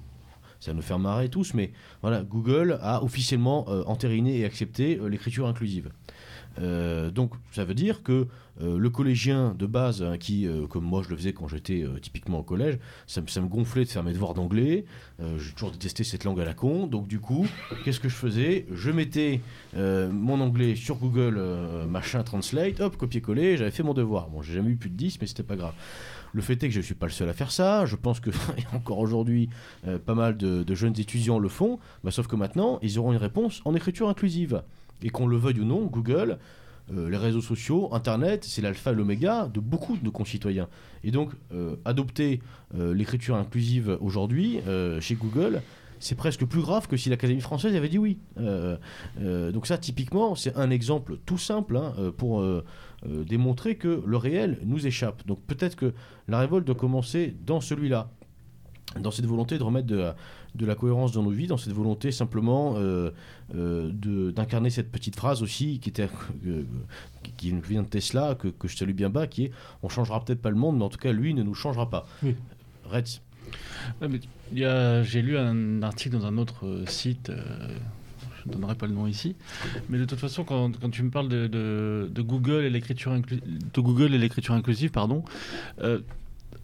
ça nous faire marrer tous, mais voilà, Google a officiellement entériné et accepté l'écriture inclusive. Donc ça veut dire que euh, le collégien de base, hein, qui, euh, comme moi je le faisais quand j'étais euh, typiquement au collège, ça, me- ça me gonflait de faire mes devoirs d'anglais. J'ai toujours détesté cette langue à la con. Donc du coup, qu'est-ce que je faisais? Je mettais mon anglais sur Google machin Translate, hop, copier-coller, j'avais fait mon devoir. Bon, j'ai jamais eu plus de 10, mais c'était pas grave. Le fait est que je ne suis pas le seul à faire ça. Je pense que encore aujourd'hui, pas mal de, de jeunes étudiants le font. Bah, sauf que maintenant, ils auront une réponse en écriture inclusive. Et qu'on le veuille ou non, Google, euh, les réseaux sociaux, Internet, c'est l'alpha et l'oméga de beaucoup de nos concitoyens. Et donc, euh, adopter euh, l'écriture inclusive aujourd'hui chez Google, c'est presque plus grave que si l'Académie française avait dit oui. Donc ça, typiquement, c'est un exemple tout simple hein, pour démontrer que le réel nous échappe. Donc peut-être que la révolte doit commencer dans celui-là, dans cette volonté de remettre de la, de la cohérence dans nos vies, dans cette volonté simplement euh, euh, d'incarner cette petite phrase aussi qui, était, euh, qui vient de Tesla, que, que je salue bien bas, qui est on changera peut-être pas le monde, mais en tout cas lui ne nous changera pas. Oui. Retz. Ouais, J'ai lu un article dans un autre euh, site, je ne donnerai pas le nom ici, mais de toute façon, quand, quand tu me parles de, de- de Google et l'écriture inclu- de Google et l'écriture inclusive, pardon, euh,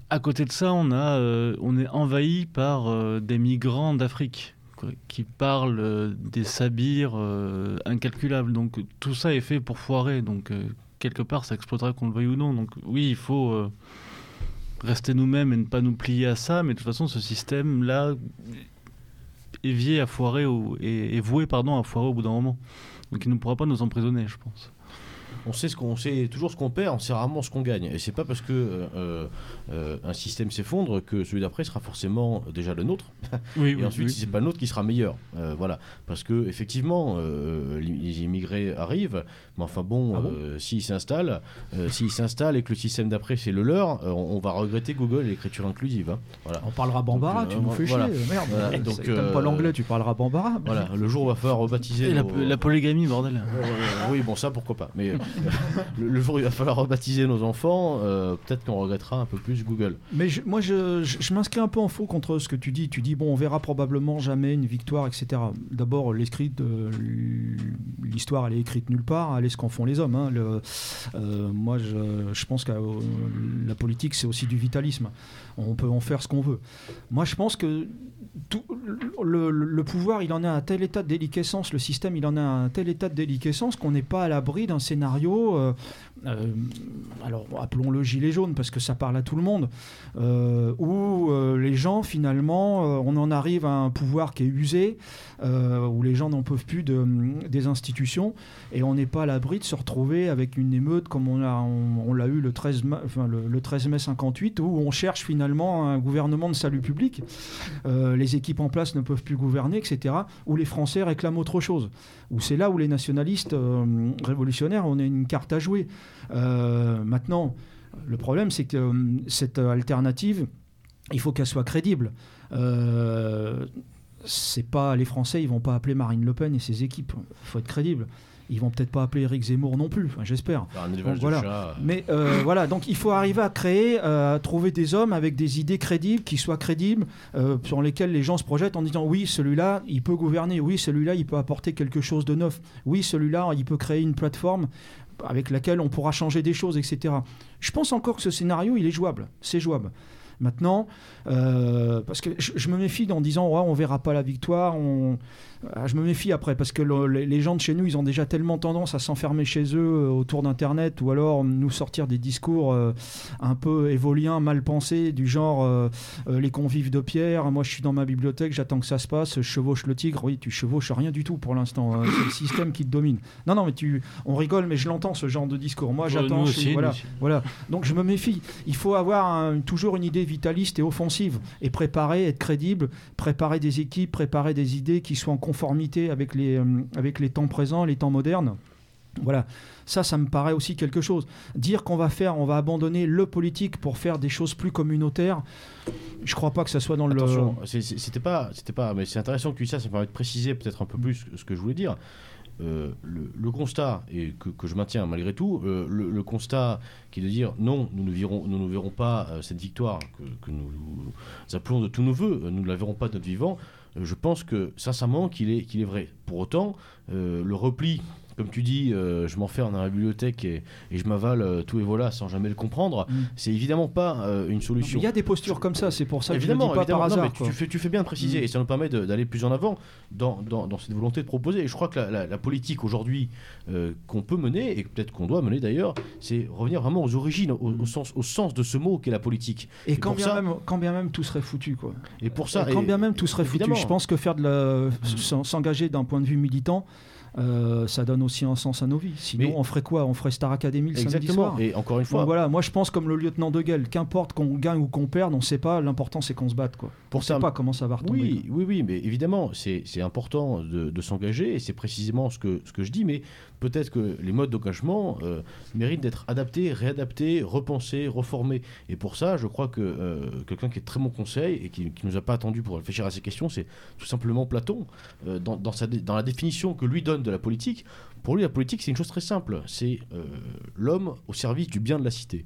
à côté de ça, on, a, euh, est envahi par euh, des migrants d'Afrique qui parlent euh, des sabirs incalculables. Donc tout ça est fait pour foirer. Donc quelque part, ça exploitera qu'on le veuille ou non. Donc oui, il faut rester nous-mêmes et ne pas nous plier à ça. Mais de toute façon, ce système-là est à foirer au- voué pardon, à foirer au bout d'un moment. Donc il ne pourra pas nous emprisonner, je pense. On sait, ce qu'on sait toujours ce qu'on perd, on sait rarement ce qu'on gagne. Et c'est pas parce que euh, euh, un système s'effondre que celui d'après sera forcément déjà le nôtre. Oui, Et ensuite, si c'est pas le nôtre qui sera meilleur. Euh, voilà. Parce que effectivement, euh, les immigrés arrivent, mais enfin bon, Ah bon euh, s'ils s'installent, euh, s'ils s'installent et que le système d'après c'est le leur, euh, on, on va regretter Google et l'écriture inclusive. hein. Voilà. On parlera bambara, Donc, tu euh, nous fais voilà. chier. Merde. Voilà, donc, T'aimes euh, pas l'anglais, tu parleras bambara. Voilà. Le jour où il va falloir rebaptiser. Et la, nos- la polygamie, bordel. Oui, bon, ça pourquoi pas. Mais euh, le, jour où il va falloir rebaptiser nos enfants, euh, peut-être qu'on regrettera un peu plus Google. Mais moi, je, m'inscris un peu en faux contre ce que tu dis. Tu dis, bon, on verra probablement jamais une victoire, etc. D'abord, de l'histoire, elle est écrite nulle part. Elle est ce qu'en font les hommes. hein. Euh, moi, je, pense que euh, la politique, c'est aussi du vitalisme. On peut en faire ce qu'on veut. Moi, je pense que le, pouvoir, il en a un tel état de déliquescence, le système, il en a un tel état de déliquescence qu'on n'est pas à l'abri d'un scénario. euh, euh, alors, appelons-le gilet jaune parce que ça parle à tout le monde, euh, où les gens, finalement, on en arrive à un pouvoir qui est usé, où les gens n'en peuvent plus de, des institutions, et on n'est pas à l'abri de se retrouver avec une émeute comme on l'a on, eu le 13, ma- enfin, le, le 13 mai 58, où on cherche finalement un gouvernement de salut public. Euh, les équipes en place ne peuvent plus gouverner, etc., où les Français réclament autre chose, où c'est là où les nationalistes euh, révolutionnaires, on a une carte à jouer. Euh, maintenant, le problème, c'est que euh, cette alternative, il faut qu'elle soit crédible. Euh, c'est pas les Français, ils vont pas appeler Marine Le Pen et ses équipes. Il faut être crédible. Ils vont peut-être pas appeler Éric Zemmour non plus, enfin, j'espère. Voilà. Mais euh, voilà, donc il faut arriver à créer, euh, à trouver des hommes avec des idées crédibles, qui soient crédibles, euh, sur lesquels les gens se projettent en disant oui, celui-là, il peut gouverner, oui, celui-là, il peut apporter quelque chose de neuf, oui, celui-là, il peut créer une plateforme avec laquelle on pourra changer des choses, etc. Je pense encore que ce scénario, il est jouable, c'est jouable. Maintenant, euh, parce que je, me méfie en disant ouais, on verra pas la victoire. Ah, je me méfie après parce que le- les, gens de chez nous, ils ont déjà tellement tendance à s'enfermer chez eux euh, autour d'internet ou alors nous sortir des discours euh, un peu évoliens, mal pensés, du genre euh, les convives de pierre. Moi, je suis dans ma bibliothèque, j'attends que ça se passe, je chevauche le tigre. Oui, tu chevauches rien du tout pour l'instant. hein. C'est le système qui te domine. Non, non, mais tu, on rigole, mais je l'entends ce genre de discours. Moi, Ouais, j'attends. nous voilà. Voilà. Donc je me méfie. Il faut avoir un- toujours une idée vitaliste et offensive et préparer, être crédible, préparer des équipes, préparer des idées qui soient en conformité avec les, euh, avec les temps présents, les temps modernes. Voilà, ça, ça me paraît aussi quelque chose. Dire qu'on va faire, on va abandonner le politique pour faire des choses plus communautaires, je crois pas que ça soit dans c'est- c'était pas, c'était pas, mais c'est intéressant que tu dis ça, ça me permet de préciser peut-être un peu plus ce que je voulais dire. Euh, le, le constat, et que, je maintiens malgré tout, euh, le, le constat qui est de dire non, nous ne verrons, nous ne verrons pas cette victoire que, que nous, nous appelons de tous nos voeux, nous ne la verrons pas de notre vivant, je pense que sincèrement qu'il est, qu'il est vrai. Pour autant, euh, le repli, comme tu dis, euh, je m'enferme dans la bibliothèque et, et je m'avale euh, tout et voilà sans jamais le comprendre, Mm. c'est évidemment pas euh, une solution. Il y a des postures comme ça, c'est pour ça que Évidemment, je ne le dis pas par Non, hasard. mais tu, fais, tu fais bien de préciser Mm. et ça nous permet d'aller plus en avant dans, dans, dans cette volonté de proposer. Et je crois que la, la- la politique aujourd'hui qu'on peut mener et peut-être qu'on doit mener d'ailleurs, c'est revenir vraiment aux origines, au, au sens, au sens de ce mot qu'est la politique. Et, Et quand, bien ça- même, quand bien même tout serait foutu, quoi. Et pour ça, Et quand et- bien même tout serait foutu, je pense que faire de la, s'en- s'engager d'un point de vue militant, euh, ça donne aussi un sens à nos vies. Sinon, Mais- on ferait quoi? On ferait Star Academy le samedi exactement. soir. Et encore une Donc fois, voilà, moi je pense comme le lieutenant de Gaulle, qu'importe qu'on gagne ou qu'on perde, on sait pas. L'important c'est qu'on se batte, quoi. pour on sait ça, pas comment ça va retomber. Oui, oui, oui, mais évidemment, c'est c'est important de, de s'engager et c'est précisément ce que, ce que je dis, mais peut-être que les modes d'engagement euh, méritent d'être adaptés, réadaptés, repensés, reformés. Et pour ça, je crois que euh, quelqu'un qui est très bon conseil et qui ne nous a pas attendu pour réfléchir à ces questions, c'est tout simplement Platon. Euh, dans, la définition que lui donne de la politique, pour lui, la politique, c'est une chose très simple c'est l'homme au service du bien de la cité.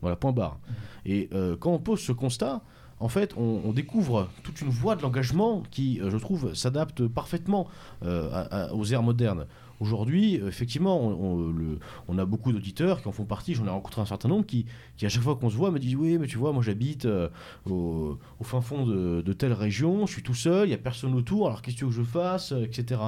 Voilà, point barre. Et quand on pose ce constat, en fait, on, découvre toute une voie de l'engagement qui, je trouve, s'adapte parfaitement aux ères modernes. Aujourd'hui, effectivement, on, a beaucoup d'auditeurs qui en font partie. J'en ai rencontré un certain nombre qui, à chaque fois qu'on se voit, me disent Oui, mais tu vois, moi j'habite euh, au, au fin fond de, telle région, je suis tout seul, il n'y a personne autour, alors qu'est-ce que je fasse etc.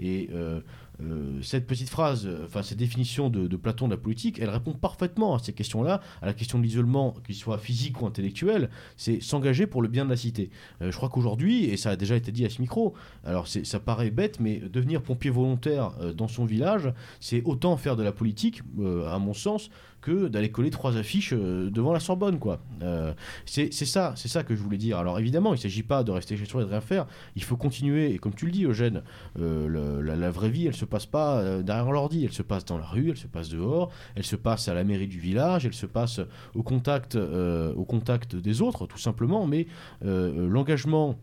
Et euh, euh, cette petite phrase, enfin cette définition de, Platon de la politique, elle répond parfaitement à ces questions-là, à la question de l'isolement, qu'il soit physique ou intellectuel, c'est s'engager pour le bien de la cité. Euh, je crois qu'aujourd'hui, et ça a déjà été dit à ce micro, alors ça paraît bête, mais devenir pompier volontaire euh, dans son village, c'est autant faire de la politique, à mon sens, que d'aller coller trois affiches euh, devant la Sorbonne, quoi. Euh, c'est ça, c'est ça que je voulais dire. Alors évidemment, il ne s'agit pas de rester chez soi et de rien faire. Il faut continuer. Et comme tu le dis, Eugène, euh, la, vraie vie, elle se passe pas derrière l'ordi. Elle se passe dans la rue, elle se passe dehors, elle se passe à la mairie du village, elle se passe au contact, au contact des autres, tout simplement. Mais l'engagement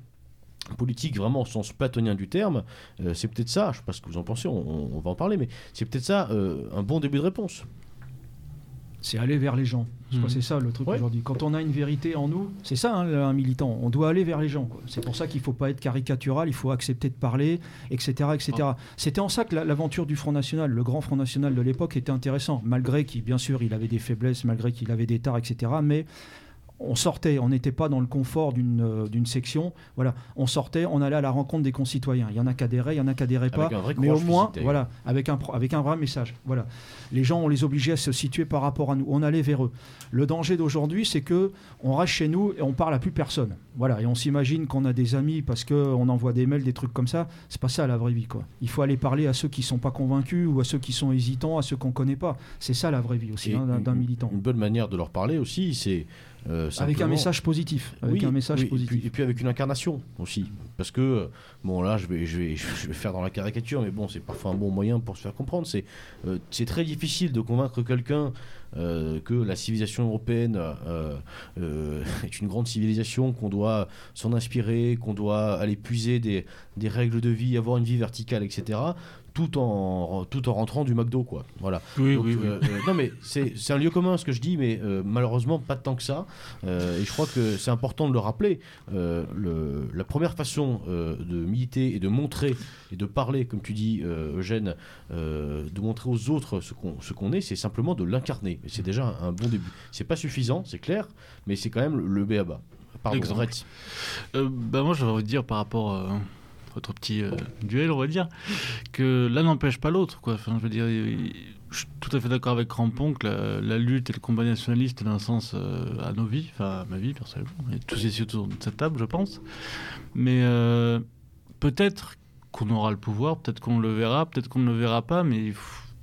politique vraiment au sens platonien du terme, c'est peut-être ça, je sais pas ce que vous en pensez, on, va en parler, mais c'est peut-être ça un bon début de réponse. C'est aller vers les gens. Je crois que Mhm. c'est ça le truc Ouais. aujourd'hui. Quand on a une vérité en nous, c'est ça hein, un militant. On doit aller vers les gens. C'est pour ça qu'il ne faut pas être caricatural, il faut accepter de parler, etc. etc. C'était en ça que la- l'aventure du Front National, le grand Front National de l'époque, était intéressant. Malgré qu'il, bien sûr, il avait des faiblesses, malgré qu'il avait des tares, etc. Mais on sortait, on n'était pas dans le confort d'une euh, d'une section. Voilà, on sortait, on allait à la rencontre des concitoyens. Il y en a qui adhéraient, il y en a qui adhéraient pas. Avec un vrai Mais au moins, voilà, avec un, avec un vrai message. Voilà. Les gens, on les obligeait à se situer par rapport à nous. On allait vers eux. Le danger d'aujourd'hui, c'est que on reste chez nous et on parle à plus personne. Voilà. Et on s'imagine qu'on a des amis parce qu'on envoie des mails, des trucs comme ça. C'est pas ça la vraie vie, quoi. Il faut aller parler à ceux qui sont pas convaincus ou à ceux qui sont hésitants, à ceux qu'on connaît pas. C'est ça la vraie vie aussi hein, d'un- militant. Une bonne manière de leur parler aussi, c'est Euh, Avec un message positif. Avec oui, un message oui, et positif. puis- Et puis, avec une incarnation aussi. Parce que, bon là, je vais, je, vais, je vais faire dans la caricature, mais bon, c'est parfois un bon moyen pour se faire comprendre. C'est euh, c'est très difficile de convaincre quelqu'un euh, que la civilisation européenne est une grande civilisation, qu'on doit s'en inspirer, qu'on doit aller puiser des, des règles de vie, avoir une vie verticale, etc. Tout en, tout en rentrant du McDo, quoi. Voilà. Oui, Donc, oui, oui. euh, euh, non, mais c'est c'est un lieu commun ce que je dis, mais euh, malheureusement pas tant que ça. Euh, et je crois que c'est important de le rappeler. Le- la première façon de militer et de montrer et de parler, comme tu dis, Eugène, de montrer aux autres ce qu'on ce qu'on est, c'est simplement de l'incarner. Et c'est déjà un, un bon début. C'est pas suffisant, c'est clair, mais c'est quand même le, le B à bas. Pardon, Exemple. Euh, bah moi, j'aurais envie de dire par rapport votre petit euh, duel, on va dire, que l'un n'empêche pas l'autre. Quoi. Enfin, je veux dire, je suis tout à fait d'accord avec Crampon que la, lutte et le combat nationaliste d'un sens euh, à nos vies, enfin à ma vie personnellement, et tous ici autour de cette table, je pense. Mais euh, peut-être qu'on aura le pouvoir, peut-être qu'on le verra, peut-être qu'on ne le verra pas, mais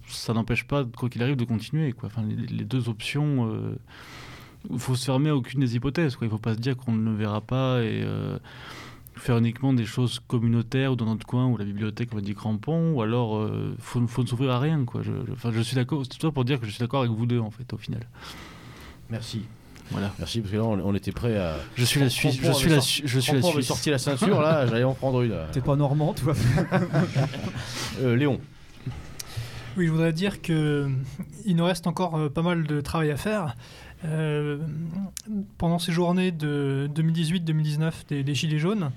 ça n'empêche pas, quoi qu'il arrive, de continuer. Quoi. Enfin, les, deux options. il faut se fermer à aucune des hypothèses. Quoi. Il ne faut pas se dire qu'on ne le verra pas et faire uniquement des choses communautaires ou dans notre coin ou la bibliothèque, on va dire crampon, ou alors il faut, faut ne s'ouvrir à rien. Quoi. Je, je- enfin, je suis d'accord, c'est tout ça pour dire que je suis d'accord avec vous deux en fait, au final. Merci. Voilà. Merci, parce que là, on, on était prêt à. Je suis la Suisse. Je suis la, sorti- Su- je suis la avait sorti la ceinture, là, j'allais en prendre une. T'es pas normand, toi Euh, Léon. Oui, je voudrais dire que il nous reste encore euh, pas mal de travail à faire. Euh, pendant ces journées de 2018-2019 des, Gilets jaunes,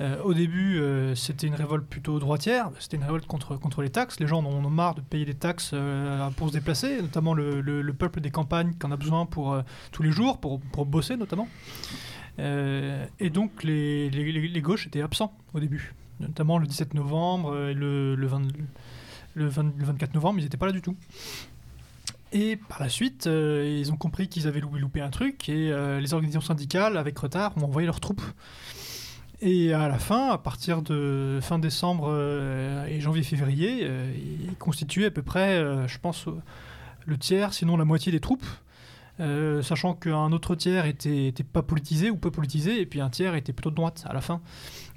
euh, au début, euh, c'était une révolte plutôt droitière, c'était une révolte contre, contre les taxes. Les gens en ont marre de payer des taxes pour se déplacer, notamment le, le- le peuple des campagnes qui en a besoin pour tous les jours, pour, pour bosser notamment. Et donc les, les- gauches étaient absents au début, notamment le 17 novembre et le, le 20 le, 20 le 24 novembre, ils n'étaient pas là du tout. Et par la suite, euh, ils ont compris qu'ils avaient loupé, loupé un truc et euh, les organisations syndicales, avec retard, ont envoyé leurs troupes. Et à la fin, à partir de fin décembre euh, et janvier-février, ils constituaient à peu près, je pense, le tiers, sinon la moitié des troupes. sachant qu'un autre tiers était, était pas politisé ou peu politisé, et puis un tiers était plutôt de droite à la fin.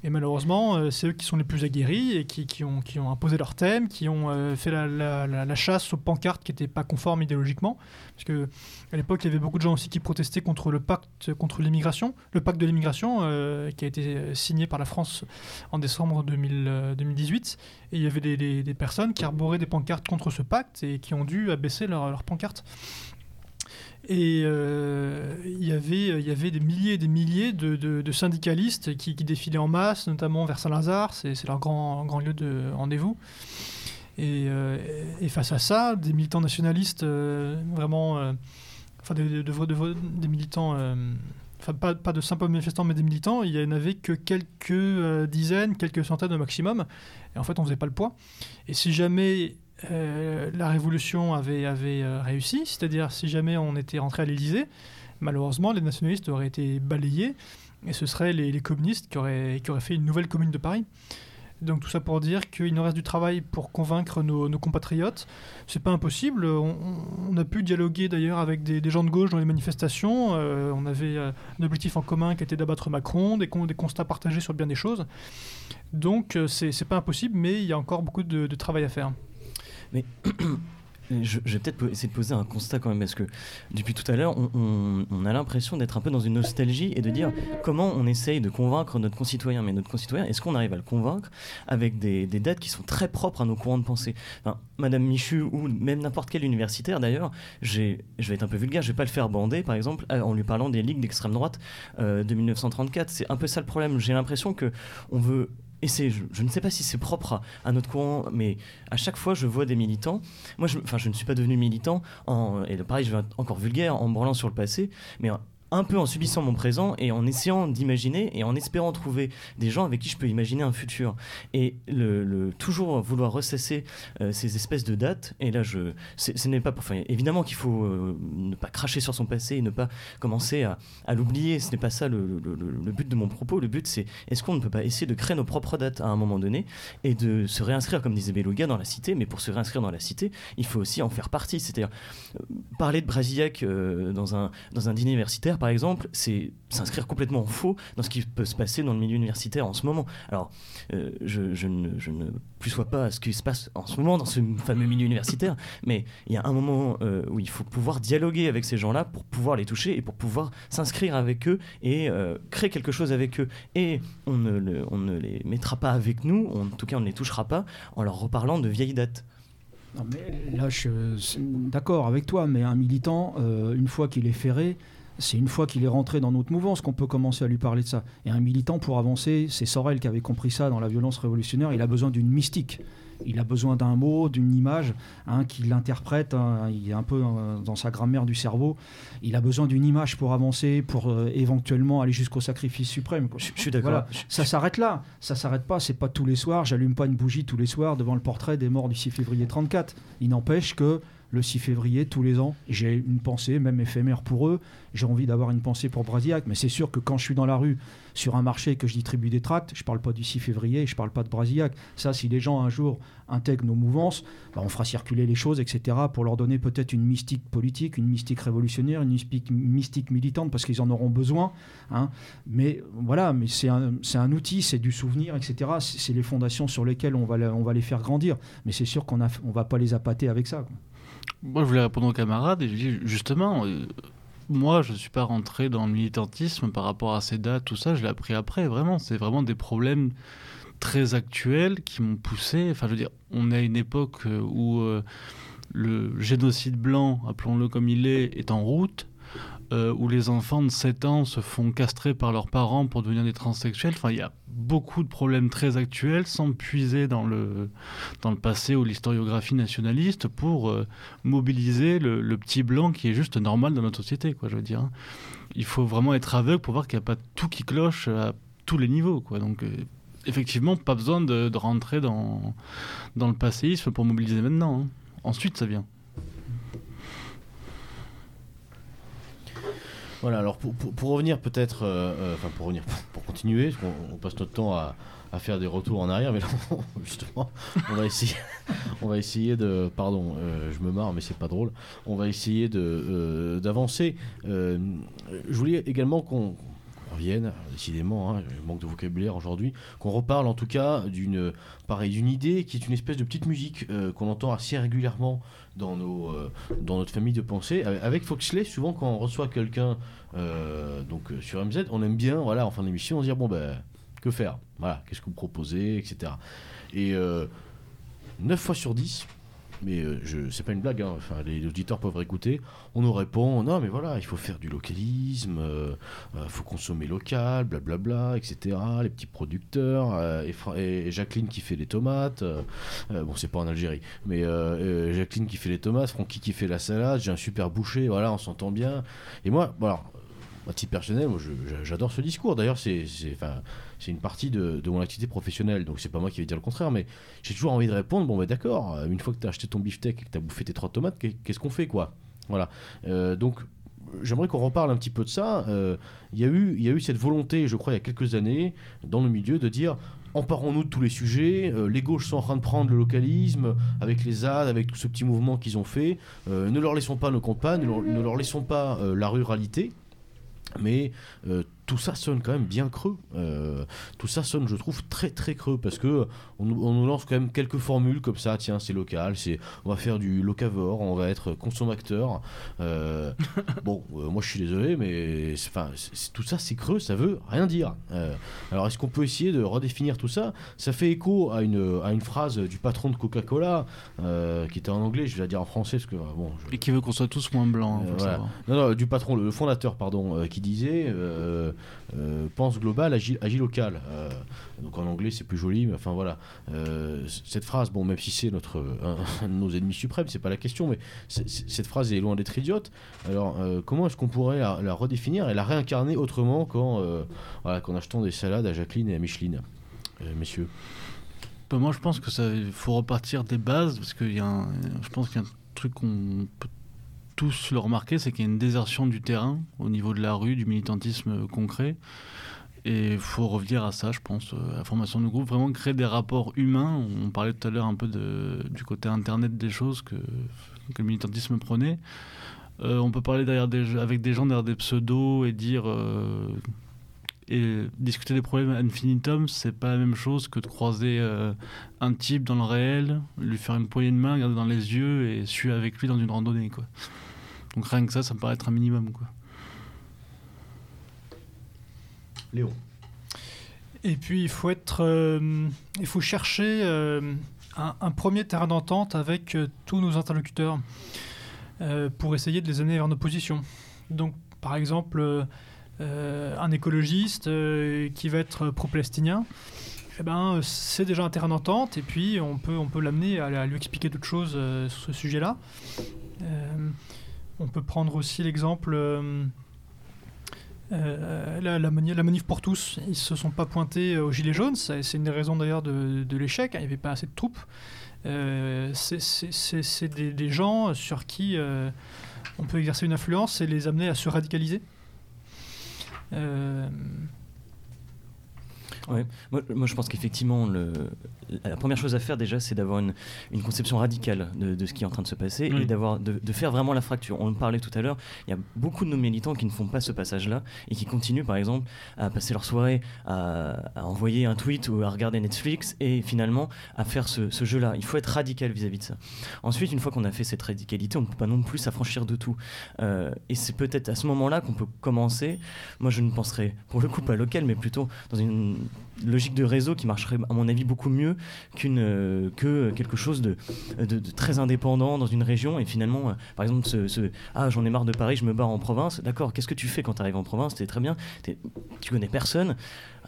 Et malheureusement, euh, c'est eux qui sont les plus aguerris et qui, ont, imposé leur thème, qui ont euh, fait la, chasse aux pancartes qui n'étaient pas conformes idéologiquement. Parce que à l'époque, il y avait beaucoup de gens aussi qui protestaient contre le pacte contre le pacte de l'immigration euh, qui a été signé par la France en décembre 2000, euh, 2018. Et il y avait des, personnes qui arboraient des pancartes contre ce pacte et qui ont dû abaisser leurs leur pancartes. Et euh, il y avait- des milliers et des milliers de, syndicalistes qui, défilaient en masse, notamment vers Saint-Lazare, c'est leur grand, grand lieu de rendez-vous. Et, euh, et face à ça, des militants nationalistes euh, vraiment, enfin des, militants, enfin pas, pas de simples manifestants, mais des militants, il n'y en avait que quelques dizaines, quelques centaines au maximum. Et en fait, on faisait pas le poids. Et si jamais euh, la révolution avait, euh, réussi, c'est-à-dire si jamais on était rentré à l'Élysée, malheureusement, les nationalistes auraient été balayés et ce seraient les, communistes qui auraient, fait une nouvelle commune de Paris. Donc tout ça pour dire qu'il nous reste du travail pour convaincre nos, nos compatriotes. C'est pas impossible. On, a pu dialoguer d'ailleurs avec des, gens de gauche dans les manifestations. Euh, on avait un objectif en commun qui était d'abattre Macron, des, con- des constats partagés sur bien des choses. Donc c'est pas impossible, mais il y a encore beaucoup de travail à faire. Je, je vais peut-être essayer de poser un constat quand même, parce que depuis tout à l'heure, on, a l'impression d'être un peu dans une nostalgie et de dire comment on essaye de convaincre notre concitoyen. Mais notre concitoyen, est-ce qu'on arrive à le convaincre avec des, dates qui sont très propres à nos courants de pensée? Madame Michu, ou même n'importe quel universitaire d'ailleurs, je vais être un peu vulgaire, je vais pas le faire bander par exemple euh, en lui parlant des ligues d'extrême droite euh, de 1934. C'est un peu ça le problème. J'ai l'impression que on veut et c'est, je, ne sais pas si c'est propre à, notre courant, mais à chaque fois je vois des militants. Moi, je, enfin, ne suis pas devenu militant, et pareil, je vais être encore vulgaire en branlant sur le passé, mais un- peu en subissant mon présent et en essayant d'imaginer et en espérant trouver des gens avec qui je peux imaginer un futur. Et le, toujours vouloir ressasser euh, ces espèces de dates, et là, je, ce n'est pas pour. Enfin, évidemment qu'il faut euh, ne pas cracher sur son passé et ne pas commencer à, l'oublier. Ce n'est pas ça le, le- but de mon propos. Le but, c'est est-ce qu'on ne peut pas essayer de créer nos propres dates à un moment donné et de se réinscrire, comme disait Beluga, dans la cité. Mais pour se réinscrire dans la cité, il faut aussi en faire partie. C'est-à-dire, euh, parler de Brasillac dans, un, dans un dîner universitaire, par exemple, c'est s'inscrire complètement en faux dans ce qui peut se passer dans le milieu universitaire en ce moment. Alors, euh, je, ne, je plus sois pas ce qui se passe en ce moment dans ce fameux milieu universitaire, mais il y a un moment euh, où il faut pouvoir dialoguer avec ces gens-là pour pouvoir les toucher et pour pouvoir s'inscrire avec eux et euh, créer quelque chose avec eux. Et on ne, les mettra pas avec nous, en tout cas on ne les touchera pas en leur reparlant de vieilles dates. Non, mais là, je suis d'accord avec toi, mais un militant, une fois qu'il est ferré, c'est une fois qu'il est rentré dans notre mouvance qu'on peut commencer à lui parler de ça. Et un militant, pour avancer, c'est Sorel qui avait compris ça dans la violence révolutionnaire, il a besoin d'une mystique. Il a besoin d'un mot, d'une image, hein, qui l'interprète. hein, il est un peu euh, dans sa grammaire du cerveau. Il a besoin d'une image pour avancer, pour euh, éventuellement aller jusqu'au sacrifice suprême. Je, je suis d'accord. Voilà. Ça s'arrête là. Ça s'arrête pas. C'est pas tous les soirs. J'allume pas une bougie tous les soirs devant le portrait des morts du 6 février 34. Il n'empêche que le 6 février, tous les ans, j'ai une pensée, même éphémère pour eux. J'ai envie d'avoir une pensée pour Brasillac. Mais c'est sûr que quand je suis dans la rue, sur un marché, que je distribue des tracts, je parle pas du 6 février, je parle pas de Brasillac. Ça, si les gens un jour intègrent nos mouvances, bah, on fera circuler les choses, etc., pour leur donner peut-être une mystique politique, une mystique révolutionnaire, une mystique, militante, parce qu'ils en auront besoin. hein. Mais voilà, mais c'est un, outil, c'est du souvenir, etc. C'est les fondations sur lesquelles on va, les faire grandir. Mais c'est sûr qu'on ne va pas les appâter avec ça. Moi, je voulais répondre aux camarades et je dis justement, euh, moi, je ne suis pas rentré dans le militantisme par rapport à ces dates, tout ça, je l'ai appris après, vraiment. C'est vraiment des problèmes très actuels qui m'ont poussé. Enfin, je veux dire, on est à une époque euh, où euh, le génocide blanc, appelons-le comme il est, est en route. Euh, où les enfants de 7 ans se font castrer par leurs parents pour devenir des transsexuels. Enfin, il y a beaucoup de problèmes très actuels sans puiser dans le, dans le passé ou l'historiographie nationaliste pour euh, mobiliser le, petit blanc qui est juste normal dans notre société, quoi, je veux dire. hein. Il faut vraiment être aveugle pour voir qu'il n'y a pas tout qui cloche à tous les niveaux. Donc, euh, effectivement, pas besoin de, de rentrer dans, dans le passéisme pour mobiliser maintenant. hein. Ensuite, ça vient. Voilà, alors pour, pour- pour revenir peut-être, euh, euh, enfin pour revenir, pour continuer, parce on passe notre temps à, à faire des retours en arrière, mais là, justement, on va essayer, on va essayer de, pardon, euh, je me marre, mais c'est pas drôle, on va essayer de euh, d'avancer. Euh, je voulais également qu'on revienne, décidément, hein, manque de vocabulaire aujourd'hui, qu'on reparle en tout cas d'une, pareil, d'une idée qui est une espèce de petite musique euh, qu'on entend assez régulièrement dans, nos, euh, dans notre famille de pensée. Avec- Foxley, souvent quand on reçoit quelqu'un euh, donc euh, sur MZ, on aime bien, voilà, en fin d'émission, dire bon ben que faire, voilà, qu'est-ce que vous proposez, etc. Et euh, 9 fois sur 10, mais euh, je c'est pas une blague, hein, enfin, les auditeurs peuvent écouter, on nous répond non mais voilà, il faut faire du localisme, euh, euh, faut consommer local, blablabla, etc. Les petits producteurs, euh, et, Jacqueline qui fait les tomates, bon c'est pas en Algérie, mais Jacqueline qui fait les tomates, Francky qui fait la salade, j'ai un super boucher, voilà, on s'entend bien. Et moi, voilà, à titre personnel, j'adore ce discours. D'ailleurs, c'est c'est- c'est une partie de, mon activité professionnelle, donc c'est pas moi qui vais dire le contraire, mais j'ai toujours envie de répondre. Bon, bah d'accord. euh, Une fois que tu as acheté ton beefsteak et que tu as bouffé tes trois tomates, qu'est- qu'est-ce qu'on fait, quoi? Voilà. Euh, donc, j'aimerais qu'on reparle un petit peu de ça. Euh, Il y a eu, y a eu cette volonté, je crois, il y a quelques années, dans le milieu, de dire. Emparons-nous de tous les sujets. les gauches sont en train de prendre le localisme avec les ZAD, avec tout ce petit mouvement qu'ils ont fait. Ne leur laissons pas nos campagnes, ne leur, laissons pas la ruralité. Mais tout ça sonne quand même bien creux. Euh, tout ça sonne, je trouve, très très creux parce que on, nous- on nous lance quand même quelques formules comme ça. Tiens, c'est local, c'est on va faire du locavore, on va être consommateur. Euh, bon, euh, moi je suis désolé, mais enfin, tout ça c'est creux, ça veut rien dire. Alors est-ce qu'on peut essayer de redéfinir tout ça? Ça fait écho à une, à une phrase du patron de Coca-Cola qui était en anglais, je vais la dire en français parce que bon. je- Et qui veut qu'on soit tous moins blancs, hein, voilà. Non, non, du patron, le fondateur, pardon, qui disait euh, pense global, agis local. Euh, donc en anglais, c'est plus joli, mais enfin voilà. Euh, cette phrase, bon, même si c'est notre un, de nos ennemis suprêmes, c'est pas la question, mais cette phrase est loin d'être idiote. Alors, euh, comment est-ce qu'on pourrait la, redéfinir et la réincarner autrement qu'en euh, voilà, achetant des salades à Jacqueline et à Micheline, Euh, messieurs? Bah, moi, je pense que ça, faut repartir des bases parce qu'il y a, je pense qu'il y a un truc qu'on peut tous le remarquer, c'est qu'il y a une désertion du terrain au niveau de la rue, du militantisme concret. Et il faut revenir à ça, je pense, euh, à la formation de groupe, vraiment créer des rapports humains. On parlait tout à l'heure un peu du côté internet des choses que, le militantisme prenait. Euh, on peut parler derrière des, avec des gens derrière des pseudos et dire euh, et discuter des problèmes infinitum, c'est pas la même chose que de croiser un type dans le réel, lui faire une poignée de main, regarder dans les yeux et suivre avec lui dans une randonnée quoi. Donc rien que ça, ça me paraît être un minimum quoi. Léon. Et puis il faut être, euh, il faut chercher euh, un, un premier terrain d'entente avec euh, tous nos interlocuteurs euh, pour essayer de les amener vers nos positions. Donc par exemple, euh, euh, un écologiste euh, qui va être pro-palestinien, eh ben, c'est déjà un terrain d'entente et puis on peut, on peut l'amener à, à lui expliquer d'autres choses euh, sur ce sujet-là. On peut prendre aussi l'exemple euh, euh, la, la mani- la manif pour tous. Ils se sont pas pointés aux Gilets jaunes, c'est une des raisons d'ailleurs de, l'échec, il n'y avait pas assez de troupes. Euh, c'est- des, gens sur qui on peut exercer une influence et les amener à se radicaliser. Moi, moi, je pense qu'effectivement, la première chose à faire déjà, c'est d'avoir une, une conception radicale de, de ce qui est en train de se passer Mm. et d'avoir de, de faire vraiment la fracture. On en parlait tout à l'heure, il y a beaucoup de nos militants qui ne font pas ce passage-là et qui continuent, par exemple, à passer leur soirée à, à envoyer un tweet ou à regarder Netflix et finalement à faire ce, ce jeu-là. Il faut être radical vis-à-vis de ça. Ensuite, une fois qu'on a fait cette radicalité, on ne peut pas non plus s'affranchir de tout. Euh, et c'est peut-être à ce moment-là qu'on peut commencer. Moi, je ne penserais pour le coup pas local, mais plutôt dans une logique de réseau qui marcherait, à mon avis, beaucoup mieux qu'une euh, que quelque chose de, très indépendant dans une région. Et finalement, euh, par exemple, ce, ah, j'en ai marre de Paris, je me barre en province. D'accord, qu'est-ce que tu fais quand tu arrives en province? C'est très bien, tu connais personne.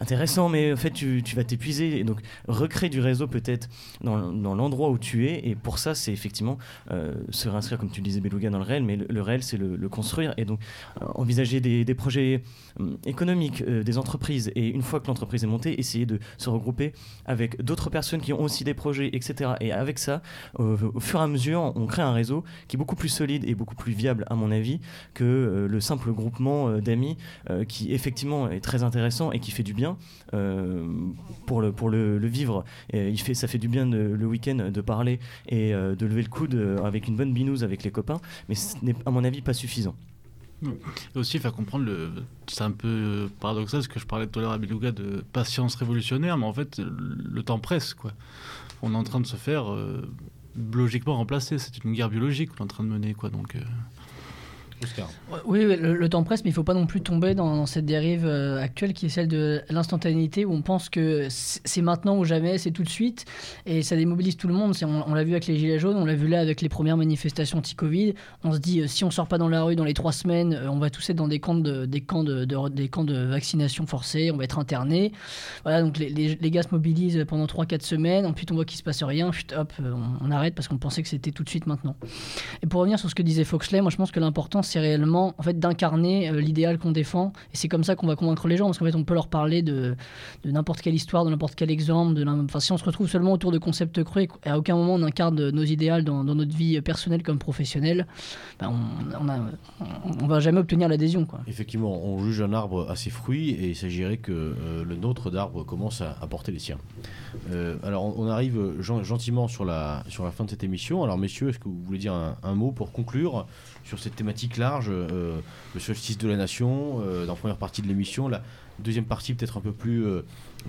Intéressant, mais en fait, tu, tu vas t'épuiser. Et donc, recréer du réseau peut-être dans, dans l'endroit où tu es. Et pour ça, c'est effectivement euh, se réinscrire, comme tu disais, Beluga, dans le réel. Mais le, réel, c'est le, construire. Et donc, euh, envisager des, des projets hum, économiques, euh, des entreprises. Et une fois que l'entreprise est montée, essayer de se regrouper avec d'autres personnes qui ont aussi des projets, etc. Et avec ça, au fur et à mesure, on crée un réseau qui est beaucoup plus solide et beaucoup plus viable, à mon avis, que le simple groupement d'amis qui, effectivement, est très intéressant et qui fait du bien euh, pour, le, vivre. Ça fait du bien le week-end de parler et euh, de lever le coude euh, avec une bonne binouse avec les copains, mais ce n'est, à mon avis, pas suffisant. Et aussi faire comprendre le. C'est un peu paradoxal ce que je parlais tout à l'heure de patience révolutionnaire, mais en fait, le temps presse. On est en train de se faire euh, logiquement remplacer. C'est une guerre biologique qu'on est en train de mener. Donc. Oui, le, temps presse, mais il ne faut pas non plus tomber dans, cette dérive euh, actuelle qui est celle de l'instantanéité où on pense que c'est maintenant ou jamais, c'est tout de suite, et ça démobilise tout le monde. On, l'a vu avec les Gilets jaunes, on l'a vu là avec les premières manifestations anti-Covid. On se dit, euh, si on sort pas dans la rue dans les trois semaines, euh, on va tous être dans des camps de, vaccination forcée, on va être internés. Voilà, donc les, les- gars se mobilisent pendant 3-4 semaines, ensuite on voit qu'il se passe rien, hop, on, on arrête parce qu'on pensait que c'était tout de suite maintenant. Et pour revenir sur ce que disait Foxley, moi je pense que l'important c'est réellement en fait d'incarner euh, l'idéal qu'on défend et c'est comme ça qu'on va convaincre les gens parce qu'en fait on peut leur parler de, n'importe quelle histoire, de n'importe quel exemple, de enfin si on se retrouve seulement autour de concepts creux et qu'à aucun moment on incarne nos idéaux dans, notre vie personnelle comme professionnelle, ben, on, on, va jamais obtenir l'adhésion quoi. Effectivement, on juge un arbre à ses fruits et il s'agirait que euh, le nôtre d'arbre commence à, à porter les siens. Euh, alors, on, arrive gen- gentiment sur la, sur la fin de cette émission. Alors, messieurs, est-ce que vous voulez dire un mot pour conclure? Sur cette thématique large, euh, le solstice de la nation, euh, dans la première partie de l'émission La deuxième partie, peut-être un peu plus, euh,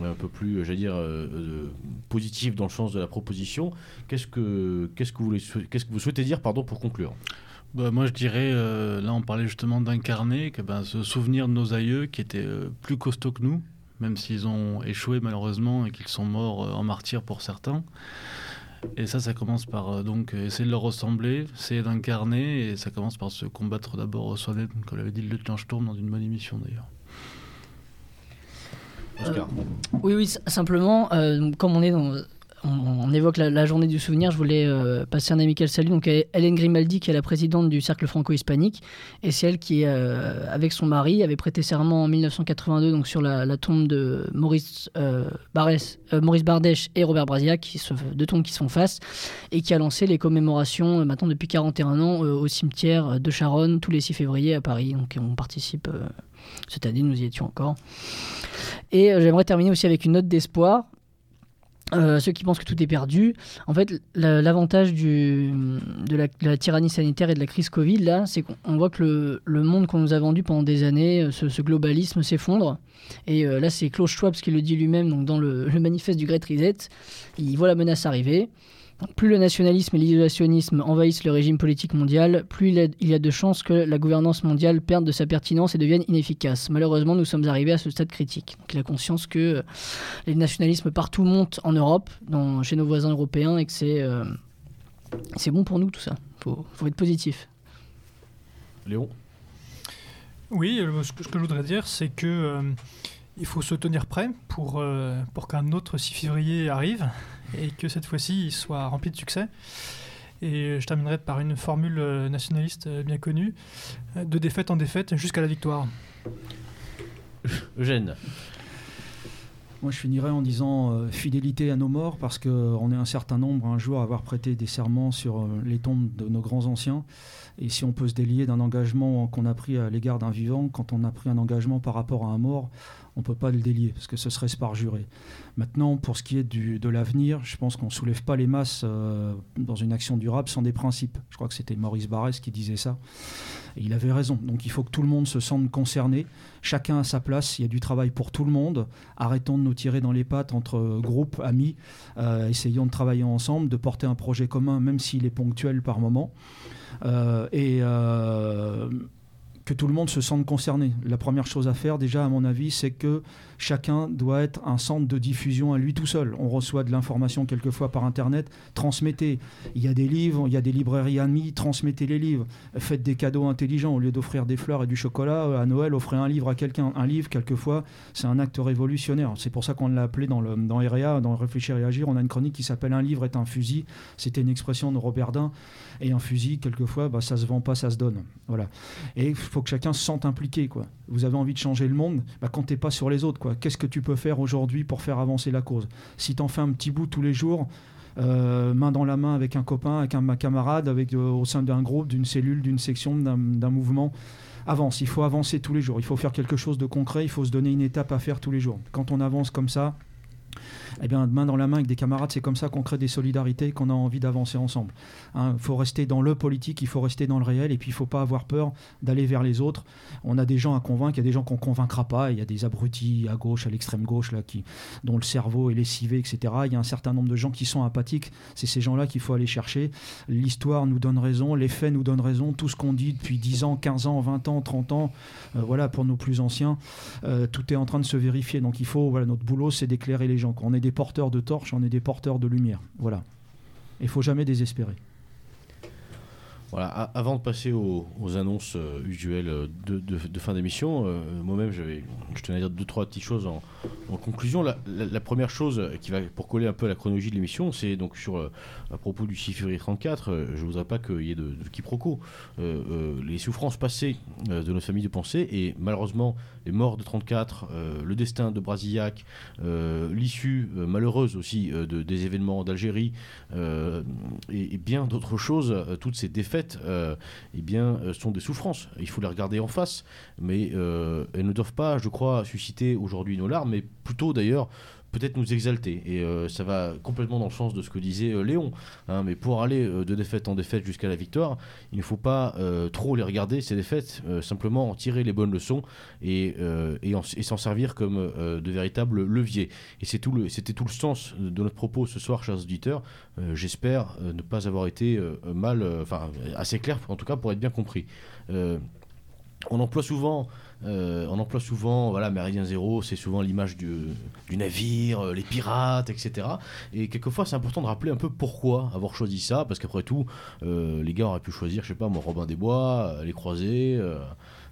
un peu plus, j'allais dire, euh, positive dans le sens de la proposition. Qu'est-ce que, qu'est-ce que, vous, voulez qu'est-ce que vous souhaitez dire pardon, pour conclure? Bah, moi, je dirais, là, on parlait justement d'incarner, que ben, souvenir de nos aïeux qui étaient plus costauds que nous, même s'ils ont échoué malheureusement et qu'ils sont morts en martyrs pour certains. Et ça, ça commence par euh, donc euh, essayer de leur ressembler, essayer d'incarner, et ça commence par se combattre d'abord soi-même, comme l'avait dit le lieutenant Sturm dans une bonne émission d'ailleurs. Oscar. Oui, oui, simplement, euh, comme on est dans. On, évoque la, journée du souvenir, je voulais euh, passer un amical salut donc Hélène Grimaldi qui est la présidente du cercle franco-hispanique. Et c'est elle qui euh, avec son mari avait prêté serment en 1982 donc sur la, tombe de Maurice euh, euh, Bardèche et Robert Brasiac qui se, deux tombes qui se font face et qui a lancé les commémorations maintenant depuis 41 ans au cimetière de Charonne tous les 6 février à Paris. Donc on participe cette année nous y étions encore. Et j'aimerais terminer aussi avec une note d'espoir euh, ceux qui pensent que tout est perdu. En fait, la- l'avantage de, la, de la tyrannie sanitaire et de la crise Covid, là, c'est qu'on voit que le, le monde qu'on nous a vendu pendant des années, euh, ce, ce globalisme s'effondre. Et euh, là, c'est Klaus Schwab qui le dit lui-même donc dans le, le manifeste du Great Reset. Il voit la menace arriver. Plus le nationalisme et l'isolationnisme envahissent le régime politique mondial, plus il, il y a de chances que la gouvernance mondiale perde de sa pertinence et devienne inefficace. Malheureusement, nous sommes arrivés à ce stade critique. Donc, il a conscience que euh, les nationalismes partout montent en Europe, dans, chez nos voisins européens, et que c'est euh, c'est bon pour nous tout ça. Faut, faut être positif. Léon? Oui, euh, ce que, ce que je voudrais dire, c'est que euh, il faut se tenir prêt pour, euh, pour qu'un autre 6 février arrive et que cette fois-ci il soit rempli de succès. Et je terminerai par une formule euh, nationaliste euh, bien connue euh, de défaite en défaite jusqu'à la victoire. Eugène Moi, je finirai en disant euh, fidélité à nos morts, parce qu'on est un certain nombre un jour à avoir prêté des serments sur euh, les tombes de nos grands anciens. Et si on peut se délier d'un engagement qu'on a pris à l'égard d'un vivant, quand on a pris un engagement par rapport à un mort, on ne peut pas le délier, parce que ce serait se. Maintenant, pour ce qui est du, de l'avenir, je pense qu'on ne soulève pas les masses euh, dans une action durable sans des principes. Je crois que c'était Maurice Barrès qui disait ça. Il avait raison. Donc il faut que tout le monde se sente concerné. Chacun à sa place. Il y a du travail pour tout le monde. Arrêtons de nous tirer dans les pattes entre groupes, amis. Euh, essayons de travailler ensemble, de porter un projet commun, même s'il est ponctuel par moment. Euh, et euh, que tout le monde se sente concerné. La première chose à faire, déjà, à mon avis, c'est que chacun doit être un centre de diffusion à lui tout seul. On reçoit de l'information quelquefois par Internet, transmettez. Il y a des livres, il y a des librairies amies, transmettez les livres. Faites des cadeaux intelligents. Au lieu d'offrir des fleurs et du chocolat, euh, à Noël, offrez un livre à quelqu'un. Un livre, quelquefois, c'est un acte révolutionnaire. C'est pour ça qu'on l'a appelé dans, le, dans REA, dans Réfléchir et Agir, on a une chronique qui s'appelle Un livre est un fusil. C'était une expression de Robert Dain. Et un fusil, quelquefois, bah, ça se vend pas, ça se donne. Voilà. Et il faut que chacun se sente impliqué. Quoi. Vous avez envie de changer le monde, bah, comptez pas sur les autres. Quoi. Qu'est-ce que tu peux faire aujourd'hui pour faire avancer la cause? Si tu en fais un petit bout tous les jours, euh, main dans la main avec un copain, avec un ma camarade, avec, euh, au sein d'un groupe, d'une cellule, d'une section, d'un mouvement, avance. Il faut avancer tous les jours. Il faut faire quelque chose de concret. Il faut se donner une étape à faire tous les jours. Quand on avance comme ça, eh bien, main dans la main avec des camarades, c'est comme ça qu'on crée des solidarités, qu'on a envie d'avancer ensemble. Il faut rester dans le politique, il faut rester dans le réel, et puis il ne faut pas avoir peur d'aller vers les autres. On a des gens à convaincre, il y a des gens qu'on ne convaincra pas, il y a des abrutis à gauche, à l'extrême gauche, là, qui, dont le cerveau est lessivé, etc. Il y a un certain nombre de gens qui sont apathiques, c'est ces gens-là qu'il faut aller chercher. L'histoire nous donne raison, les faits nous donnent raison, tout ce qu'on dit depuis 10 ans, 15 ans, 20 ans, 30 ans, euh, voilà, pour nos plus anciens, euh, tout est en train de se vérifier. Donc il faut, voilà, notre boulot, c'est d'éclairer les gens. Quand on est des porteurs de torches, on est des porteurs de lumière. Voilà. Il faut jamais désespérer. Avant de passer aux, annonces euh, usuelles euh, de, fin d'émission, euh, moi-même, je tenais à dire deux, trois petites choses en, conclusion. La, première chose qui va, pour coller un peu à la chronologie de l'émission, c'est donc sur, euh, à propos du 6 février 34, euh, je voudrais pas qu'il y ait de, de quiproquo. Les souffrances passées de nos familles de pensée et malheureusement les morts de 34, euh, le destin de Brasillac, l'issue malheureuse aussi de, des événements d'Algérie et, bien d'autres choses, toutes ces défaites, euh, eh bien, euh, sont des souffrances. Il faut les regarder en face, mais euh, elles ne doivent pas, je crois, susciter aujourd'hui nos larmes, mais plutôt d'ailleurs peut-être nous exalter. Et euh, ça va complètement dans le sens de ce que disait euh, Léon. hein, mais pour aller euh, de défaite en défaite jusqu'à la victoire, il ne faut pas trop les regarder, ces défaites, simplement en tirer les bonnes leçons et, et en- et s'en servir comme de véritables leviers. Et c'est tout c'était tout le sens de notre propos ce soir, chers auditeurs. J'espère ne pas avoir été mal, enfin assez clair en tout cas pour être bien compris. On emploie souvent, euh, on emploie souvent, voilà, Méridien Zéro, c'est souvent l'image du, navire, euh, les pirates, etc. Et quelquefois, c'est important de rappeler un peu pourquoi avoir choisi ça, parce qu'après tout, euh, les gars auraient pu choisir, je sais pas, moi, Robin des Bois, les croisés.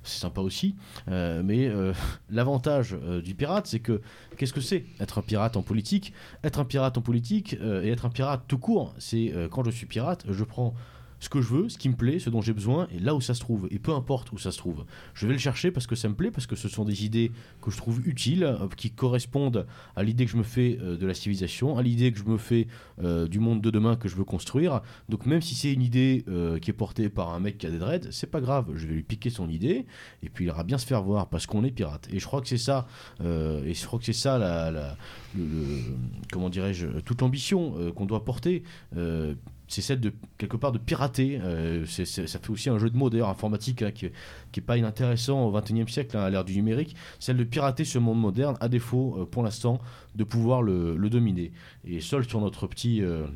c'est sympa aussi, mais l'avantage du pirate, c'est que qu'est-ce que c'est être un pirate en politique? Être un pirate en politique et être un pirate tout court, c'est quand je suis pirate, je prends ce que je veux, ce qui me plaît, ce dont j'ai besoin, et là où ça se trouve. Et peu importe où ça se trouve. Je vais le chercher parce que ça me plaît, parce que ce sont des idées que je trouve utiles, euh, qui correspondent à l'idée que je me fais euh, de la civilisation, à l'idée que je me fais euh, du monde de demain que je veux construire. Donc même si c'est une idée qui est portée par un mec qui a des dreads, c'est pas grave. Je vais lui piquer son idée, et puis il ira bien se faire voir parce qu'on est pirate. Et je crois que c'est ça, et je crois que c'est ça la, comment dirais-je, toute l'ambition qu'on doit porter. C'est celle de quelque part de pirater. Euh, ça fait aussi un jeu de mots d'ailleurs informatique hein, qui, qui est pas inintéressant au XXIe siècle hein, à l'ère du numérique. Celle de pirater ce monde moderne à défaut euh, pour l'instant de pouvoir le, le dominer. Et seul sur notre petit euh,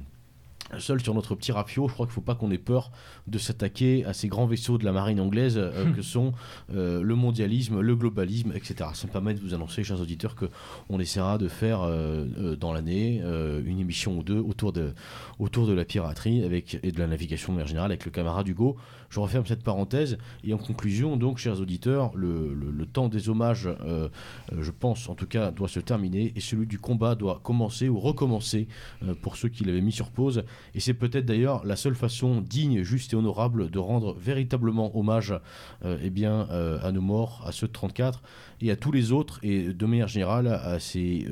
Seul sur notre petit rafio, je crois qu'il ne faut pas qu'on ait peur de s'attaquer à ces grands vaisseaux de la marine anglaise euh, que sont euh, le mondialisme, le globalisme, etc. Ça me permet de vous annoncer, chers auditeurs, qu'on essaiera de faire euh, dans l'année une émission ou deux autour de, autour de la piraterie avec, et de la navigation de manière générale avec le camarade Hugo. Je referme cette parenthèse et en conclusion, donc, chers auditeurs, le, temps des hommages, euh, euh, je pense en tout cas, doit se terminer et celui du combat doit commencer ou recommencer euh, pour ceux qui l'avaient mis sur pause. Et c'est peut-être d'ailleurs la seule façon digne, juste et honorable de rendre véritablement hommage eh bien, à nos morts, à ceux de 34 et à tous les autres et de manière générale à ces,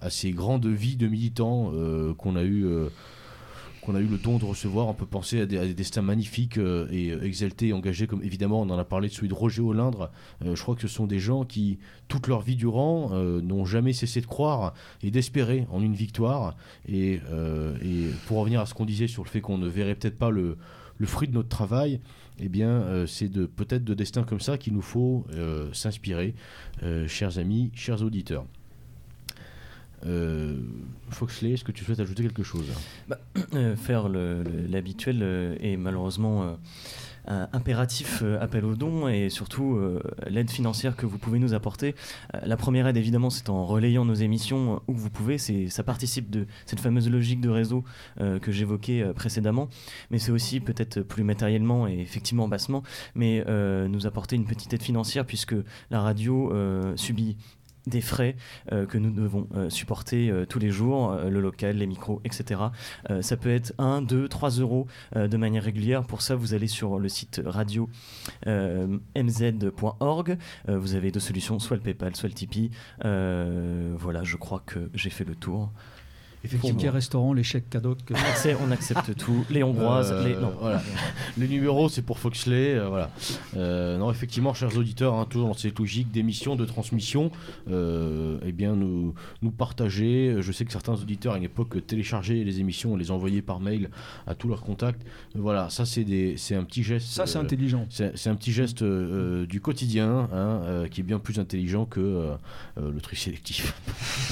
à ces grandes vies de militants qu'on a eu. Qu'on a eu le don de recevoir, on peut penser à des, destins magnifiques euh, et euh, exaltés et engagés, comme évidemment on en a parlé de celui de Roger Olindre. Euh, je crois que ce sont des gens qui, toute leur vie durant, n'ont jamais cessé de croire et d'espérer en une victoire. Et, pour revenir à ce qu'on disait sur le fait qu'on ne verrait peut-être pas le, fruit de notre travail, eh bien, c'est peut-être de destins comme ça qu'il nous faut s'inspirer, chers amis, chers auditeurs. Euh, Foxley, est-ce que tu souhaites ajouter quelque chose? Euh, faire l'habituel euh, et malheureusement euh, impératif appel aux dons et surtout l'aide financière que vous pouvez nous apporter. La première aide évidemment c'est en relayant nos émissions où vous pouvez, ça participe de cette fameuse logique de réseau que j'évoquais précédemment, mais c'est aussi peut-être plus matériellement et effectivement bassement, mais nous apporter une petite aide financière puisque la radio subit des frais euh, que nous devons euh, supporter euh, tous les jours, le local, les micros, etc. Ça peut être 1, 2, 3 euros de manière régulière. Pour ça, vous allez sur le site radio mz.org. Vous avez deux solutions, soit le PayPal, soit le Tipeee. Voilà, je crois que j'ai fait le tour. Ticket restaurant, les chèques cadeaux. que- On accepte, on accepte tout. Les hongroises, Euh, les... Non. voilà. Les numéros, c'est pour Foxley. euh, voilà. Euh, non, effectivement, chers auditeurs, hein, toujours dans cette logique d'émission, de transmission, euh, eh bien, nous, nous partager. Je sais que certains auditeurs, à une époque, téléchargeaient les émissions et les envoyaient par mail à tous leurs contacts. Voilà, ça, c'est des- c'est un petit geste. Ça, c'est euh, intelligent. c'est c'est un petit geste euh, du quotidien hein, euh, qui est bien plus intelligent que euh, euh, le tri sélectif.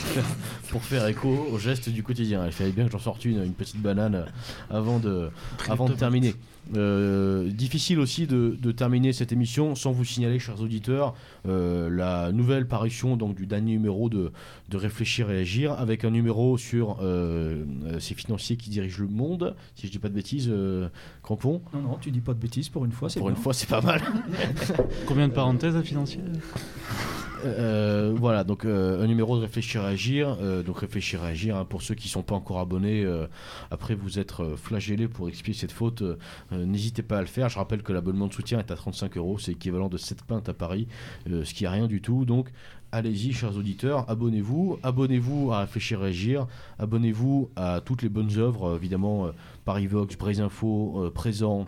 pour faire écho au geste du quotidien. Il fallait bien que j'en sorte une, une petite banane avant de, avant de terminer. Euh, difficile aussi de, de terminer cette émission sans vous signaler, chers auditeurs, euh, la nouvelle parution donc, du dernier numéro de, de Réfléchir et Agir, avec un numéro sur euh, ces financiers qui dirigent le monde, si je dis pas de bêtises, euh, Crampon. Non, non, tu dis pas de bêtises pour une fois, c'est Pour bien. une fois, c'est pas mal. Combien de parenthèses à financier Euh, voilà, donc euh, un numéro de Réfléchir et Agir. euh, donc Réfléchir et Agir, hein, pour ceux qui ne sont pas encore abonnés, euh, après vous être flagellés pour expier cette faute, n'hésitez pas à le faire. Je rappelle que l'abonnement de soutien est à 35 euros, c'est équivalent de 7 pintes à Paris, euh, ce qui est rien du tout. Donc allez-y, chers auditeurs, abonnez-vous. Abonnez-vous à Réfléchir et Agir. Abonnez-vous à toutes les bonnes œuvres, euh, évidemment, euh, Parivox, Brésinfo, euh, Présent.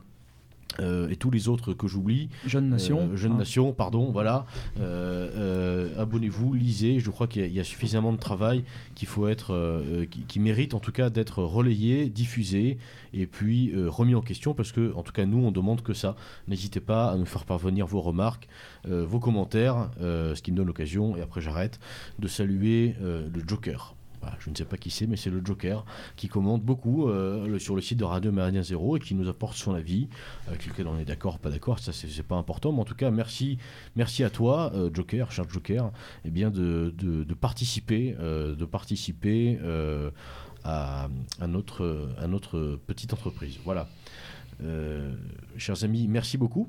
Euh, et tous les autres que j'oublie. Jeune nation. Euh, Jeune hein. Nation, pardon, voilà. Euh, Abonnez-vous, lisez. Je crois qu'il y, a- il y a suffisamment de travail qu'il faut être, qui, qui mérite en tout cas d'être relayé, diffusé et puis remis en question parce que, en tout cas, nous, on demande que ça. N'hésitez pas à nous faire parvenir vos remarques, vos commentaires, ce qui me donne l'occasion, et après j'arrête, de saluer le Joker. Voilà, je ne sais pas qui c'est, mais c'est le Joker qui commente beaucoup euh, sur le site de Radio Méridien Zéro et qui nous apporte son avis, avec lequel on est d'accord, pas d'accord, ça c'est pas important, mais en tout cas merci, merci à toi, euh, Joker, cher Joker, eh bien de, participer, euh, euh, à, notre, petite entreprise. Voilà. Euh, chers amis, merci beaucoup.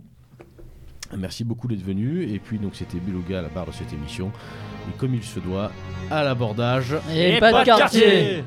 Merci beaucoup d'être venus. Et puis, donc, c'était Beluga à la barre de cette émission. Et comme il se doit, à l'abordage. Et, pas de quartier